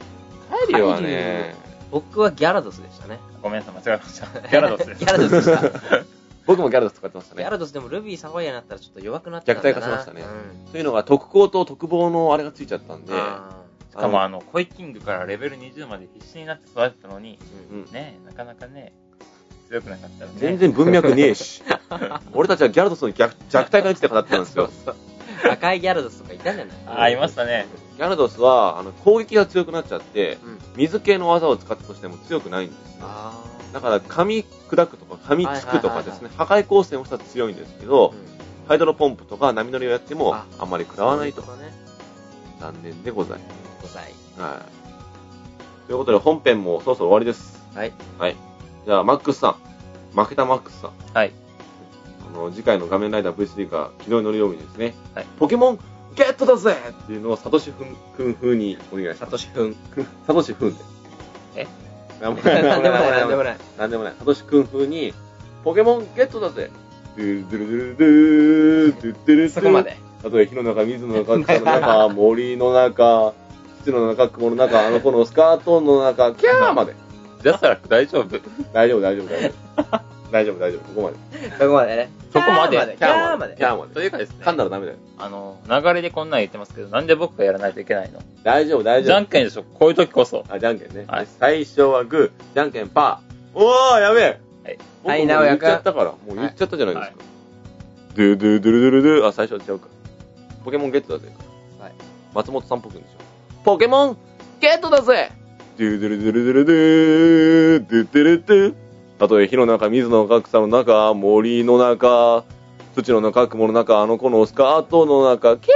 [SPEAKER 1] カイリュウはね、
[SPEAKER 3] 僕はギャラドスでしたね。
[SPEAKER 2] ごめんなさい、間違えました。ギャラドスです。[LAUGHS]
[SPEAKER 3] ギャラドスでした。
[SPEAKER 1] 僕もギャラドス使ってましたね。
[SPEAKER 3] ギャラドスでもルビー、サファイアになったらちょっと弱くなってたん
[SPEAKER 1] 虐
[SPEAKER 3] だな
[SPEAKER 1] 待化しましたね
[SPEAKER 3] うん
[SPEAKER 1] というのが、特攻と特防のあれがついちゃったんで、
[SPEAKER 3] あ
[SPEAKER 2] しかもあの、コイキングからレベル20まで必死になって育てたのに、
[SPEAKER 3] ーうん
[SPEAKER 1] うん
[SPEAKER 2] ね、なかなかね、強くなかったらね。
[SPEAKER 1] 全然文脈ねえし。[LAUGHS] 俺たちはギャラドスの逆弱体化について語ってたんですよ。[LAUGHS]
[SPEAKER 3] 赤いギャラドスとかいたじゃない
[SPEAKER 2] あ、いましたね。
[SPEAKER 1] ギャラドスは、あの、攻撃が強くなっちゃって、
[SPEAKER 3] うん
[SPEAKER 1] 水系の技を使ったとしても強くないんですよ。
[SPEAKER 3] あ
[SPEAKER 1] だから、噛み砕くとか、噛みつくとかですね、破壊光線をしたら強いんですけど、ハイドロポンプとか波乗りをやっても
[SPEAKER 3] あ、
[SPEAKER 1] あんまり食らわないと。
[SPEAKER 3] ね。
[SPEAKER 1] 残念でござい
[SPEAKER 3] 5歳。
[SPEAKER 1] ます。はい。ということで、本編もそろそろ終わりです。
[SPEAKER 3] はい。
[SPEAKER 1] はい。じゃあ、マックスさん。負けたマックスさん。
[SPEAKER 2] はい。
[SPEAKER 1] あの、次回の画面ライダー V3 が軌道に乗るようにですね、
[SPEAKER 2] はい
[SPEAKER 1] ポケモンゲットだぜっていうのをサトシフンくん風にお願いします。
[SPEAKER 3] サトシくん。[LAUGHS]
[SPEAKER 1] サトシフンで。
[SPEAKER 2] え？
[SPEAKER 1] なんもない、
[SPEAKER 3] なんでもない、なんでも。ない。
[SPEAKER 1] なんでもない。サトシ君風に、ポケモンゲットだぜドゥルドゥルドゥルドゥルドゥル
[SPEAKER 3] そこま。で。
[SPEAKER 1] 例えば火の中、水の中、草の中、森の中、土の中、雲の中、あの子のスカートの中、キャーまで。
[SPEAKER 2] じゃあ、そら大丈夫。
[SPEAKER 1] 大丈夫、大丈夫、大丈夫。大丈夫、大丈夫、ここまで。
[SPEAKER 3] そこまでね。
[SPEAKER 2] そこまで
[SPEAKER 3] キャーまで。キャーまで。
[SPEAKER 1] キャーまで。
[SPEAKER 2] というかですね、
[SPEAKER 1] 噛んだらダメだよ。
[SPEAKER 2] あの、流れでこんなん言ってますけど、なんで僕がやらないといけないの？
[SPEAKER 1] 大丈夫、大
[SPEAKER 2] じ
[SPEAKER 1] 丈夫。
[SPEAKER 2] ゃんけんでしょ、こういう時こそ。
[SPEAKER 1] あ、じゃんけんね。
[SPEAKER 2] はい
[SPEAKER 1] 最初はグー、じゃんけんパー。おー、やべえ。
[SPEAKER 2] はい
[SPEAKER 1] 僕
[SPEAKER 3] はい
[SPEAKER 1] もう言っち
[SPEAKER 3] 直哉君
[SPEAKER 1] ゃったから。もう言っちゃったじゃないですか。ドゥドゥドゥルドゥルドゥ。あ、最初は違うか。ポケモンゲットだぜ。
[SPEAKER 3] はい。
[SPEAKER 1] 松本さんっぽくんでしょ。ポケモンゲットだぜドゥドゥルドゥルドゥルドゥドゥドゥルドゥ。たとえ火の中、水の中、草の中、森の中、土の中、雲の中、あの子のスカートの中、キャ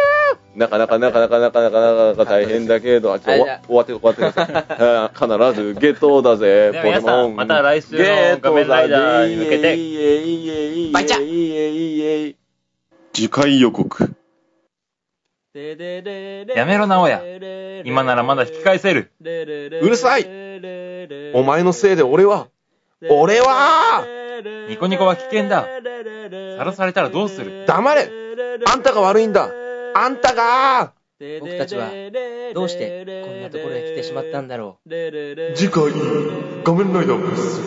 [SPEAKER 1] ー！なかなかなかなかなかなかなか大変だけど、あ、ちょ、終わ終わって終わってください。必ずゲットだぜ、[LAUGHS]
[SPEAKER 2] では皆さんまた来週の
[SPEAKER 1] ゲットだぜ。
[SPEAKER 2] 画面ライダーに向けて
[SPEAKER 3] バイチャ
[SPEAKER 1] 次回予告。
[SPEAKER 3] や
[SPEAKER 2] めろ直哉。今ならまだ引き返せる。
[SPEAKER 3] う
[SPEAKER 1] るさい。お前のせいで俺は、俺は
[SPEAKER 2] ニコニコは危険だ。さらされたらどうする？
[SPEAKER 1] 黙れあんたが悪いんだあんたが
[SPEAKER 3] 僕たちはどうしてこんなところへ来てしまったんだろう？
[SPEAKER 4] 次回、画面ライダーブス。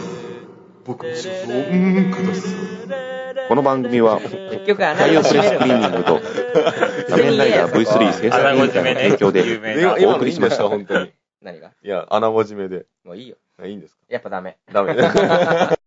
[SPEAKER 4] 僕の仕事を、うーん、ください。
[SPEAKER 1] この番組は、
[SPEAKER 3] 結局穴
[SPEAKER 1] 太陽プレス
[SPEAKER 3] が閉める
[SPEAKER 1] クリーニングと、仮面ライダー V3 制作委員会の提供で。お送りしました、本当に。
[SPEAKER 3] 何が？
[SPEAKER 1] いや、穴文字目で。
[SPEAKER 3] もういいよ。
[SPEAKER 1] いいんですか？
[SPEAKER 3] やっぱダメ。
[SPEAKER 1] ダメ。[LAUGHS]